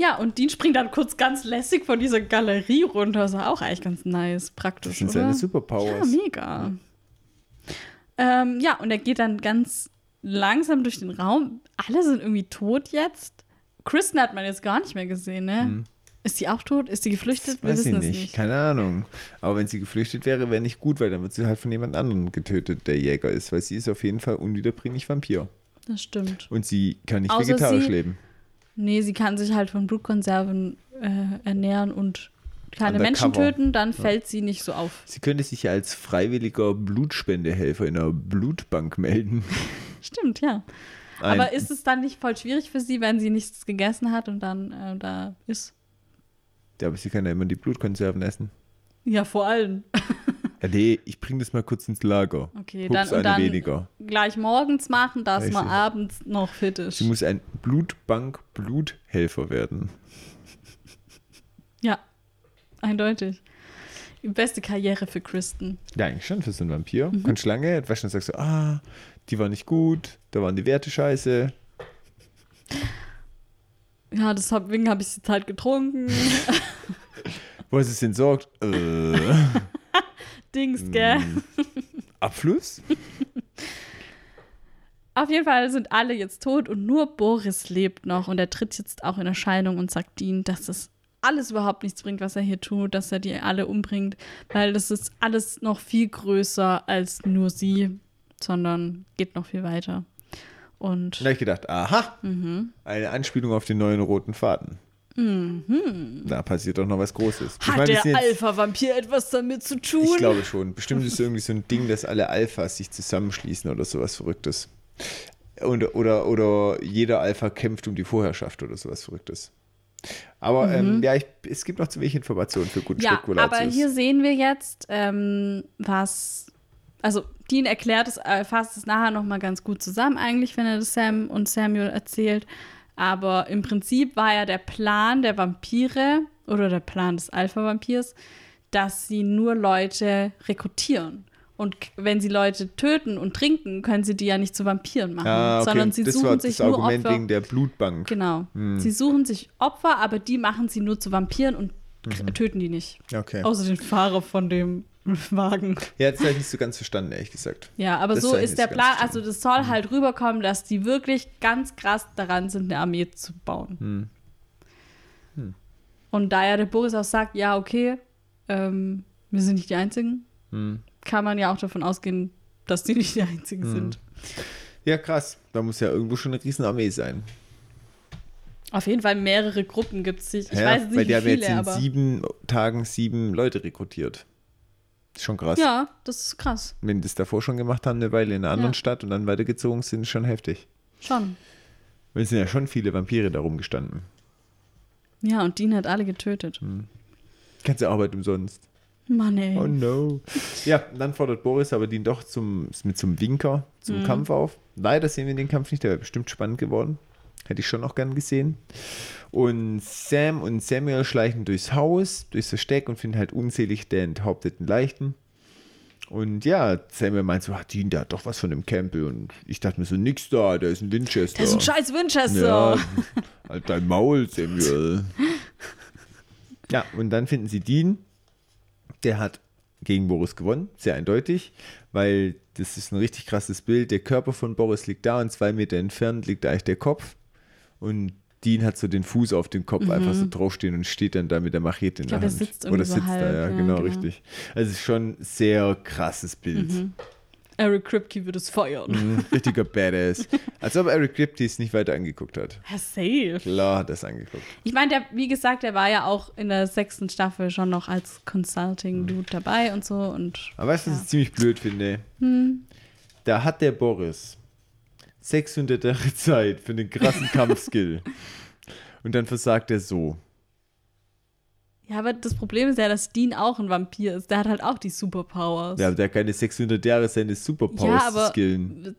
Ja, und Dean springt dann kurz ganz lässig von dieser Galerie runter. Das war auch eigentlich ganz nice, praktisch. Das sind seine Superpowers. Ja, mega. Ähm, ja, und er geht dann ganz langsam durch den Raum. Alle sind irgendwie tot jetzt. Kristen hat man jetzt gar nicht mehr gesehen, ne? Ist sie auch tot? Ist sie geflüchtet? Wir Weiß ich wissen es nicht. nicht. keine Ahnung. Aber wenn sie geflüchtet wäre, wäre nicht gut, weil dann wird sie halt von jemand anderem getötet, der Jäger ist, weil sie ist auf jeden Fall unwiederbringlich Vampir. Das stimmt. Und sie kann nicht Außer vegetarisch leben. Nee, sie kann sich halt von Blutkonserven äh, ernähren und keine Menschen töten, dann fällt sie nicht so auf. Sie könnte sich ja als freiwilliger Blutspendehelfer in einer Blutbank melden. Stimmt, ja. Ein- Aber ist es dann nicht voll schwierig für sie, wenn sie nichts gegessen hat und dann äh, da ist? Ja, aber sie kann ja immer die Blutkonserven essen. Ja, vor allem. Ja, nee, ich bring das mal kurz ins Lager. Okay, Hups, dann, und dann weniger. gleich morgens machen, dass man Richtig. abends noch fit ist. Sie muss ein Blutbank-Bluthelfer werden. Ja, eindeutig. Die beste Karriere für Kristen. Ja, eigentlich schon für so einen Vampir. Mhm. Kannst lange etwas und sagst so, ah, die war nicht gut, da waren die Werte scheiße. Ja, deswegen habe ich sie halt getrunken. Wo ist es entsorgt? Äh, Dings, gell? Mm. Abfluss? Auf jeden Fall sind alle jetzt tot und nur Boris lebt noch und er tritt jetzt auch in Erscheinung und sagt Dean, dass das alles überhaupt nichts bringt, was er hier tut, dass er die alle umbringt, weil das ist alles noch viel größer als nur sie, sondern geht noch viel weiter. Und Da habe ich gedacht, aha, Mhm. eine Anspielung auf den neuen roten Faden. Da passiert doch noch was Großes. Ich hat meine, der Alpha-Vampir etwas damit zu tun? Ich glaube schon. Bestimmt ist es irgendwie so ein Ding, dass alle Alphas sich zusammenschließen oder sowas Verrücktes. Und, oder, oder jeder Alpha kämpft um die Vorherrschaft oder sowas Verrücktes. Aber ähm, ja, ich, es gibt noch zu wenig Informationen für guten Mhm. ja, Spekulatius. aber hier sehen wir jetzt, ähm, was. Also, Dean erklärt es, äh, fasst es nachher nochmal ganz gut zusammen, eigentlich, wenn er das Sam und Samuel erzählt. Aber im Prinzip war ja der Plan der Vampire oder der Plan des Alpha-Vampirs, dass sie nur Leute rekrutieren. Und wenn sie Leute töten und trinken, können sie die ja nicht zu Vampiren machen, ah, okay. sondern sie das suchen war sich das nur Argument Opfer. wegen der Blutbank. Genau. Hm. Sie suchen sich Opfer, aber die machen sie nur zu Vampiren und Mhm. töten die nicht. Okay. Außer den Fahrer von dem Wagen. Ja, das habe ich nicht so ganz verstanden, ehrlich gesagt. Ja, aber Das so ist der Plan. Also, das soll halt rüberkommen, dass die wirklich ganz krass daran sind, eine Armee zu bauen. Hm. Und da ja der Boris auch sagt, ja, okay, ähm, wir sind nicht die Einzigen, Hm. kann man ja auch davon ausgehen, dass die nicht die Einzigen Hm. sind. Ja, krass. Da muss ja irgendwo schon eine Riesenarmee sein. Auf jeden Fall mehrere Gruppen gibt es. Ich ja, weiß nicht, weil die haben viele, jetzt in aber. sieben Tagen sieben Leute rekrutiert. Ist schon krass. Ja, das ist krass. Wenn die das davor schon gemacht haben, eine Weile in einer anderen Ja. Stadt und dann weitergezogen sind, ist schon heftig. Schon. Weil es sind ja schon viele Vampire da rumgestanden. Ja, und Dean hat alle getötet. Hm. Ganze Arbeit umsonst. Mann, ey. Oh no. Ja, dann fordert Boris aber den doch zum, mit zum Winker zum Mhm. Kampf auf. Leider sehen wir den Kampf nicht, der wäre bestimmt spannend geworden. Hätte ich schon noch gern gesehen. Und Sam und Samuel schleichen durchs Haus, durchs Versteck und finden halt unzählig der enthaupteten Leichen. Und ja, Samuel meint so, ah, Dean, der hat doch was von dem Campbell. Und ich dachte mir so, nix da, der ist ein Winchester. Das ist ein scheiß Winchester. Ja, halt dein Maul, Samuel. ja, und dann finden sie Dean. Der hat gegen Boris gewonnen, sehr eindeutig, weil das ist ein richtig krasses Bild. Der Körper von Boris liegt da und zwei Meter entfernt liegt eigentlich der Kopf. Und Dean hat so den Fuß auf dem Kopf einfach so draufstehen und steht dann da mit der Machete in der glaub, er Hand. sitzt Oder so sitzt da, halb, ja, ja, genau, genau. richtig. Also es ist schon ein sehr krasses Bild. Eric Kripke wird es feuern. Mhm, richtiger Badass. Als ob Eric Kripke es nicht weiter angeguckt hat. Ja, safe. Klar hat er es angeguckt. Ich meine, der, wie gesagt, der war ja auch in der sechsten Staffel schon noch als Consulting-Dude dabei und so. Und Aber weißt du, was Ja. ich ziemlich blöd finde? Da hat der Boris 600 Jahre Zeit für einen krassen Kampfskill. Und dann versagt er so. ja, aber das Problem ist ja, dass Dean auch ein Vampir ist. Der hat halt auch die Superpowers. Der hat ja keine 600 Jahre seine Ja, Superpowers aber zu skillen.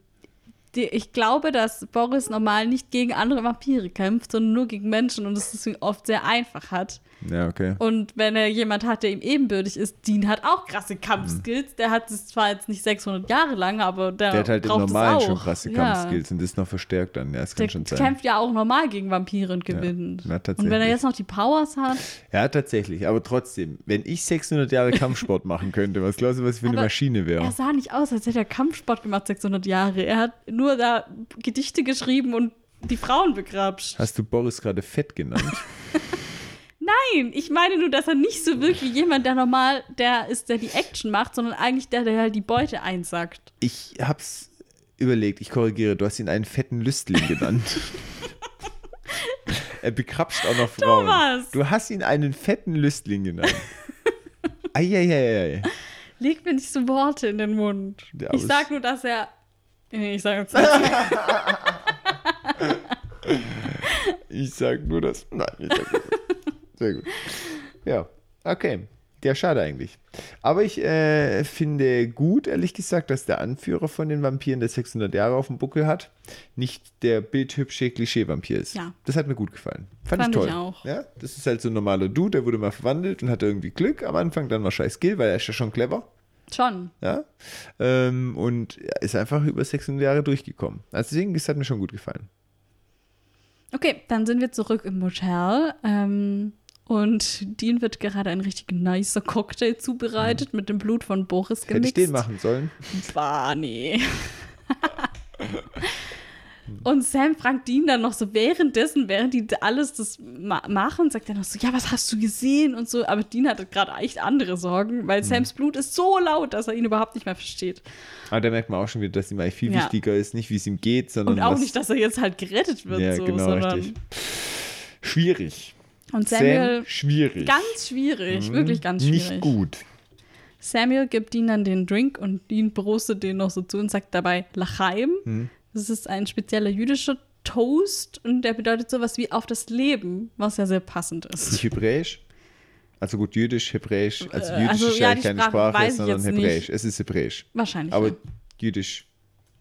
Die, ich glaube, dass Boris normal nicht gegen andere Vampire kämpft, sondern nur gegen Menschen und es deswegen oft sehr einfach hat. Ja, okay. Und wenn er jemand hat, der ihm ebenbürtig ist, Dean hat auch krasse Kampfskills. Der hat es zwar jetzt nicht 600 Jahre lang, aber der, Der hat halt im braucht Normalen schon krasse Ja. Kampfskills und das noch verstärkt dann. Ja, das kann Der schon sein. kämpft ja auch normal gegen Vampire und gewinnt. Ja, und wenn er jetzt noch die Powers hat, Ja, tatsächlich. Aber trotzdem, wenn ich 600 Jahre Kampfsport machen könnte, was glaubst du, was ich für eine Aber Maschine wäre? er sah nicht aus, als hätte er Kampfsport gemacht 600 Jahre. Er hat nur da Gedichte geschrieben und die Frauen begrapscht. Hast du Boris gerade fett genannt? Nein, ich meine nur, dass er nicht so wirkt wie jemand, der normal der ist, der die Action macht, sondern eigentlich der, der halt die Beute einsackt. Ich hab's überlegt, ich korrigiere, du hast ihn einen fetten Lüstling genannt. er bekrapscht auch noch Frauen. Thomas! Du hast ihn einen fetten Lüstling genannt. Eieiei. Leg mir nicht so Worte in den Mund. Der ich sag nur, dass er. Nee, ich sag jetzt nicht. Ich sag nur das. Nein, ich sag nur das. Sehr gut. Ja, okay. Ja, schade eigentlich. Aber ich äh, finde gut, ehrlich gesagt, dass der Anführer von den Vampiren, der 600 Jahre auf dem Buckel hat, nicht der bildhübsche Klischee-Vampir ist. Ja. Das hat mir gut gefallen. Fand, Fand ich toll. ich auch. Ja, das ist halt so ein normaler Dude, der wurde mal verwandelt und hatte irgendwie Glück am Anfang, dann war scheiß Skill, weil er ist ja schon clever. Schon. Ja. Ähm, und er ist einfach über 600 Jahre durchgekommen. Also deswegen, das hat mir schon gut gefallen. Okay, dann sind wir zurück im Motel. Ähm, und Dean wird gerade ein richtig nicer Cocktail zubereitet mit dem Blut von Boris Mhm. Hätte ich gemixt. den machen sollen. Bah, nee. Und Sam fragt Dean dann noch so währenddessen, während die alles das ma machen, sagt er noch so, ja, was hast du gesehen und so. Aber Dean hatte gerade echt andere Sorgen, Mhm. weil Sams Blut ist so laut, dass er ihn überhaupt nicht mehr versteht. Aber da merkt man auch schon wieder, dass ihm eigentlich viel Ja. wichtiger ist, nicht wie es ihm geht, sondern Und auch was, nicht, dass er jetzt halt gerettet wird, Ja, so, genau, sondern. richtig. Schwierig. Und Samuel, Sam, schwierig. ganz schwierig, Mhm. wirklich ganz schwierig. Nicht gut. Samuel gibt Dean dann den Drink und Dean prostet den noch so zu und sagt dabei Lachaim. Mhm. Das ist ein spezieller jüdischer Toast und der bedeutet sowas wie auf das Leben, was ja sehr passend ist. Nicht hebräisch. Also gut, jüdisch, hebräisch. Also Äh, jüdisch also, ist ja, keine Sprache Sprache, sondern hebräisch. nicht. Es ist hebräisch. Wahrscheinlich. Aber ja. jüdisch,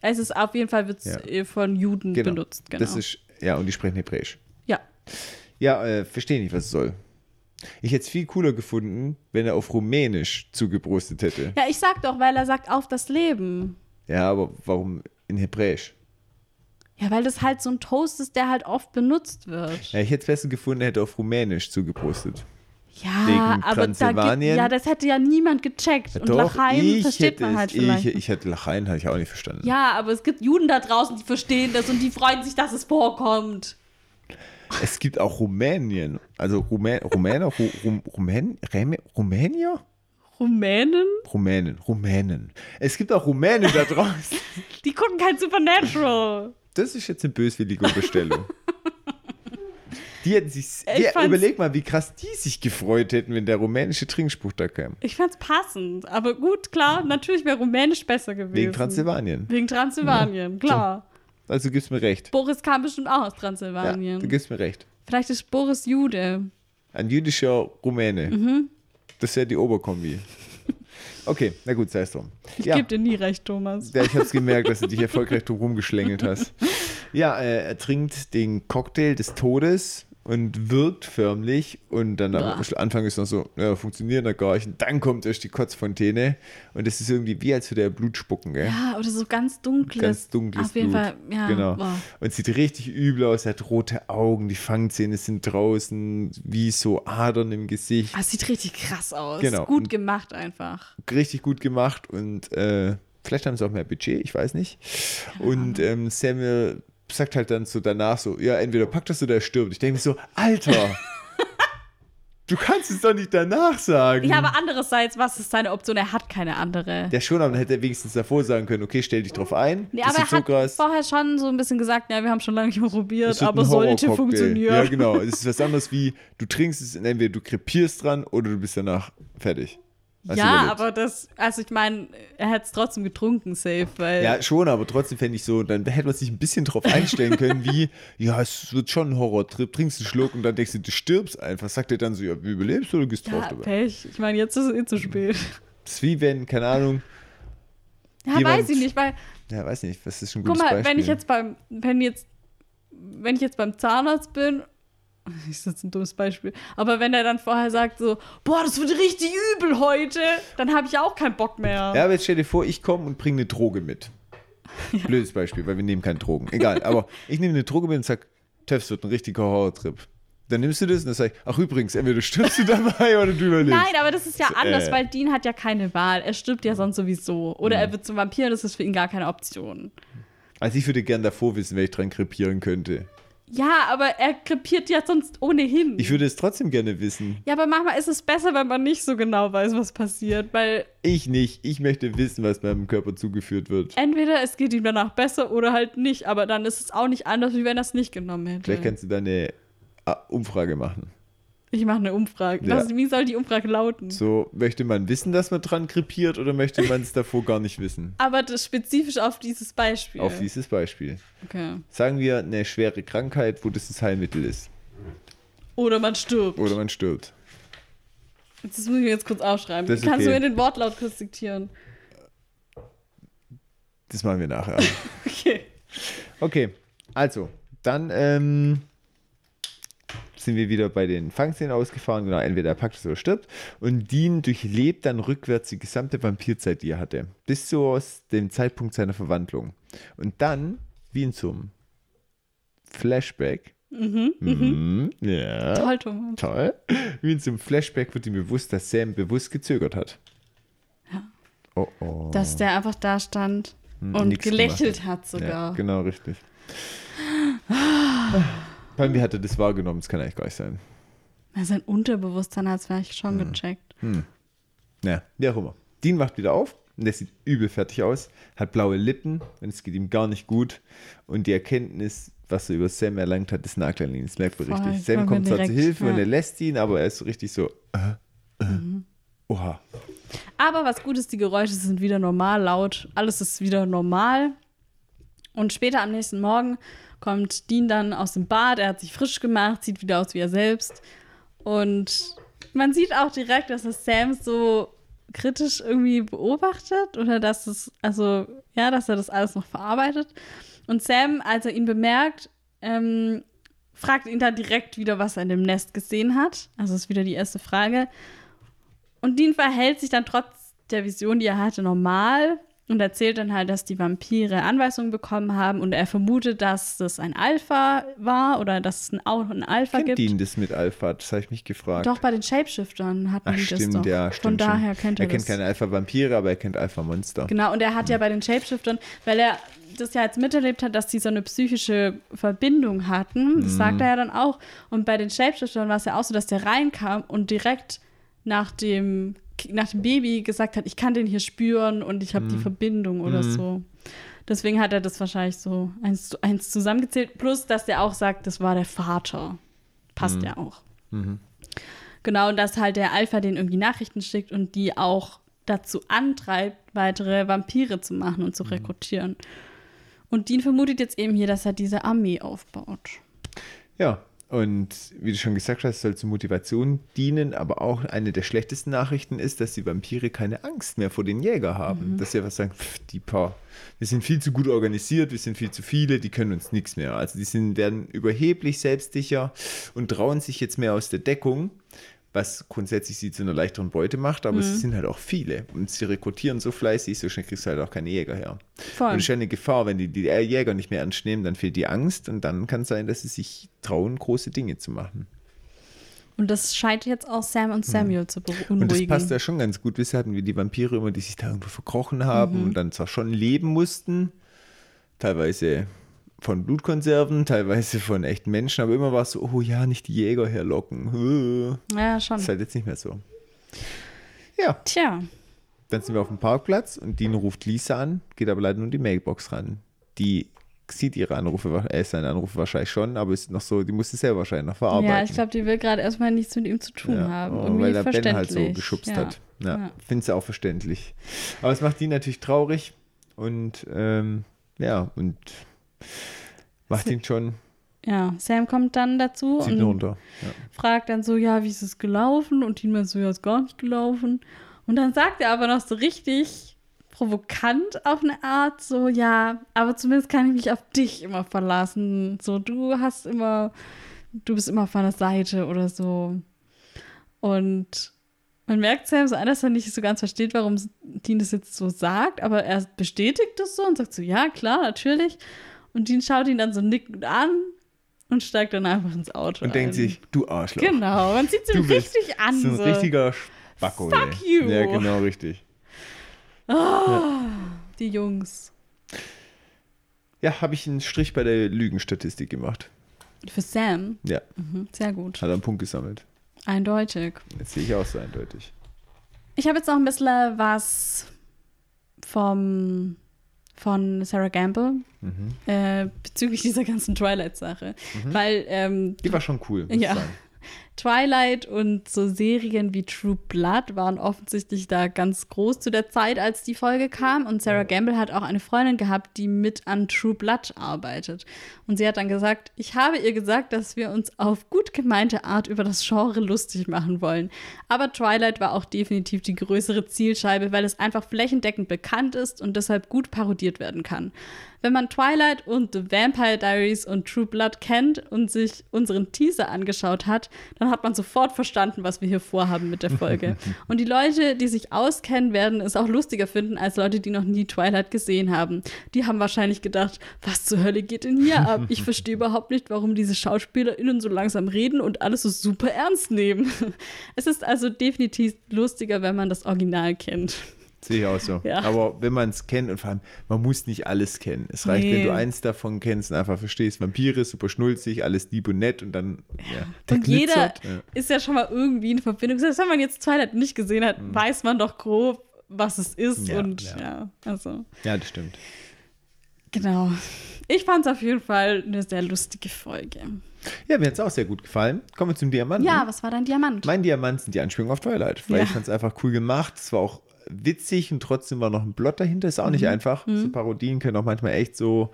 Es ist auf jeden Fall wird's Ja. äh, von Juden genau. benutzt. Genau. Das ist, ja, und die sprechen hebräisch. ja. Ja, äh, verstehe nicht, was es soll. Ich hätte es viel cooler gefunden, wenn er auf Rumänisch zugebrustet hätte. ja, ich sag doch, weil er sagt auf das Leben. Ja, aber warum in Hebräisch? Ja, weil das halt so ein Toast ist, der halt oft benutzt wird. Ja, ich hätte es besser gefunden, er hätte auf Rumänisch zugebrustet. Ja, aber da gibt, ja, das hätte ja niemand gecheckt. und Doch, Lachaim ich versteht hätte man halt es, vielleicht. Ich, ich hätte Lachaim hatte ich auch nicht verstanden. Ja, aber es gibt Juden da draußen, die verstehen das und die freuen sich, dass es vorkommt. Es gibt auch Rumänien. Also Rumä Rumäner, Ru Rum Rumän Räme Rumänier? Rumänen, Rumänen, Rumänen. Es gibt auch Rumänen da draußen. die gucken kein Supernatural. Das ist jetzt eine böswillige Unterstellung. Die hätten sich. Ich Die, überleg mal, wie krass die sich gefreut hätten, wenn der rumänische Trinkspruch da kam. Ich fand's passend, aber gut, klar, natürlich wäre Rumänisch besser gewesen. Wegen Transsilvanien. Wegen Transsilvanien, klar. Also gibst mir recht. Boris kam bestimmt auch aus Ja, Transsilvanien. du gibst mir recht. Vielleicht ist Boris Jude. Ein jüdischer Rumäne. Mhm. Das wäre die Oberkombi. Okay, na gut, sei es drum. Ich Ja. gebe dir nie recht, Thomas. Ja, ich habe es gemerkt, dass du dich erfolgreich drum rumgeschlängelt hast. Ja, äh, er trinkt den Cocktail des Todes und wirkt förmlich. Und dann am Bah. Anfang ist noch so, ja, funktioniert noch gar nicht. Und dann kommt erst die Kotzfontäne. Und es ist irgendwie wie, als würde er Blut spucken, gell? Ja, oder so ganz dunkles. Ganz dunkles Auf jeden Blut. Fall, ja. Genau. boah. Und sieht richtig übel aus. Er hat rote Augen, die Fangzähne sind draußen, wie so Adern im Gesicht. Ah, sieht richtig krass aus. Genau. Gut Und- gemacht einfach. richtig gut gemacht und äh, vielleicht haben sie auch mehr Budget, ich weiß nicht. Und ähm, Samuel sagt halt dann so danach so, ja, entweder packt das oder er stirbt. Ich denke mir so, Alter, du kannst es doch nicht danach sagen. Ja, aber andererseits, was ist seine Option? Er hat keine andere. ja, schon, aber dann hätte er wenigstens davor sagen können, okay, stell dich drauf ein. Nee, das aber er so hat krass. vorher schon so ein bisschen gesagt, ja, wir haben schon lange nicht probiert, aber sollte funktionieren. Ja, genau. Es ist was anderes wie, du trinkst es und entweder du krepierst dran oder du bist danach fertig. Hast Ja, aber das, also ich meine, er hat es trotzdem getrunken, safe, weil. Ja, schon, aber trotzdem fände ich so, dann hätte man sich ein bisschen drauf einstellen können, wie, ja, es wird schon ein Horrortrip, trinkst einen Schluck und dann denkst du, du stirbst einfach. Sagt er dann so, ja, wie überlebst du oder gehst drauf ja, dabei? Pech. Ich meine, jetzt ist es eh zu spät. Das ist wie wenn, keine Ahnung, Ja, Jemand- weiß ich nicht, weil, Ja, weiß nicht, was ist ein guck mal, Beispiel? wenn ich jetzt beim, wenn jetzt, wenn ich jetzt beim Zahnarzt bin, ist jetzt ein dummes Beispiel, aber wenn er dann vorher sagt so, boah, das wird richtig übel heute, dann habe ich auch keinen Bock mehr. Ja, aber jetzt stell dir vor, ich komme und bringe eine Droge mit. Blödes Beispiel, weil wir nehmen keine Drogen. Egal, aber ich nehme eine Droge mit und sag, Teffs wird ein richtiger Horrortrip. Dann nimmst du das und dann sag ich, ach übrigens, entweder stirbst du dabei oder du überlebst. Nein, aber das ist ja anders, äh. weil Dean hat ja keine Wahl. Er stirbt ja sonst sowieso. Oder Mhm. er wird zum Vampir, das ist für ihn gar keine Option. Also ich würde gern davor wissen, wer ich dran krepieren könnte. Ja, aber er krepiert ja sonst ohnehin. Ich würde es trotzdem gerne wissen. ja, aber manchmal ist es besser, wenn man nicht so genau weiß, was passiert, weil Ich nicht. Ich möchte wissen, was meinem Körper zugeführt wird. entweder es geht ihm danach besser oder halt nicht, aber dann ist es auch nicht anders, wie wenn er es nicht genommen hätte. Vielleicht kannst du da eine ah, Umfrage machen. Ich mache eine Umfrage. Ja. Was, wie soll die Umfrage lauten? So, möchte man wissen, dass man dran krepiert oder möchte man es davor gar nicht wissen? Aber das spezifisch auf dieses Beispiel. Auf dieses Beispiel. okay. Sagen wir eine schwere Krankheit, wo das das Heilmittel ist. Oder man stirbt. Oder man stirbt. Das muss ich mir jetzt kurz aufschreiben. Das Kannst okay. du mir den Wortlaut kurz diktieren? Das machen wir nachher. Okay. Okay, also, dann ähm, sind wir wieder bei den Fangszenen ausgefahren. Genau, entweder er packt es oder stirbt. Und Dean durchlebt dann rückwärts die gesamte Vampirzeit, die er hatte. Bis zu aus dem Zeitpunkt seiner Verwandlung. Und dann, wie in so einem Flashback. Mhm. Ja. Toll, Thomas. Toll. Wie in so einem Flashback wird ihm bewusst, dass Sam bewusst gezögert hat. Ja. Oh oh. Dass der einfach da stand und nix gelächelt hat Ja, sogar. genau, richtig. Allem, wie hat er das wahrgenommen? Das kann eigentlich gar nicht sein. Ja, Sein Unterbewusstsein hat es vielleicht schon Hm. gecheckt. Ja, wie auch immer. Dean wacht wieder auf und der sieht übel fertig aus, hat blaue Lippen und es geht ihm gar nicht gut. Und die Erkenntnis, was er über Sam erlangt hat, ist ihn. Das merkt man Voll, richtig. Sam kommt zwar zu Hilfe und ja. er lässt ihn, aber er ist so richtig so. Äh, äh, Mhm. Oha. Aber was gut ist, die Geräusche sind wieder normal laut. Alles ist wieder normal. Und später am nächsten Morgen kommt Dean dann aus dem Bad. Er hat sich frisch gemacht, sieht wieder aus wie er selbst. Und man sieht auch direkt, dass es Sam so kritisch irgendwie beobachtet oder dass es, also ja, dass er das alles noch verarbeitet. Und Sam, als er ihn bemerkt, ähm, fragt ihn dann direkt wieder, was er in dem Nest gesehen hat. Also ist wieder die erste Frage. Und Dean verhält sich dann trotz der Vision, die er hatte, normal und erzählt dann halt, dass die Vampire Anweisungen bekommen haben und er vermutet, dass das ein Alpha war oder dass es ein, auch ein Alpha Kennt gibt. Dean das mit Alpha? Das habe ich mich gefragt. Doch, bei den Shapeshiftern hatten Ach, die das stimmt, doch. ja, Von stimmt. daher stimmt. kennt er, Er kennt das. keine Alpha-Vampire, aber er kennt Alpha-Monster. Genau, und er hat ja bei den Shapeshiftern, weil er das ja jetzt miterlebt hat, dass die so eine psychische Verbindung hatten, das sagt er ja dann auch. Und bei den Shapeshiftern war es ja auch so, dass der reinkam und direkt nach dem, nach dem Baby gesagt hat, ich kann den hier spüren und ich habe die Verbindung oder so. Deswegen hat er das wahrscheinlich so eins zu eins zusammengezählt. Plus, dass der auch sagt, das war der Vater. Passt ja auch. Genau, und dass halt der Alpha den irgendwie Nachrichten schickt und die auch dazu antreibt, weitere Vampire zu machen und zu rekrutieren. Und Dean vermutet jetzt eben hier, dass er diese Armee aufbaut. Ja, und wie du schon gesagt hast, soll zur Motivation dienen, aber auch eine der schlechtesten Nachrichten ist, dass die Vampire keine Angst mehr vor den Jäger haben. Dass sie einfach sagen, pff, die paar, wir sind viel zu gut organisiert, wir sind viel zu viele, die können uns nichts mehr. Also die sind, werden überheblich selbstsicher und trauen sich jetzt mehr aus der Deckung, was grundsätzlich sie zu einer leichteren Beute macht, aber sie sind halt auch viele und sie rekrutieren so fleißig, so schnell kriegst du halt auch keine Jäger her. Voll. Und es ist ja eine Gefahr, wenn die, die Jäger nicht mehr ernst nehmen, dann fehlt die Angst und dann kann es sein, dass sie sich trauen, große Dinge zu machen. Und das scheint jetzt auch Sam und Samuel zu beunruhigen. Und das passt ja schon ganz gut. Bisher hatten wir die Vampire immer, die sich da irgendwo verkrochen haben und dann zwar schon leben mussten, teilweise von Blutkonserven, teilweise von echten Menschen, aber immer war es so, oh ja, nicht die Jäger herlocken. Ja, schon. Das ist halt jetzt nicht mehr so. Ja, Tja, dann sind wir auf dem Parkplatz und Dean ruft Lisa an, geht aber leider nur die Mailbox ran. Die sieht ihre Anrufe, äh, seine Anrufe wahrscheinlich schon, aber ist noch so, die muss es selber wahrscheinlich noch verarbeiten. ja, ich glaube, die will gerade erstmal nichts mit ihm zu tun Ja, haben. oh, Irgendwie weil der Ben halt so geschubst ja. hat. Ja, Ja. finde es auch verständlich. Aber es macht ihn natürlich traurig und ähm, ja, und macht ihn schon, Ja, Sam kommt dann dazu und runter. Ja. fragt dann so, ja, wie ist es gelaufen? Und meint so, ja, ist gar nicht gelaufen. Und dann sagt er aber noch so richtig provokant auf eine Art, so ja, aber zumindest kann ich mich auf dich immer verlassen. So, du hast immer, du bist immer auf meiner Seite oder so. Und man merkt Sam so an, dass er nicht so ganz versteht, warum Dean das jetzt so sagt, aber er bestätigt das so und sagt so, ja, klar, natürlich. Und Dean schaut ihn dann so nickend an und steigt dann einfach ins Auto. Und ein. denkt sich, du Arschloch. Genau, man sieht sie richtig an. So ein richtiger Spacko. Fuck ey. you. Ja, genau, richtig. Oh, ja. Die Jungs. Ja, habe ich einen Strich bei der Lügenstatistik gemacht. Für Sam? Ja. Mhm, sehr gut. Hat einen Punkt gesammelt. Eindeutig. Das sehe ich auch so eindeutig. Ich habe jetzt noch ein bisschen was vom, von Sarah Gamble mhm. äh, bezüglich dieser ganzen Twilight-Sache. Mhm. Weil. Ähm, Die war schon cool. Ja. Twilight und so Serien wie True Blood waren offensichtlich da ganz groß zu der Zeit, als die Folge kam. Und Sarah Gamble hat auch eine Freundin gehabt, die mit an True Blood arbeitet. Und sie hat dann gesagt, ich habe ihr gesagt, dass wir uns auf gut gemeinte Art über das Genre lustig machen wollen. Aber Twilight war auch definitiv die größere Zielscheibe, weil es einfach flächendeckend bekannt ist und deshalb gut parodiert werden kann. Wenn man Twilight und The Vampire Diaries und True Blood kennt und sich unseren Teaser angeschaut hat, dann hat man sofort verstanden, was wir hier vorhaben mit der Folge. und die Leute, die sich auskennen, werden es auch lustiger finden als Leute, die noch nie Twilight gesehen haben. Die haben wahrscheinlich gedacht, was zur Hölle geht denn hier ab? Ich verstehe überhaupt nicht, warum diese SchauspielerInnen so langsam reden und alles so super ernst nehmen. es ist also definitiv lustiger, wenn man das Original kennt. Sehe ich auch so. Ja. Aber wenn man es kennt und vor allem, man muss nicht alles kennen. Es reicht, nee. wenn du eins davon kennst und einfach verstehst, Vampire, super schnulzig, alles lieb und nett und dann, ja. ja und jeder ja. ist ja schon mal irgendwie in Verbindung. Selbst wenn man jetzt Twilight nicht gesehen hat, mhm. weiß man doch grob, was es ist und ja, also. Ja, das stimmt. Genau. Ich fand es auf jeden Fall eine sehr lustige Folge. Ja, mir hat es auch sehr gut gefallen. Kommen wir zum Diamanten. Ja, was war dein Diamant? Mein Diamant sind die Anspielungen auf Twilight, weil ich fand es einfach cool gemacht. Es war auch witzig und trotzdem war noch ein Plot dahinter. Ist auch nicht mhm. einfach. Mhm. So Parodien können auch manchmal echt so,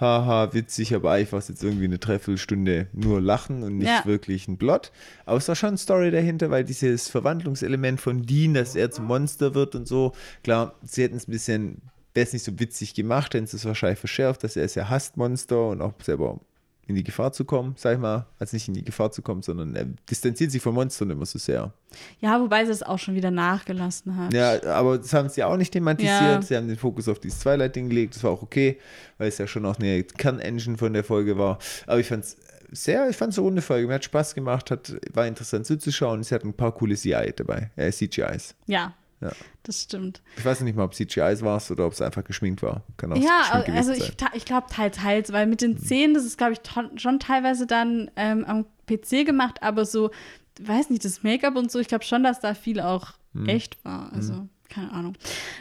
haha, witzig, aber ich war jetzt irgendwie eine Dreiviertelstunde nur lachen und nicht ja. wirklich ein Plot. Aber es war schon eine Story dahinter, weil dieses Verwandlungselement von Dean, dass er zum Monster wird und so, klar, sie hätten es ein bisschen, wäre es nicht so witzig gemacht, hätten sie es wahrscheinlich verschärft, dass er es ja hasst Monster und auch selber in die Gefahr zu kommen, sag ich mal, als nicht in die Gefahr zu kommen, sondern er distanziert sich von Monstern immer so sehr. Ja, wobei sie es auch schon wieder nachgelassen hat. Ja, aber das haben sie auch nicht thematisiert. Ja. Sie haben den Fokus auf dieses Twilight-Ding gelegt. Das war auch okay, weil es ja schon auch eine Kernengine von der Folge war. Aber ich fand es sehr, ich fand es eine runde Folge. Mir hat Spaß gemacht, hat, war interessant zuzuschauen. Sie hat ein paar coole CGI dabei, äh, CGIs. Ja, ja. Das stimmt. Ich weiß nicht mal, ob CGI war oder ob es einfach geschminkt war. Kann auch ja, also ich, ich glaube teils, teils, weil mit den Szenen, das ist, glaube ich, schon teilweise dann ähm, am PC gemacht, aber so, weiß nicht, das Make-up und so, ich glaube schon, dass da viel auch hm. echt war. Also. Hm keine Ahnung.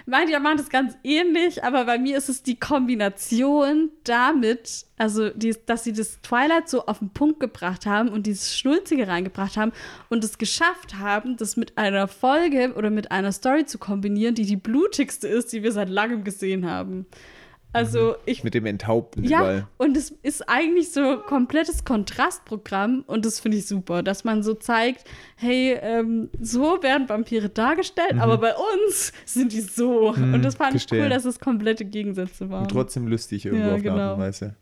Mein Diamant ist ganz ähnlich, aber bei mir ist es die Kombination damit, also die, dass sie das Twilight so auf den Punkt gebracht haben und dieses Schnulzige reingebracht haben und es geschafft haben, das mit einer Folge oder mit einer Story zu kombinieren, die die blutigste ist, die wir seit langem gesehen haben. Also mhm. ich. Mit dem Enthaupten ja, überall. Und es ist eigentlich so ein komplettes Kontrastprogramm und das finde ich super, dass man so zeigt, hey, ähm, so werden Vampire dargestellt, mhm. aber bei uns sind die so. Mhm, und das fand verstehe. ich cool, dass es komplette Gegensätze waren. Und trotzdem lustig irgendwo ja, auf genau. eine Art und Weise.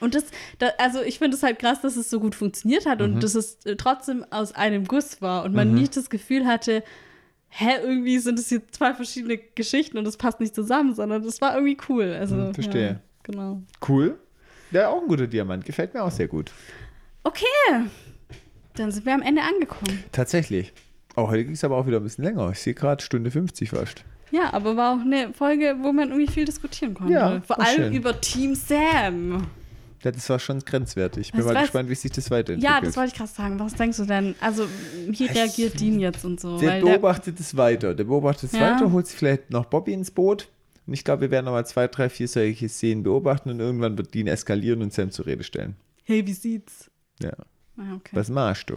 Und das, da, also ich finde es halt krass, dass es so gut funktioniert hat und mhm. dass es äh, trotzdem aus einem Guss war und man mhm. nicht das Gefühl hatte, hä, irgendwie sind es hier zwei verschiedene Geschichten und das passt nicht zusammen, sondern das war irgendwie cool. Also, hm, verstehe. Ja, genau. Cool. Ja, auch ein guter Diamant. Gefällt mir auch sehr gut. Okay. Dann sind wir am Ende angekommen. Tatsächlich. Oh, heute ging es aber auch wieder ein bisschen länger. Ich sehe gerade Stunde 50 fast. Ja, aber war auch eine Folge, wo man irgendwie viel diskutieren konnte. Ja, Vor allem schön. über Team Sam. Das war schon grenzwertig. Ich bin mal gespannt, wie sich das weiterentwickelt. Ja, das wollte ich gerade sagen. Was denkst du denn? Also, wie reagiert Dean jetzt und so? Der beobachtet es weiter. Der beobachtet es ja. weiter, holt sich vielleicht noch Bobby ins Boot. Und ich glaube, wir werden nochmal zwei, drei, vier solche Szenen beobachten und irgendwann wird Dean eskalieren und Sam zur Rede stellen. Hey, wie sieht's? Ja. Ah, okay. Was machst du?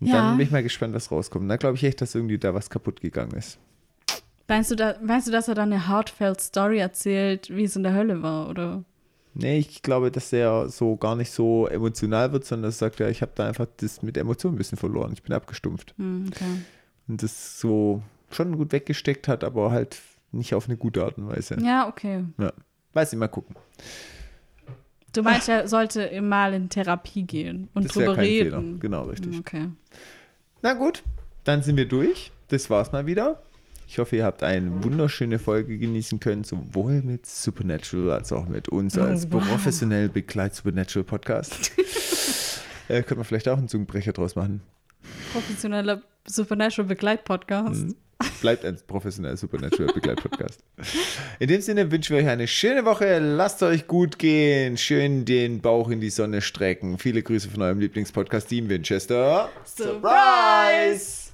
Und ja. dann bin ich mal gespannt, was rauskommt. Da glaube ich echt, dass irgendwie da was kaputt gegangen ist. Meinst du, da, meinst du, dass er dann eine heartfelt Story erzählt, wie es in der Hölle war, oder? Nee, ich glaube, dass er so gar nicht so emotional wird, sondern sagt ja, ich habe da einfach das mit Emotionen ein bisschen verloren. Ich bin abgestumpft. Hm, okay. Und das so schon gut weggesteckt hat, aber halt nicht auf eine gute Art und Weise. Ja, okay. Ja. Weiß ich mal gucken. Du meinst, er sollte mal in Therapie gehen und Das drüber kein reden. Fehler. Genau, richtig. Okay. Na gut, dann sind wir durch. Das war's mal wieder. Ich hoffe, ihr habt eine wunderschöne Folge genießen können, sowohl mit Supernatural als auch mit uns als Oh, wow. professionell begleit Supernatural Podcast. äh, könnte man vielleicht auch einen Zungenbrecher draus machen. Professioneller Supernatural Begleitpodcast. Mhm. Bleibt ein professioneller Supernatural Begleit-Podcast. In dem Sinne wünschen wir euch eine schöne Woche. Lasst euch gut gehen. Schön den Bauch in die Sonne strecken. Viele Grüße von eurem Lieblingspodcast-Team Winchester. Surprise!